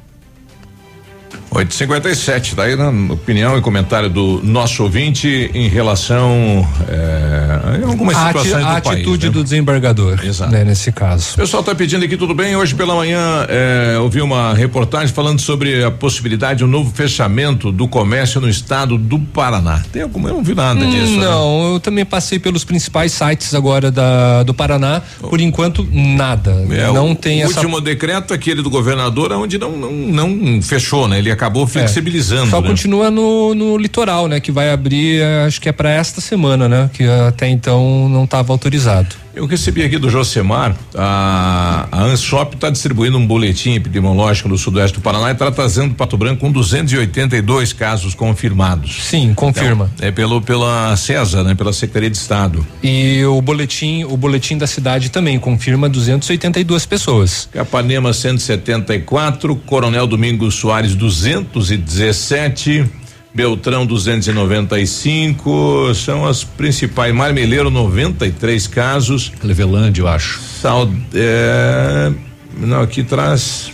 857, daí na opinião e comentário do nosso ouvinte em relação é, a algumas a situações ati, do a país, atitude né? do desembargador, Exato. né, nesse caso. O pessoal está pedindo aqui, tudo bem? Hoje pela manhã é, eu vi uma reportagem falando sobre a possibilidade de um novo fechamento do comércio no estado do Paraná. Tem alguma? Eu não vi nada disso. né? Não, eu também passei pelos principais sites agora da, do Paraná. Por enquanto, nada. É, não o, tem o essa. último decreto, aquele do governador, onde não, não, não fechou, né? Ele acabou flexibilizando. Só né? continua no, no litoral, né? Que vai abrir, eh, acho que é para esta semana, né? Que até então não estava autorizado. Eu recebi aqui do Josemar, a, a Ansop está distribuindo um boletim epidemiológico no sudoeste do Paraná e está trazendo Pato Branco com 282 casos confirmados. Sim, confirma. Então, é pelo pela CESA, né? Pela Secretaria de Estado. E o boletim, o boletim da cidade também confirma 282 pessoas. Capanema 174, Coronel Domingos Soares 217, Beltrão 295, são as principais. Marmeleiro 93 casos. Clevelândia, eu acho. Sal, é, não, aqui traz.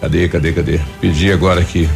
Cadê, cadê, cadê? Pedi agora aqui.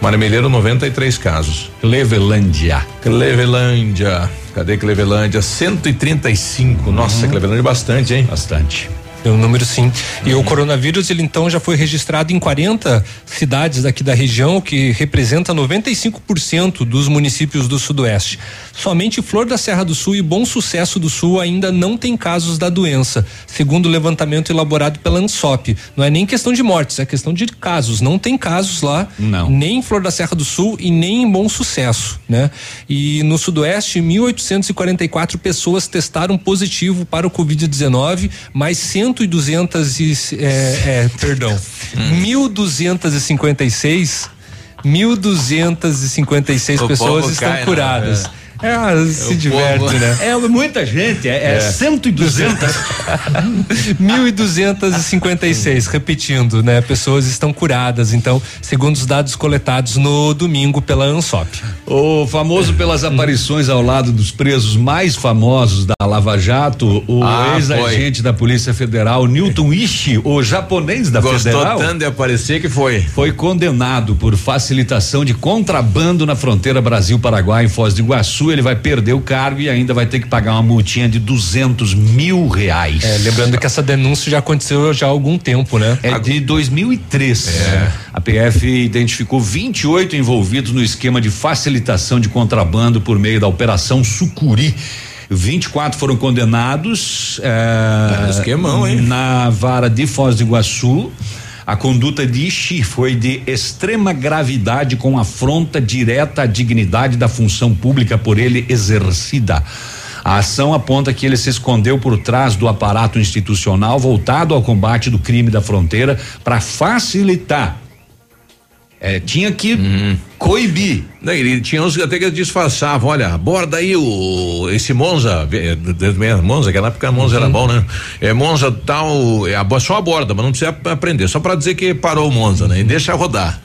Marmeleiro 93 casos. Clevelândia. Clevelândia. Cadê Clevelândia? 135. Nossa, Clevelândia é bastante, hein? Bastante. É um número sim. E o coronavírus, ele então já foi registrado em 40 cidades daqui da região, que representa 95% dos municípios do Sudoeste. Somente Flor da Serra do Sul e Bom Sucesso do Sul ainda não tem casos da doença, segundo o levantamento elaborado pela ANSOP. Não é nem questão de mortes, é questão de casos. Não tem casos lá, Não. nem em Flor da Serra do Sul e nem em Bom Sucesso, né? E no Sudoeste, 1.844 pessoas testaram positivo para o Covid-19, mais 100 e 200 e, é, é, perdão, 1.256 1.256 O pessoas estão cai, né? Curadas. É, se diverte, né? É muita gente, é, é. cento e duzentas. 1.256, repetindo, né? Pessoas estão curadas, então, segundo os dados coletados no domingo pela ANSOP. O famoso pelas aparições ao lado dos presos mais famosos da Lava Jato, o Ah, ex-agente da Polícia Federal, Newton Ishi, o japonês da Gostou Federal. tanto de aparecer que foi. Foi condenado por facilitação de contrabando na fronteira Brasil-Paraguai em Foz do Iguaçu. Ele vai perder o cargo e ainda vai ter que pagar uma multinha de 200 mil reais. É, lembrando que essa denúncia já aconteceu já há algum tempo, né? É de 2003. A PF identificou 28 envolvidos no esquema de facilitação de contrabando por meio da Operação Sucuri. 24 foram condenados. É, esquemão, hein? Na vara de Foz do Iguaçu. A conduta de Ixi foi de extrema gravidade com afronta direta à dignidade da função pública por ele exercida. A ação aponta que ele se escondeu por trás do aparato institucional voltado ao combate do crime da fronteira para facilitar. É, tinha que coibir. Não, ele tinha uns até que disfarçavam, olha, aborda aí o esse Monza, de- Monza, aquela época Monza era bom, né? É Monza tal, é, só aborda, mas não precisa aprender, só para dizer que parou o Monza, né? E deixa rodar.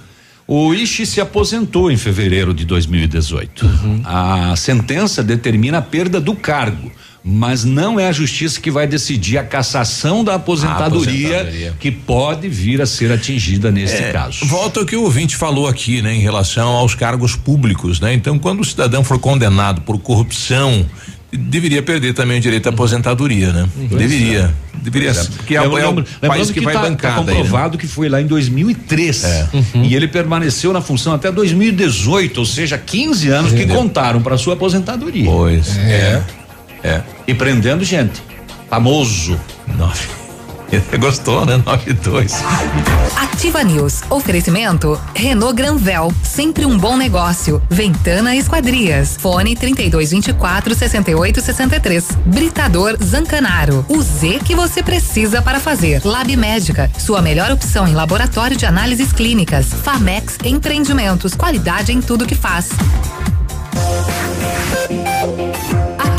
O Ishi se aposentou em fevereiro de 2018. A sentença determina a perda do cargo, mas não é a justiça que vai decidir a cassação da aposentadoria, aposentadoria. que pode vir a ser atingida nesse É, caso. Volta ao que o ouvinte falou aqui, né, em relação aos cargos públicos, né? Então, quando o cidadão for condenado por corrupção, deveria perder também o direito à aposentadoria, né? deveria. Deveria, Pois é. porque é, o- é o país lembrando que, vai tá, bancar tá daí, né? comprovado que foi lá em 2003 Uhum. e ele permaneceu na função até 2018, ou seja, 15 anos que contaram para sua aposentadoria. Pois é. É. E prendendo gente. Famoso. Nove. Gostou, né? 92. Ativa News. Oferecimento Renault Granvel, sempre um bom negócio. Ventana Esquadrias. Fone 3224 6863. Britador Zancanaro. O Z que você precisa para fazer. Lab Médica, sua melhor opção em laboratório de análises clínicas. Famex Empreendimentos, qualidade em tudo que faz.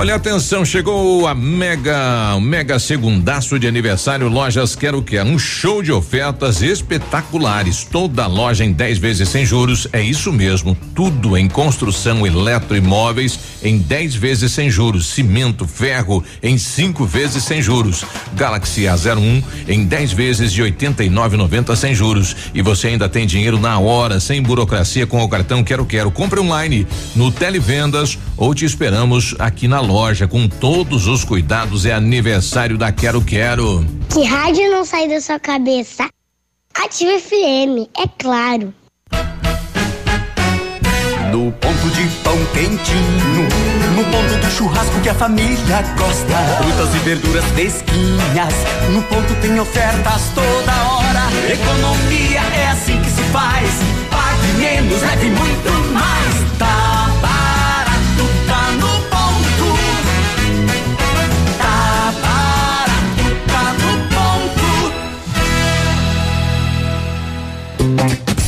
Olha, atenção, chegou a mega, mega segundaço de aniversário Lojas Quero Quero. Um show de ofertas espetaculares. Toda loja em 10 vezes sem juros. É isso mesmo. Tudo em construção, eletroimóveis em 10 vezes sem juros. Cimento, ferro em 5 vezes sem juros. Galaxy A01 em 10 vezes de 89,90 sem juros. E você ainda tem dinheiro na hora, sem burocracia com o cartão Quero Quero. Compre online no Televendas ou te esperamos aqui na loja com todos os cuidados. É aniversário da Quero Quero. Que rádio não sai da sua cabeça? Ativa FM, é claro. No ponto de pão quentinho, no ponto do churrasco que a família gosta. Frutas e verduras fresquinhas, no ponto tem ofertas toda hora. Economia é assim que se faz. Pague menos, leve muito mais. Tá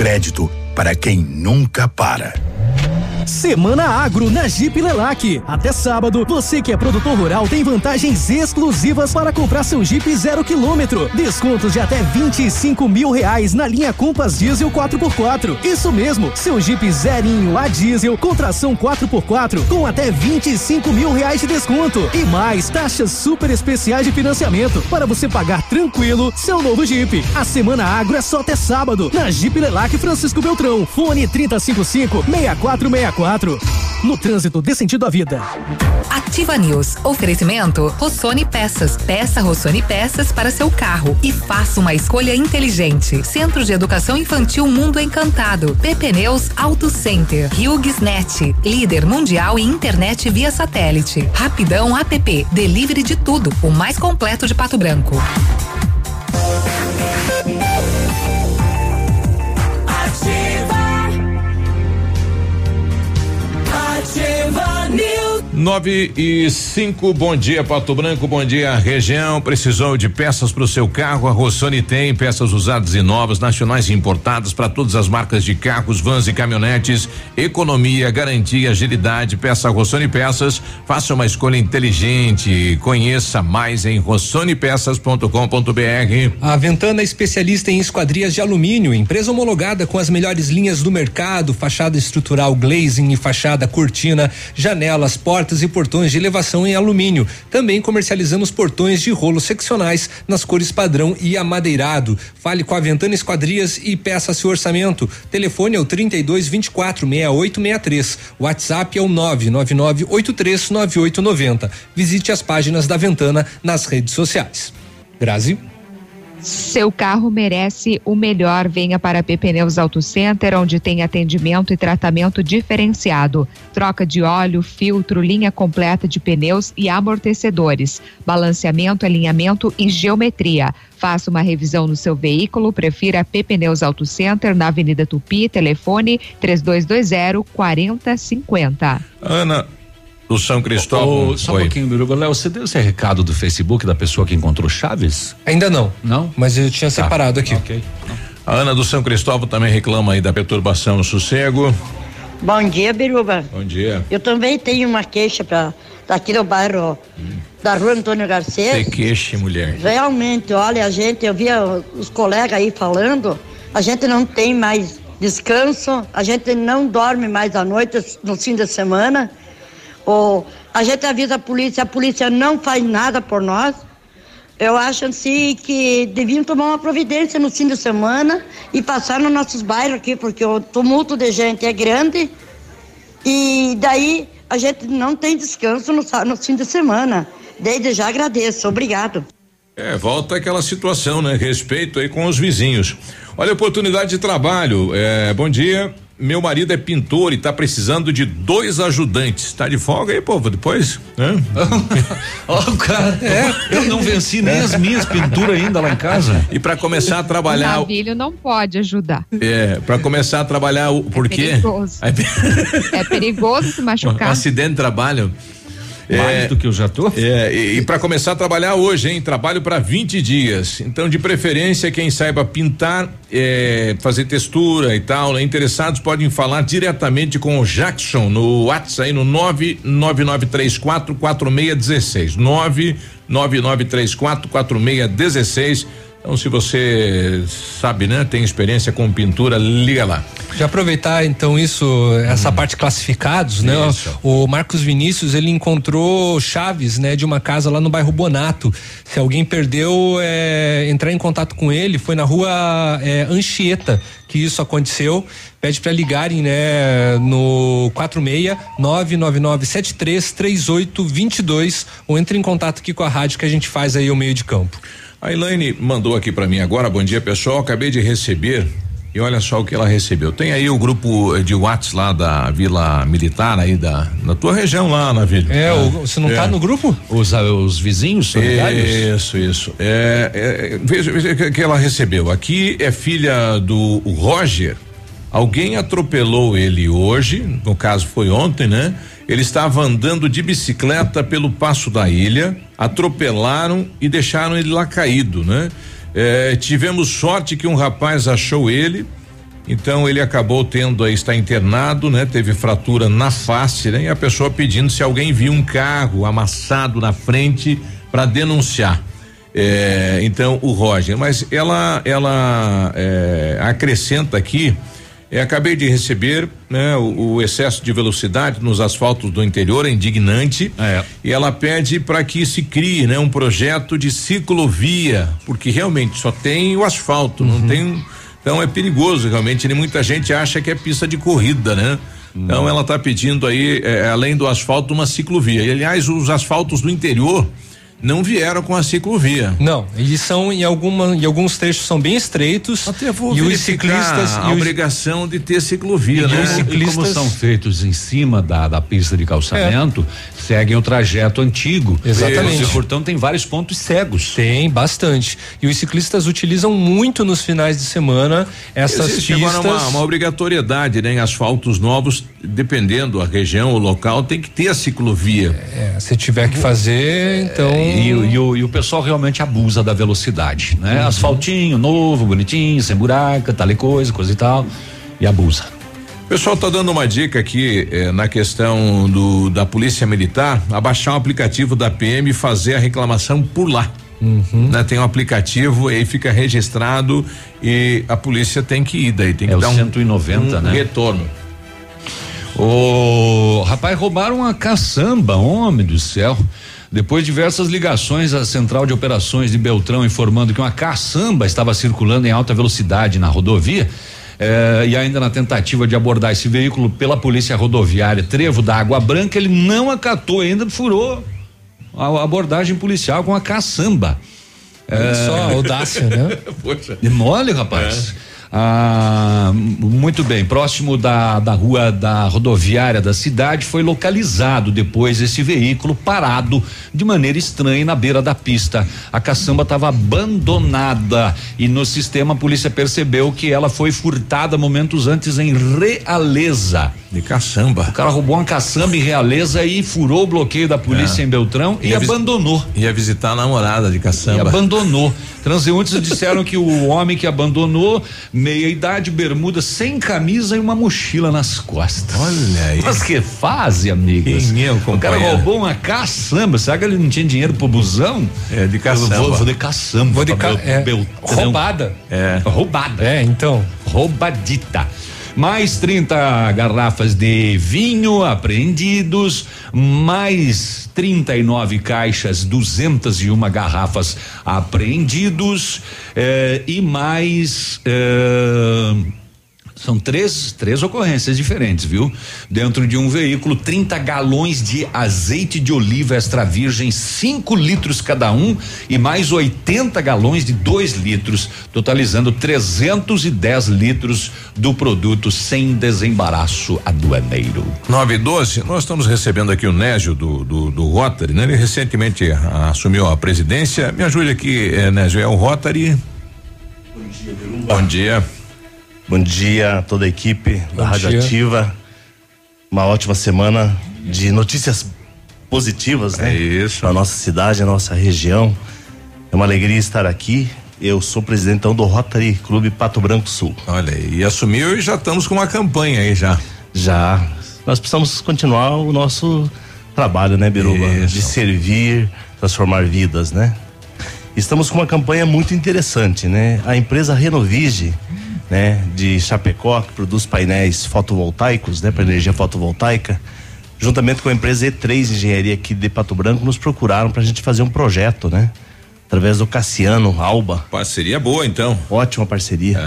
Crédito para quem nunca para. Semana Agro na Jeep Lelac. Até sábado, você que é produtor rural tem vantagens exclusivas para comprar seu Jeep zero quilômetro. Descontos de até 25 mil reais na linha Compass Diesel 4x4. Isso mesmo, seu Jeep zerinho a diesel com tração 4x4 com até 25 mil reais de desconto. E mais taxas super especiais de financiamento para você pagar tranquilo seu novo Jeep. A Semana Agro é só até sábado na Jeep Lelac Francisco Beltrão. Fone 3055 6464 No trânsito dê sentido à vida. Ativa News. Oferecimento Rossoni Peças. Peça Rossoni Peças para seu carro e faça uma escolha inteligente. Centro de Educação Infantil Mundo Encantado. PP Neus Auto Center. HughesNet. Líder mundial em internet via satélite. Rapidão app. Delivery de tudo. O mais completo de Pato Branco. 9 e 5, bom dia Pato Branco, bom dia região. Precisou de peças para o seu carro? A Rossoni tem peças usadas e novas, nacionais e importadas para todas as marcas de carros, vans e caminhonetes. Economia, garantia, agilidade. Peça Rossoni Peças. Faça uma escolha inteligente. Conheça mais em rossonepeças.com.br. A Ventana é especialista em esquadrias de alumínio, empresa homologada com as melhores linhas do mercado, fachada estrutural, glazing e fachada cortina, janelas, portas e portões de elevação em alumínio. Também comercializamos portões de rolo seccionais nas cores padrão e amadeirado. Fale com a Ventana Esquadrias e peça seu orçamento. Telefone é o 32 24 6863. WhatsApp é o 999 839890. Visite as páginas da Ventana nas redes sociais. Grazi. Seu carro merece o melhor. Venha para P Pneus Auto Center, onde tem atendimento e tratamento diferenciado. Troca de óleo, filtro, linha completa de pneus e amortecedores, balanceamento, alinhamento e geometria. Faça uma revisão no seu veículo. Prefira P Pneus Auto Center na Avenida Tupi. Telefone 3220 4050. Ana, do São Cristóvão. Oh, só um pouquinho, Biruba. Léo, você deu esse recado do Facebook da pessoa que encontrou Chaves? Ainda não. Não? Mas eu tinha tá. separado aqui. Ok. A Ana do São Cristóvão também reclama aí da perturbação no sossego. Bom dia, Biruba. Bom dia. Eu também tenho uma queixa para daqui do bairro da rua Antônio Garcês. Se queixe, mulher. Realmente, olha, a gente, eu via os colegas aí falando, a gente não tem mais descanso, a gente não dorme mais à noite, no fim de semana. Ou a gente avisa a polícia, a polícia não faz nada por nós. Eu acho assim que deviam tomar uma providência no fim de semana e passar nos nossos bairros aqui, porque o tumulto de gente é grande e daí a gente não tem descanso no, no fim de semana. Desde já agradeço, obrigado. É, volta aquela situação, né? Respeito aí com os vizinhos. Olha, oportunidade de trabalho. É, bom dia. Meu marido é pintor e tá precisando de dois ajudantes. Tá de folga aí, povo? Depois? Né? Ó, oh, cara, é, eu não venci nem as minhas pinturas ainda lá em casa. E para começar a trabalhar. O Navilho não pode ajudar. É, para começar a trabalhar, o, por é quê? Perigoso. é perigoso se machucar. Um acidente de trabalho. Mais do que eu já tô? É, e, e para começar a trabalhar hoje, hein? Trabalho para 20 dias. Então, de preferência, quem saiba pintar, é, fazer textura e tal, né? interessados podem falar diretamente com o Jackson no WhatsApp aí no 99934 4616. 99934 4616 então, se você sabe, né, tem experiência com pintura, liga lá. Já aproveitar então isso, essa hum. parte classificados, né? Isso. O Marcos Vinícius ele encontrou chaves, né, de uma casa lá no bairro Bonato. Se alguém perdeu, é, entrar em contato com ele, foi na rua é, Anchieta que isso aconteceu. Pede para ligarem, né, no 46 999 73 3822 ou entre em contato aqui com a rádio que a gente faz aí o meio de campo. A Elaine mandou aqui para mim agora, bom dia pessoal, acabei de receber e olha só o que ela recebeu. Tem aí o grupo de Whats lá da Vila Militar aí da na tua região lá na Vila. É, o, você não é. tá no grupo? Os, os vizinhos solidários? Isso, isso. É, é, veja, veja que, que ela recebeu. Aqui é filha do Roger. Alguém atropelou ele hoje, no caso foi ontem, né? Ele estava andando de bicicleta pelo passo da ilha, atropelaram e deixaram ele lá caído, né? É, tivemos sorte que um rapaz achou ele, então ele acabou tendo aí, está internado, né? Teve fratura na face, né? E a pessoa pedindo se alguém viu um carro amassado na frente para denunciar. É, então o Roger, mas ela ela é, acrescenta aqui é, acabei de receber né, o, o, excesso de velocidade nos asfaltos do interior é indignante é. e ela pede para que se crie né, um projeto de ciclovia, porque realmente só tem o asfalto, uhum. não tem. Então é perigoso realmente. E muita gente acha que é pista de corrida, né? Então ela está pedindo aí, é, além do asfalto, uma ciclovia. E aliás, os asfaltos do interior não vieram com a ciclovia. Não, eles são em alguma, em alguns trechos são bem estreitos. Até vou e os ciclistas a os, obrigação de ter ciclovia, e né? Os ciclistas, e como são feitos em cima da, da pista de calçamento, é. Seguem o trajeto antigo. Exatamente. E, portanto tem vários pontos cegos. Tem bastante. E os ciclistas utilizam muito nos finais de semana essas Existe pistas. Agora uma, uma obrigatoriedade, né? Em asfaltos novos, dependendo a região, o local, tem que ter a ciclovia. É, se tiver que fazer, então e, e, o, e o pessoal realmente abusa da velocidade, né? Uhum. Asfaltinho, novo, bonitinho, sem buraco, tal e coisa, coisa e tal, e abusa. O pessoal tá dando uma dica aqui eh, na questão do da polícia militar, abaixar o aplicativo da PM e fazer a reclamação por lá. Uhum. Né? Tem um aplicativo aí fica registrado e a polícia tem que ir daí, tem é que dar 190, um, né? retorno. O rapaz roubaram uma caçamba, homem do céu. Depois de diversas ligações à central de operações de Beltrão informando que uma caçamba estava circulando em alta velocidade na rodovia, eh, e ainda na tentativa de abordar esse veículo pela polícia rodoviária Trevo da Água Branca, ele não acatou ainda, furou a abordagem policial com a caçamba. É, só audácia, né? Poxa. De mole, rapaz. É. Ah, muito bem, próximo da, da rua da rodoviária da cidade foi localizado depois esse veículo parado de maneira estranha na beira da pista. A caçamba estava abandonada e no sistema a polícia percebeu que ela foi furtada momentos antes em Realeza. De caçamba. O cara roubou uma caçamba em Realeza e furou o bloqueio da polícia é. em Beltrão e abandonou. Ia visitar a namorada de caçamba. E abandonou. Transeuntes disseram que o homem que abandonou, meia idade, bermuda, sem camisa e uma mochila nas costas. Olha aí. Mas que fase, amigos. Quem é o cara roubou uma caçamba. Será que ele não tinha dinheiro pro busão? É, de caçamba. Vou, vou de caçamba. Vou de ca... Bel- é, Beltrão. roubada. É. Roubada. É, então. Roubadita. Mais 30 garrafas de vinho apreendidos, mais 39 caixas, 201 garrafas apreendidos eh, e mais eh, são três, três ocorrências diferentes, viu? Dentro de um veículo, 30 galões de azeite de oliva extra virgem, 5 litros cada um, e mais 80 galões de 2 litros, totalizando 310 litros do produto sem desembaraço aduaneiro. 9 e 12, nós estamos recebendo aqui o Nésio do, do, do Rotary, né? Ele recentemente ah, assumiu a presidência. Me ajude aqui, eh, Nésio, é o Rotary. Bom dia. Bom dia a toda a equipe da Bom Rádio dia. Ativa. Uma ótima semana de notícias positivas, né? É isso. Na nossa cidade, na nossa região. É uma alegria estar aqui. Eu sou presidente então, do Rotary Clube Pato Branco Sul. Olha aí, e assumiu e já estamos com uma campanha aí já. Já. Nós precisamos continuar o nosso trabalho, né, Biruba? Isso. De servir, transformar vidas, né? Estamos com uma campanha muito interessante, né? A empresa Renovige, né, de Chapecó, que produz painéis fotovoltaicos, né, para energia fotovoltaica, juntamente com a empresa E3 Engenharia aqui de Pato Branco, nos procuraram para a gente fazer um projeto, né? Através do Cassiano Alba. Parceria boa, então. Ótima parceria.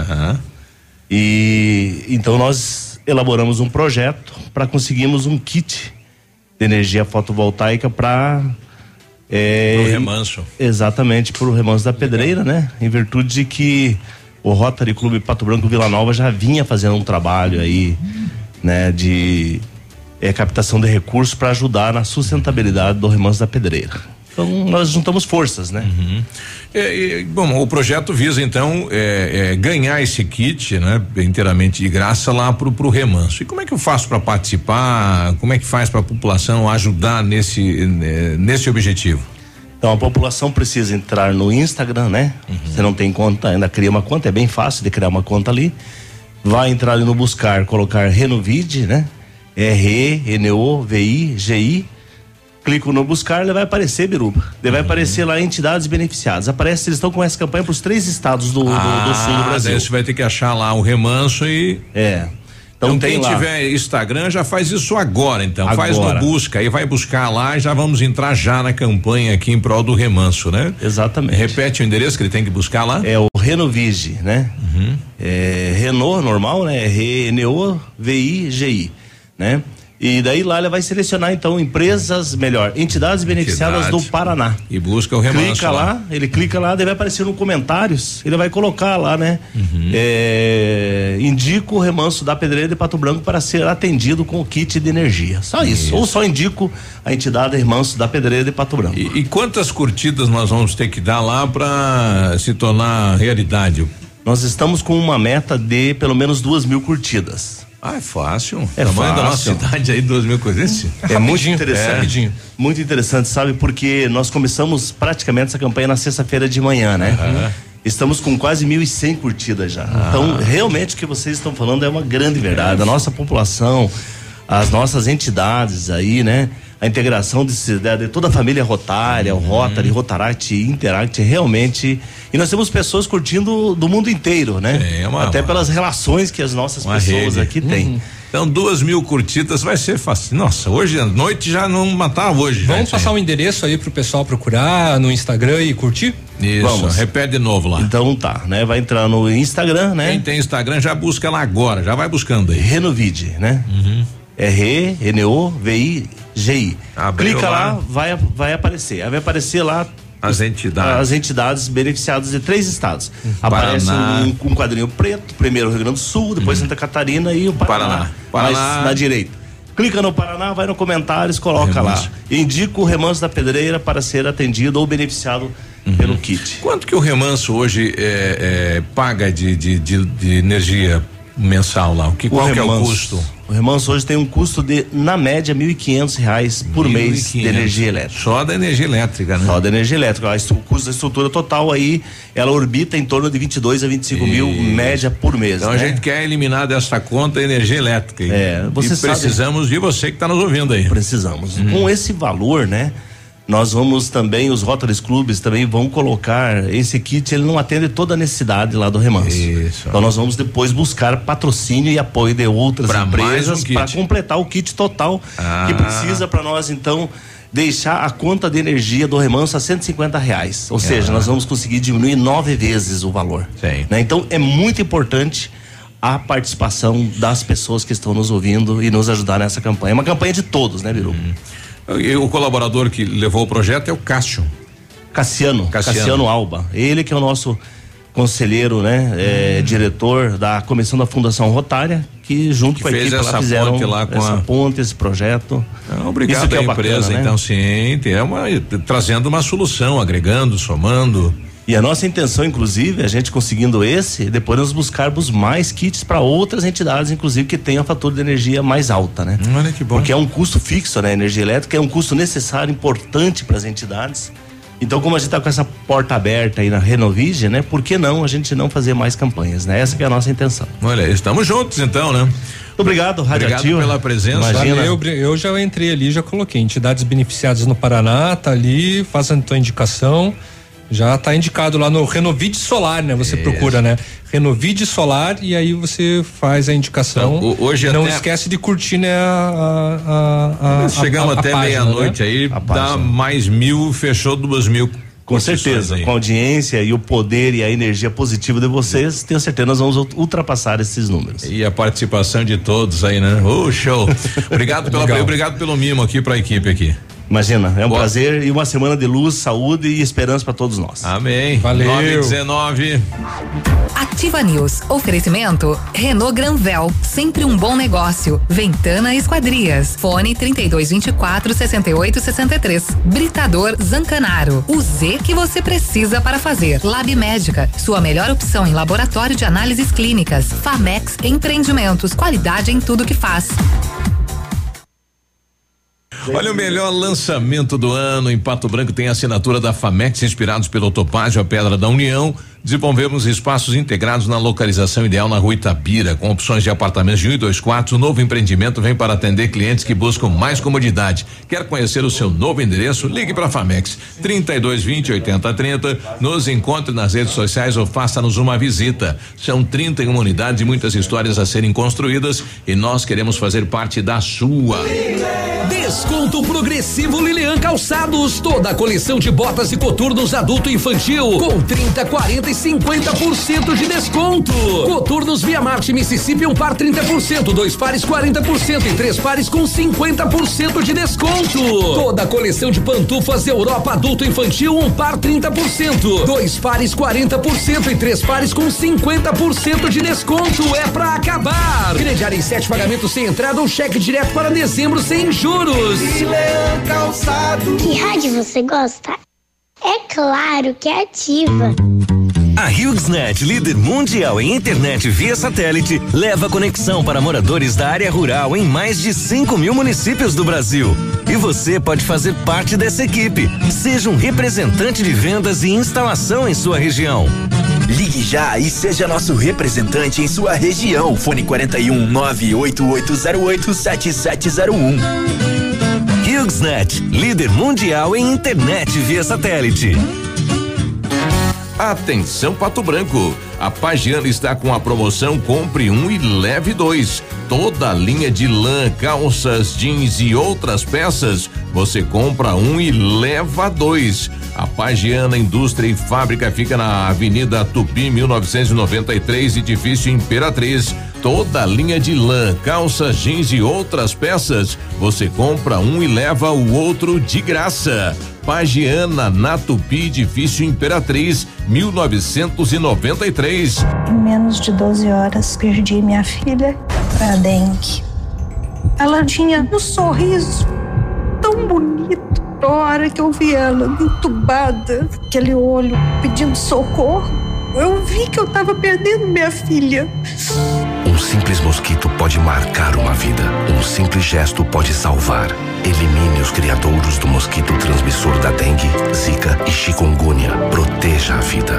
E então nós elaboramos um projeto para conseguirmos um kit de energia fotovoltaica para é, Pro remanso. Exatamente, para o remanso da pedreira, né? Em virtude de que o Rotary Clube Pato Branco Vila Nova já vinha fazendo um trabalho aí, né, de é, captação de recursos para ajudar na sustentabilidade do remanso da pedreira. Então nós juntamos forças, né? É, é, bom, o projeto visa então é, ganhar esse kit, né, inteiramente de graça lá pro, pro remanso. E como é que eu faço para participar? Como é que faz para a população ajudar nesse né, nesse objetivo? Então a população precisa entrar no Instagram, né? Você não tem conta, ainda cria uma conta, é bem fácil de criar uma conta ali. Vai entrar ali no buscar, colocar Renovide, né? R-E-N-O-V-I-G-I. Clico no buscar, ele vai aparecer, Biruba. Ele vai aparecer lá entidades beneficiadas. Aparece, eles estão com essa campanha para os três estados do, do- do sul do Brasil. Ah, daí você vai ter que achar lá o remanso e. É. Então, Então quem lá. tiver Instagram já faz isso agora, então. Faz Agora. no busca aí, vai buscar lá e já vamos entrar já na campanha aqui em prol do remanso, né? Exatamente. Repete o endereço que ele tem que buscar lá. É o Renovige, né? Uhum. É Renault normal, né? R-E-N-O-V-I-G-I, né? E daí lá ele vai selecionar então empresas, melhor, entidades beneficiadas Entidade. do Paraná. E busca o remanso. Clica lá, ele clica lá, vai aparecer no comentários, ele vai colocar lá, né? Uhum. É, indico o remanso da Pedreira de Pato Branco para ser atendido com o kit de energia. Só isso. Ou só indico a entidade remanso da Pedreira de Pato Branco. E, e quantas curtidas nós vamos ter que dar lá para se tornar realidade? Nós estamos com uma meta de pelo menos duas mil curtidas. Ah, é fácil. É Tamanho da nossa fácil. cidade aí, duas mil coisas. É muito interessante. É. Rapidinho. Muito interessante, sabe? Porque nós começamos praticamente essa campanha na sexta-feira de manhã, né? Aham. Estamos com quase 1.100 curtidas já. Ah. Então, realmente o que vocês estão falando é uma grande verdade. A nossa população, as nossas entidades aí, né? A integração de, de- de toda a família Rotária, o Uhum. Rotary, Rotaract, Interact, realmente. E nós temos pessoas curtindo do mundo inteiro, né? É uma- Até pelas relações que as nossas Uma pessoas rede. aqui têm. Uhum. Então, duas mil curtidas vai ser fácil. Nossa, hoje à noite já não matava hoje. Vamos passar o endereço aí pro pessoal procurar no Instagram e curtir? Isso, Vamos. repete de novo lá. Então tá, né? Vai entrar no Instagram, né? Quem tem Instagram já busca lá agora, já vai buscando aí. Renovide, né? Uhum. R-E-N-O-V-I-G-I. Abriu Clica lá, lá. vai, vai aparecer. Aí vai aparecer lá As entidades. as entidades beneficiadas de três estados. Aparece Paraná. um, um quadrinho preto, primeiro o Rio Grande do Sul, depois Santa Catarina e o Paraná. Paraná. Paraná. Na direita. Clica no Paraná, vai no comentários, coloca Remanso. lá. Indica o remanso da pedreira para ser atendido ou beneficiado pelo kit. Quanto que o remanso hoje é, é, paga de, de, de, de energia mensal lá? O que, O qual que é o custo? O remanso hoje tem um custo de, na média, 1.500 reais por mês de energia elétrica. Só da energia elétrica, né? Só da energia elétrica. O custo da estrutura total aí, ela orbita em torno de 22 a 25 mil média por mês. Então né? a gente quer eliminar desta conta a energia elétrica. É, você e sabe- precisamos de você que está nos ouvindo aí. Precisamos. Com esse valor, né? Nós vamos também, os Rotaries Clubes também vão colocar esse kit, ele não atende toda a necessidade lá do remanso. Isso. Então nós vamos depois buscar patrocínio e apoio de outras Pra empresas um para completar o kit total Ah. que precisa para nós então deixar a conta de energia do remanso a 150 reais. Ou seja, nós vamos conseguir diminuir nove vezes o valor. Sim. né? Então é muito importante a participação das pessoas que estão nos ouvindo e nos ajudar nessa campanha. É uma campanha de todos, né, Biru? E o colaborador que levou o projeto é o Cássio. Cassiano, Cassiano. Cassiano, Alba. Ele que é o nosso conselheiro, né, é, diretor da comissão da Fundação Rotária, que junto Que com a fez equipe lá essa fizeram ponte lá com essa a- ponte, esse projeto. Não, obrigado Isso que é o bacana, empresa, né? então sim, é uma, trazendo uma solução, agregando, somando. E a nossa intenção, inclusive, a gente conseguindo esse, depois nós buscarmos mais kits para outras entidades, inclusive que tenham a fatura de energia mais alta, né? Olha que bom. Porque é um custo fixo, né? A energia elétrica é um custo necessário, importante para as entidades. Então, como a gente está com essa porta aberta aí na Renovige, né? Por que não a gente não fazer mais campanhas, né? Essa que é a nossa intenção. Olha, estamos juntos então, né? Obrigado, Radioativo. Obrigado pela presença. Imagina. Eu, eu já entrei ali, já coloquei entidades beneficiadas no Paraná, tá ali, faz a tua indicação. Já tá indicado lá no Renovide Solar, né? Você procura, né? Renovide Solar e aí você faz a indicação. Então, hoje não até- esquece de curtir, né? A, a, a, a, Chegamos a- a até meia-noite né? aí, A dá página. mais mil, fechou duas mil. Com certeza, aí. com a audiência e o poder e a energia positiva de vocês, tenho certeza nós vamos ultrapassar esses números. E a participação de todos aí, né? Ô, show. Obrigado pela obrigado pelo mimo aqui pra equipe aqui. Imagina, é um Boa. prazer e uma semana de luz, saúde e esperança para todos nós. Amém. Valeu. 919. Ativa News. Oferecimento Renault Granvel, sempre um bom negócio. Ventana Esquadrias. Fone 3224 6863. Britador Zancanaro. O Z que você precisa para fazer. Lab Médica, sua melhor opção em laboratório de análises clínicas. Famex Empreendimentos, qualidade em tudo que faz. Olha o melhor lançamento do ano em Pato Branco tem a assinatura da Famex, inspirados pelo Topázio, a Pedra da União. Desenvolvemos espaços integrados na localização ideal na rua Itabira, com opções de apartamentos de um e dois quartos. O novo empreendimento vem para atender clientes que buscam mais comodidade. Quer conhecer o seu novo endereço? Ligue para a Famex 3220 8030. Nos encontre nas redes sociais ou faça-nos uma visita. São 31 unidades e muitas histórias a serem construídas e nós queremos fazer parte da sua. Desconto progressivo Lilian Calçados. Toda a coleção de botas e coturnos adulto e infantil com 30, 40 e 50% de desconto. Coturnos Via Marte Mississippi, um par 30%, dois pares 40% e três pares com 50% de desconto. Toda a coleção de pantufas Europa adulto e infantil, um par 30%, dois pares 40% e três pares com 50% de desconto. É pra acabar. Crediário em sete pagamentos sem entrada ou cheque direto para dezembro sem juros. Que rádio você gosta? É claro que é ativa. A HughesNet, líder mundial em internet via satélite, leva conexão para moradores da área rural em mais de 5 mil municípios do Brasil. E você pode fazer parte dessa equipe. Seja um representante de vendas e instalação em sua região. Ligue já e seja nosso representante em sua região. Fone 41 98808 7701. HughesNet, líder mundial em internet via satélite. Atenção Pato Branco, a Pagiana está com a promoção Compre um e leve dois. Toda a linha de lã, calças, jeans e outras peças, você compra um e leva dois. A Pagiana Indústria e Fábrica fica na Avenida Tupi, 1993, edifício Imperatriz. Toda a linha de lã, calças, jeans e outras peças, você compra um e leva o outro de graça. Pagiana, na Tupi, edifício Imperatriz, 1993. Em menos de 12 horas, perdi minha filha para dengue. Ela tinha um sorriso tão bonito. A hora que eu vi ela entubada, aquele olho pedindo socorro, eu vi que eu tava perdendo minha filha. Um simples mosquito pode marcar uma vida. Um simples gesto pode salvar. Elimine os criadouros do mosquito transmissor da dengue, zika e chikungunya. Proteja a vida.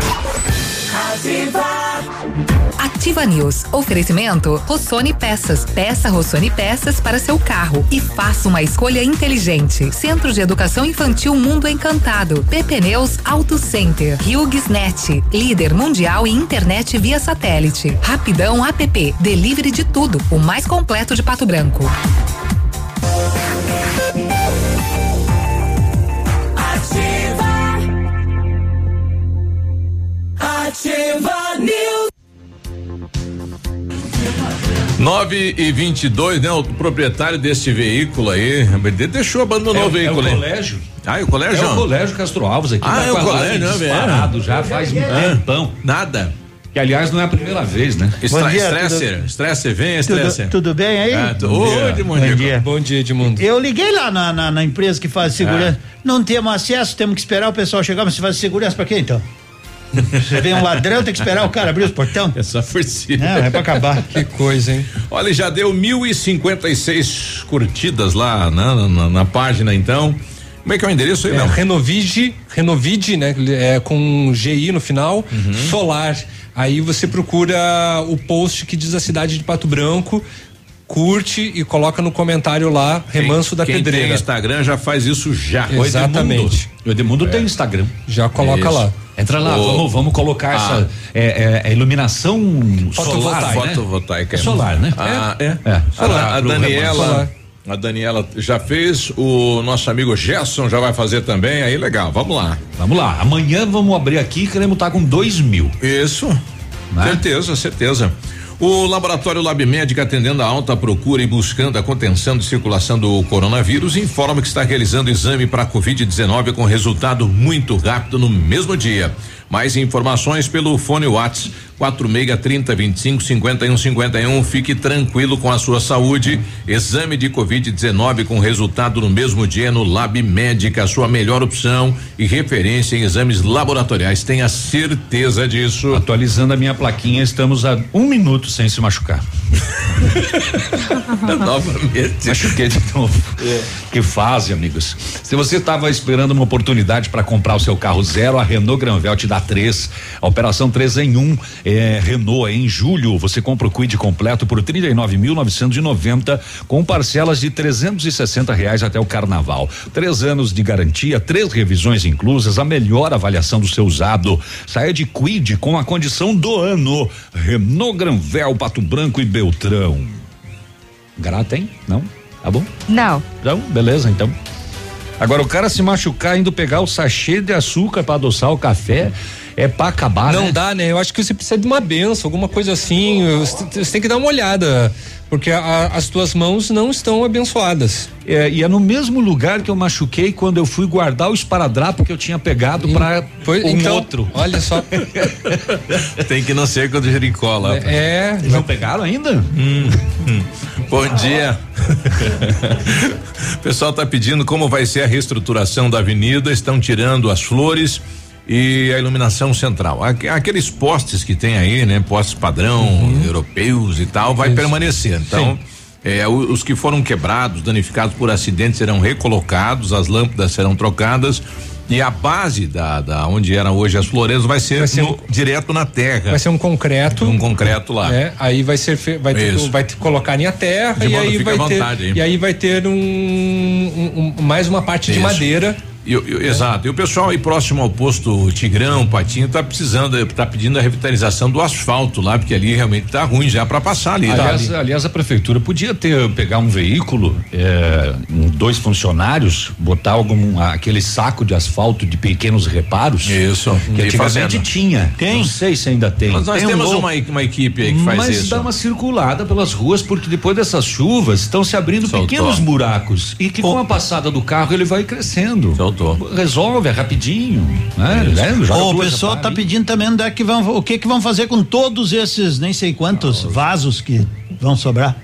Ativa News. Oferecimento Rossoni Peças. Peça Rossoni Peças para seu carro e faça uma escolha inteligente. Centro de Educação Infantil Mundo Encantado. PP Neus Auto Center. HughesNet. Líder mundial em internet via satélite. Rapidão App. Delivery de tudo. O mais completo de Pato Branco. Ativa News. 9 e 22, né? O proprietário deste veículo aí, deixou, abandonou É- o veículo é o aí. colégio. Ah, e o colégio? É o colégio Castro Alves aqui. Ah, tá é o colégio, né, velho? disparado já faz um Ah, tempão. Nada. Que aliás não é a primeira vez, né? Estra Stresser, Stresser, vem, Stresser. Tudo, tudo bem aí? Ah, tu- Ô, Edmundo. Bom dia. Bom dia, Edmundo. Eu liguei lá na, na, na empresa que faz segurança. Não temos acesso, temos que esperar o pessoal chegar, mas você faz segurança pra quê então? Você vê um ladrão, tem que esperar o cara abrir os portão? É só si. Não, é pra acabar. Que coisa, hein? Olha, já deu 1.056 curtidas lá na, na, na página, então. Como é que é o endereço aí, É, não? Renovide, Renovide, né? É, com GI no final, Uhum. solar. Aí você procura o post que diz a cidade de Pato Branco, curte e coloca no comentário lá, Remanso da Quem Pedreira. tem Instagram já faz isso já. Exatamente. O Edmundo tem Instagram. Já coloca Isso. lá. Entra lá, vamos, vamos colocar Ah. essa é, é, é iluminação solar, né? Fotovoltaica. É solar, né? Ah, é? É, solar. A, a Daniela. Solar. A Daniela já fez, o nosso amigo Gerson já vai fazer também, aí legal, vamos lá. Vamos lá, amanhã vamos abrir aqui e queremos estar com dois mil. Isso, Né? certeza, certeza. O laboratório Lab Médica, atendendo a alta procura e buscando a contenção de circulação do coronavírus, informa que está realizando exame para Covid-19 com resultado muito rápido no mesmo dia. Mais informações pelo fone Whats 46 30 25 51 51. Fique tranquilo com a sua saúde. Exame de Covid-19 com resultado no mesmo dia no Lab Médica, sua melhor opção e referência em exames laboratoriais. Tenha certeza disso. Atualizando a minha plaquinha, estamos a um minuto sem se machucar. Novamente. Machuquei de novo. Que fase, amigos. Se você estava esperando uma oportunidade para comprar o seu carro zero, a Renault Granvel te dá três. A operação 3 em 1 um, é Renault é em julho. Você compra o Quid completo por 39.990 com parcelas de 360 reais até o carnaval. Três anos de garantia, três revisões inclusas, a melhor avaliação do seu usado. Saia de Quid com a condição do ano. Renault Granvel, Pato Branco e Beltrão. Grata, hein? Não? Tá bom? Não. Então, beleza, então. Agora, o cara se machucar indo pegar o sachê de açúcar para adoçar o café é para acabar, Não né? dá, né? Eu acho que você precisa de uma benção, alguma coisa assim. Você você tem que dar uma olhada, porque a- as tuas mãos não estão abençoadas. É, e é no mesmo lugar que eu machuquei quando eu fui guardar o esparadrapo que eu tinha pegado para um então, outro. Olha só. Tem que não ser quando Jericó lá. É. Não pegaram ainda? Hum, hum. Bom dia. o pessoal está pedindo como vai ser a reestruturação da avenida, estão tirando as flores e a iluminação central. Aque- Aqueles postes que tem aí, né? Postes padrão, europeus e tal, vai permanecer. Então, é, os que foram quebrados, danificados por acidente serão recolocados, as lâmpadas serão trocadas. E a base da, da onde eram hoje as floreiras vai ser, no- direto na terra. Vai ser um concreto. Um concreto lá. É, aí vai ser vai, ter, Isso. vai ter, colocar em a terra De e aí vai vontade ter aí. e aí vai ter um, um- um- mais uma parte de Isso. madeira. E o- e o- Exato. E o pessoal aí próximo ao posto Tigrão, Patinho, tá precisando, tá pedindo a revitalização do asfalto lá, porque ali realmente tá ruim já para passar ali. tá? Aliás, aliás, a prefeitura podia ter pegar um veículo, é, um, dois funcionários, botar algum aquele saco de asfalto de pequenos reparos. Isso. Que antigamente fazendo. tinha. Tem? Não sei se ainda tem. Mas nós Tem um temos louco. uma, uma equipe aí que faz Mas isso. dá uma circulada pelas ruas, porque depois dessas chuvas estão se abrindo Soltou. pequenos buracos. E que com a passada do carro ele vai crescendo. Resolve, é rapidinho. Né? É, Ô, o pessoal tá pedindo também onde é que vão, o que que vão fazer com todos esses nem sei quantos vasos que vão sobrar.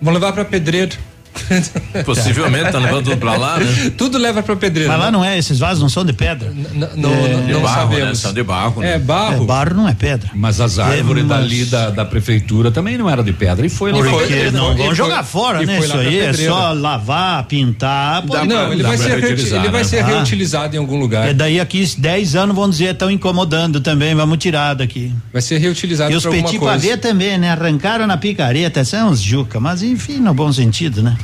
Vão levar para pedreiro. Possivelmente tá levando tudo pra lá, né? Tudo leva pra pedreira. Mas lá né? não é, esses vasos não são de pedra. N- não, É, não, De não barro, né? sabemos. São de barro. É né? barro. É, barro não é pedra. Mas as árvores É, mas- dali da, da prefeitura também não eram de pedra. E foi lá Porque não e vão foi- jogar fora, e né? Isso aí é só lavar, pintar. Dá Não, pra- ele vai pra ser, ele vai né? ser Ah. reutilizado em algum lugar. É daí aqui 10 anos vão dizer estão incomodando também, vamos tirar daqui. Vai ser reutilizado E os petit pavê também, né? Arrancaram na picareta, são uns juca, mas enfim, no bom sentido, né?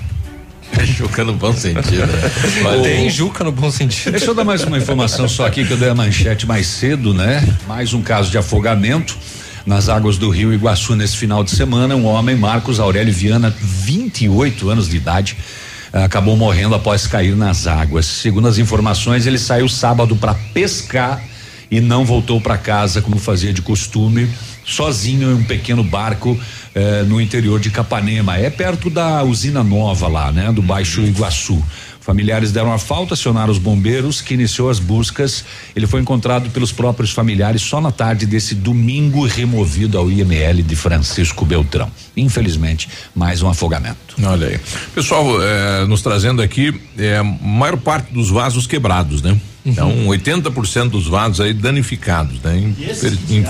Chocando no bom sentido. né? Tem juca no bom sentido. Deixa eu dar mais uma informação só aqui que eu dei a manchete mais cedo, né? Mais um caso de afogamento nas águas do Rio Iguaçu nesse final de semana. Um homem, Marcos Aurélio Viana, 28 anos de idade, acabou morrendo após cair nas águas. Segundo as informações, ele saiu sábado para pescar e não voltou para casa como fazia de costume, sozinho em um pequeno barco eh, no interior de Capanema. É perto da usina nova lá, né? Do Baixo Iguaçu. Familiares deram a falta, acionaram os bombeiros, que iniciou as buscas. Ele foi encontrado pelos próprios familiares só na tarde desse domingo, removido ao IML de Francisco Beltrão. Infelizmente, mais um afogamento. Olha aí. Pessoal, eh, nos trazendo aqui, eh, a maior parte dos vasos quebrados, né? Então, 80% dos vasos aí danificados, né? Infer- in-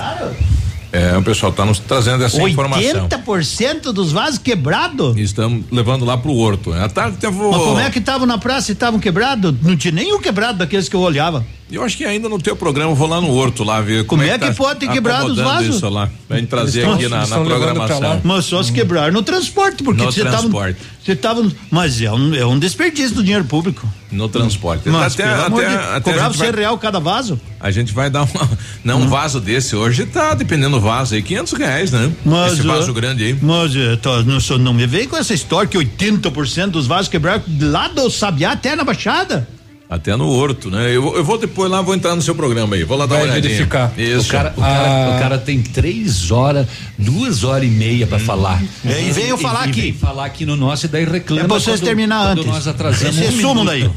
É, o pessoal está nos trazendo essa informação. 80% dos vasos quebrados? Estamos levando lá pro horto. À tarde teve Mas como é que estavam na praça e estavam quebrados? Não tinha nenhum quebrado daqueles que eu olhava. Eu acho que ainda no teu programa eu vou lá no horto lá ver Como como, é que tá pode ter quebrado os vasos? Isso lá, pra gente trazer Eles aqui estão- na, na estão programação. Mas só se quebraram no transporte, porque No você tava. transporte. Você tava. Mas é um, é um desperdício do dinheiro público. No transporte. Mas, até, até, de- até cobrava 100 real cada vaso. A gente vai dar uma. Não, um vaso desse hoje tá, dependendo do vaso aí, 500 reais, né? Mas, Esse vaso uh, grande aí. Mas uh, tô- não, sou- não me vem com essa história que 80% dos vasos quebraram lá do Sabiá até na Baixada. Até no horto, né? Eu, eu vou depois lá, vou entrar no seu programa aí. Vou lá dar Vai uma olhadinha. verificar. Isso. O cara, o, cara, o cara tem três horas, duas horas e meia pra falar. É, e veio falar e aqui. vem falar aqui no nosso e daí reclama. É pra vocês quando- terminar quando antes. nós atrasamos. Esse um minuto. daí.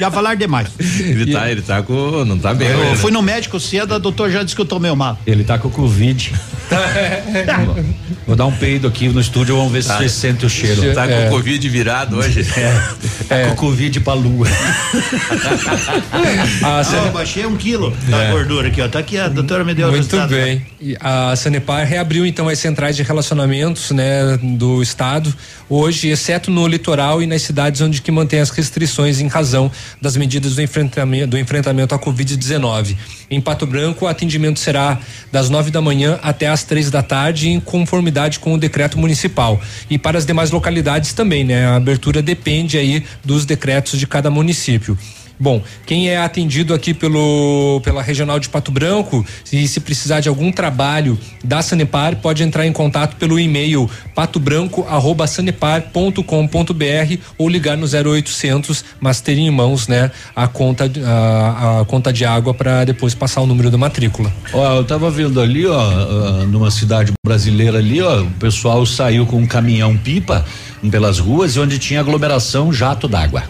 Já falar demais. Ele tá, ele tá com. Não tá bem. Eu né? fui no médico cedo, a doutor já disse que eu tomei o mal. Ele tá com Covid. Vou dar um peido aqui no estúdio, vamos ver se Tá. você sente o cheiro. Tá com o Covid virado hoje. É. Tá com Covid pra lua. Ah, eu baixei um quilo da É. gordura aqui, ó. Tá aqui, a doutora me deu Muito resultado. bem. E a Sanepar reabriu então as centrais de relacionamentos, né, do estado hoje, exceto no litoral e nas cidades onde que mantém as restrições em razão das medidas do enfrentamento do enfrentamento à Covid-19. Em Pato Branco, o atendimento será das nove da manhã até às três da tarde, em conformidade com o decreto municipal. E para as demais localidades também, né? A abertura depende aí dos decretos de cada município. Bom, quem é atendido aqui pelo pela regional de Pato Branco e se precisar de algum trabalho da Sanepar, pode entrar em contato pelo e-mail patobranco@sanepar.com.br ou ligar no 0800, mas ter em mãos, né, a conta a, a conta de água para depois passar o número da matrícula. Ó, eu tava vendo ali, ó, ah, numa cidade brasileira ali, ó, o pessoal saiu com um caminhão pipa pelas ruas e onde tinha aglomeração jato d'água.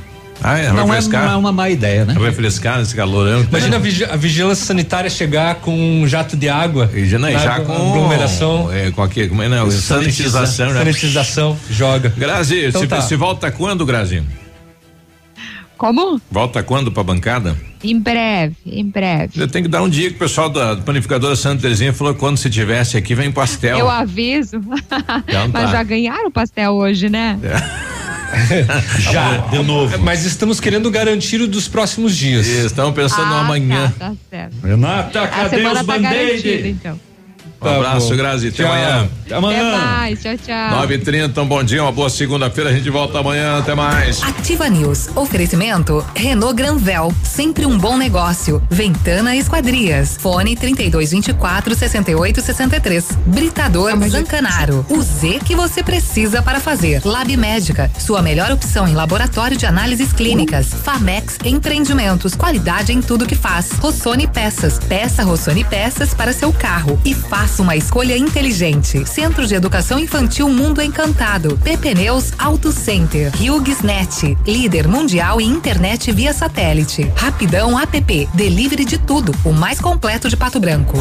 Ah, é, não, vai é, não é uma má ideia, né? Vai frescar nesse calorão. Imagina a, vigi- a vigilância sanitária chegar com um jato de água. E já, não, já com aglomeração. É, com aquele, como é, não, sanitização. né? Sanitização, joga. Grazi, Então se, tá. se volta quando, Grazi? Como? Volta quando pra bancada? Em breve, em breve. Eu tenho que dar um dia que o pessoal da panificadora Santa Terezinha falou que quando você tivesse aqui, vem pastel. Eu aviso. Então Mas tá. já ganharam o pastel hoje, né? Já, de novo. Mas estamos querendo garantir o dos próximos dias. Estamos pensando no Ah, amanhã. Tá, tá certo. Renata, A semana tá garantida, então. Um abraço, bom. Grazi. Até Tchau. amanhã. Até Até mais, tchau, tchau. 9h30, um bom dia, uma boa segunda-feira. A gente volta amanhã. Até mais. Ativa News. Oferecimento Renault Granvel, sempre um bom negócio. Ventana Esquadrias. Fone 3224 6863. Britador Zancanaro. O Z que você precisa para fazer. Lab Médica, sua melhor opção em laboratório de análises clínicas. Famex Empreendimentos, qualidade em tudo que faz. Rossoni Peças. Peça Rossoni Peças para seu carro e faça uma escolha inteligente. Centro de Educação Infantil Mundo Encantado. PP Neus Auto Center. HughesNet, líder mundial em internet via satélite. Rapidão app, delivery de tudo, o mais completo de Pato Branco.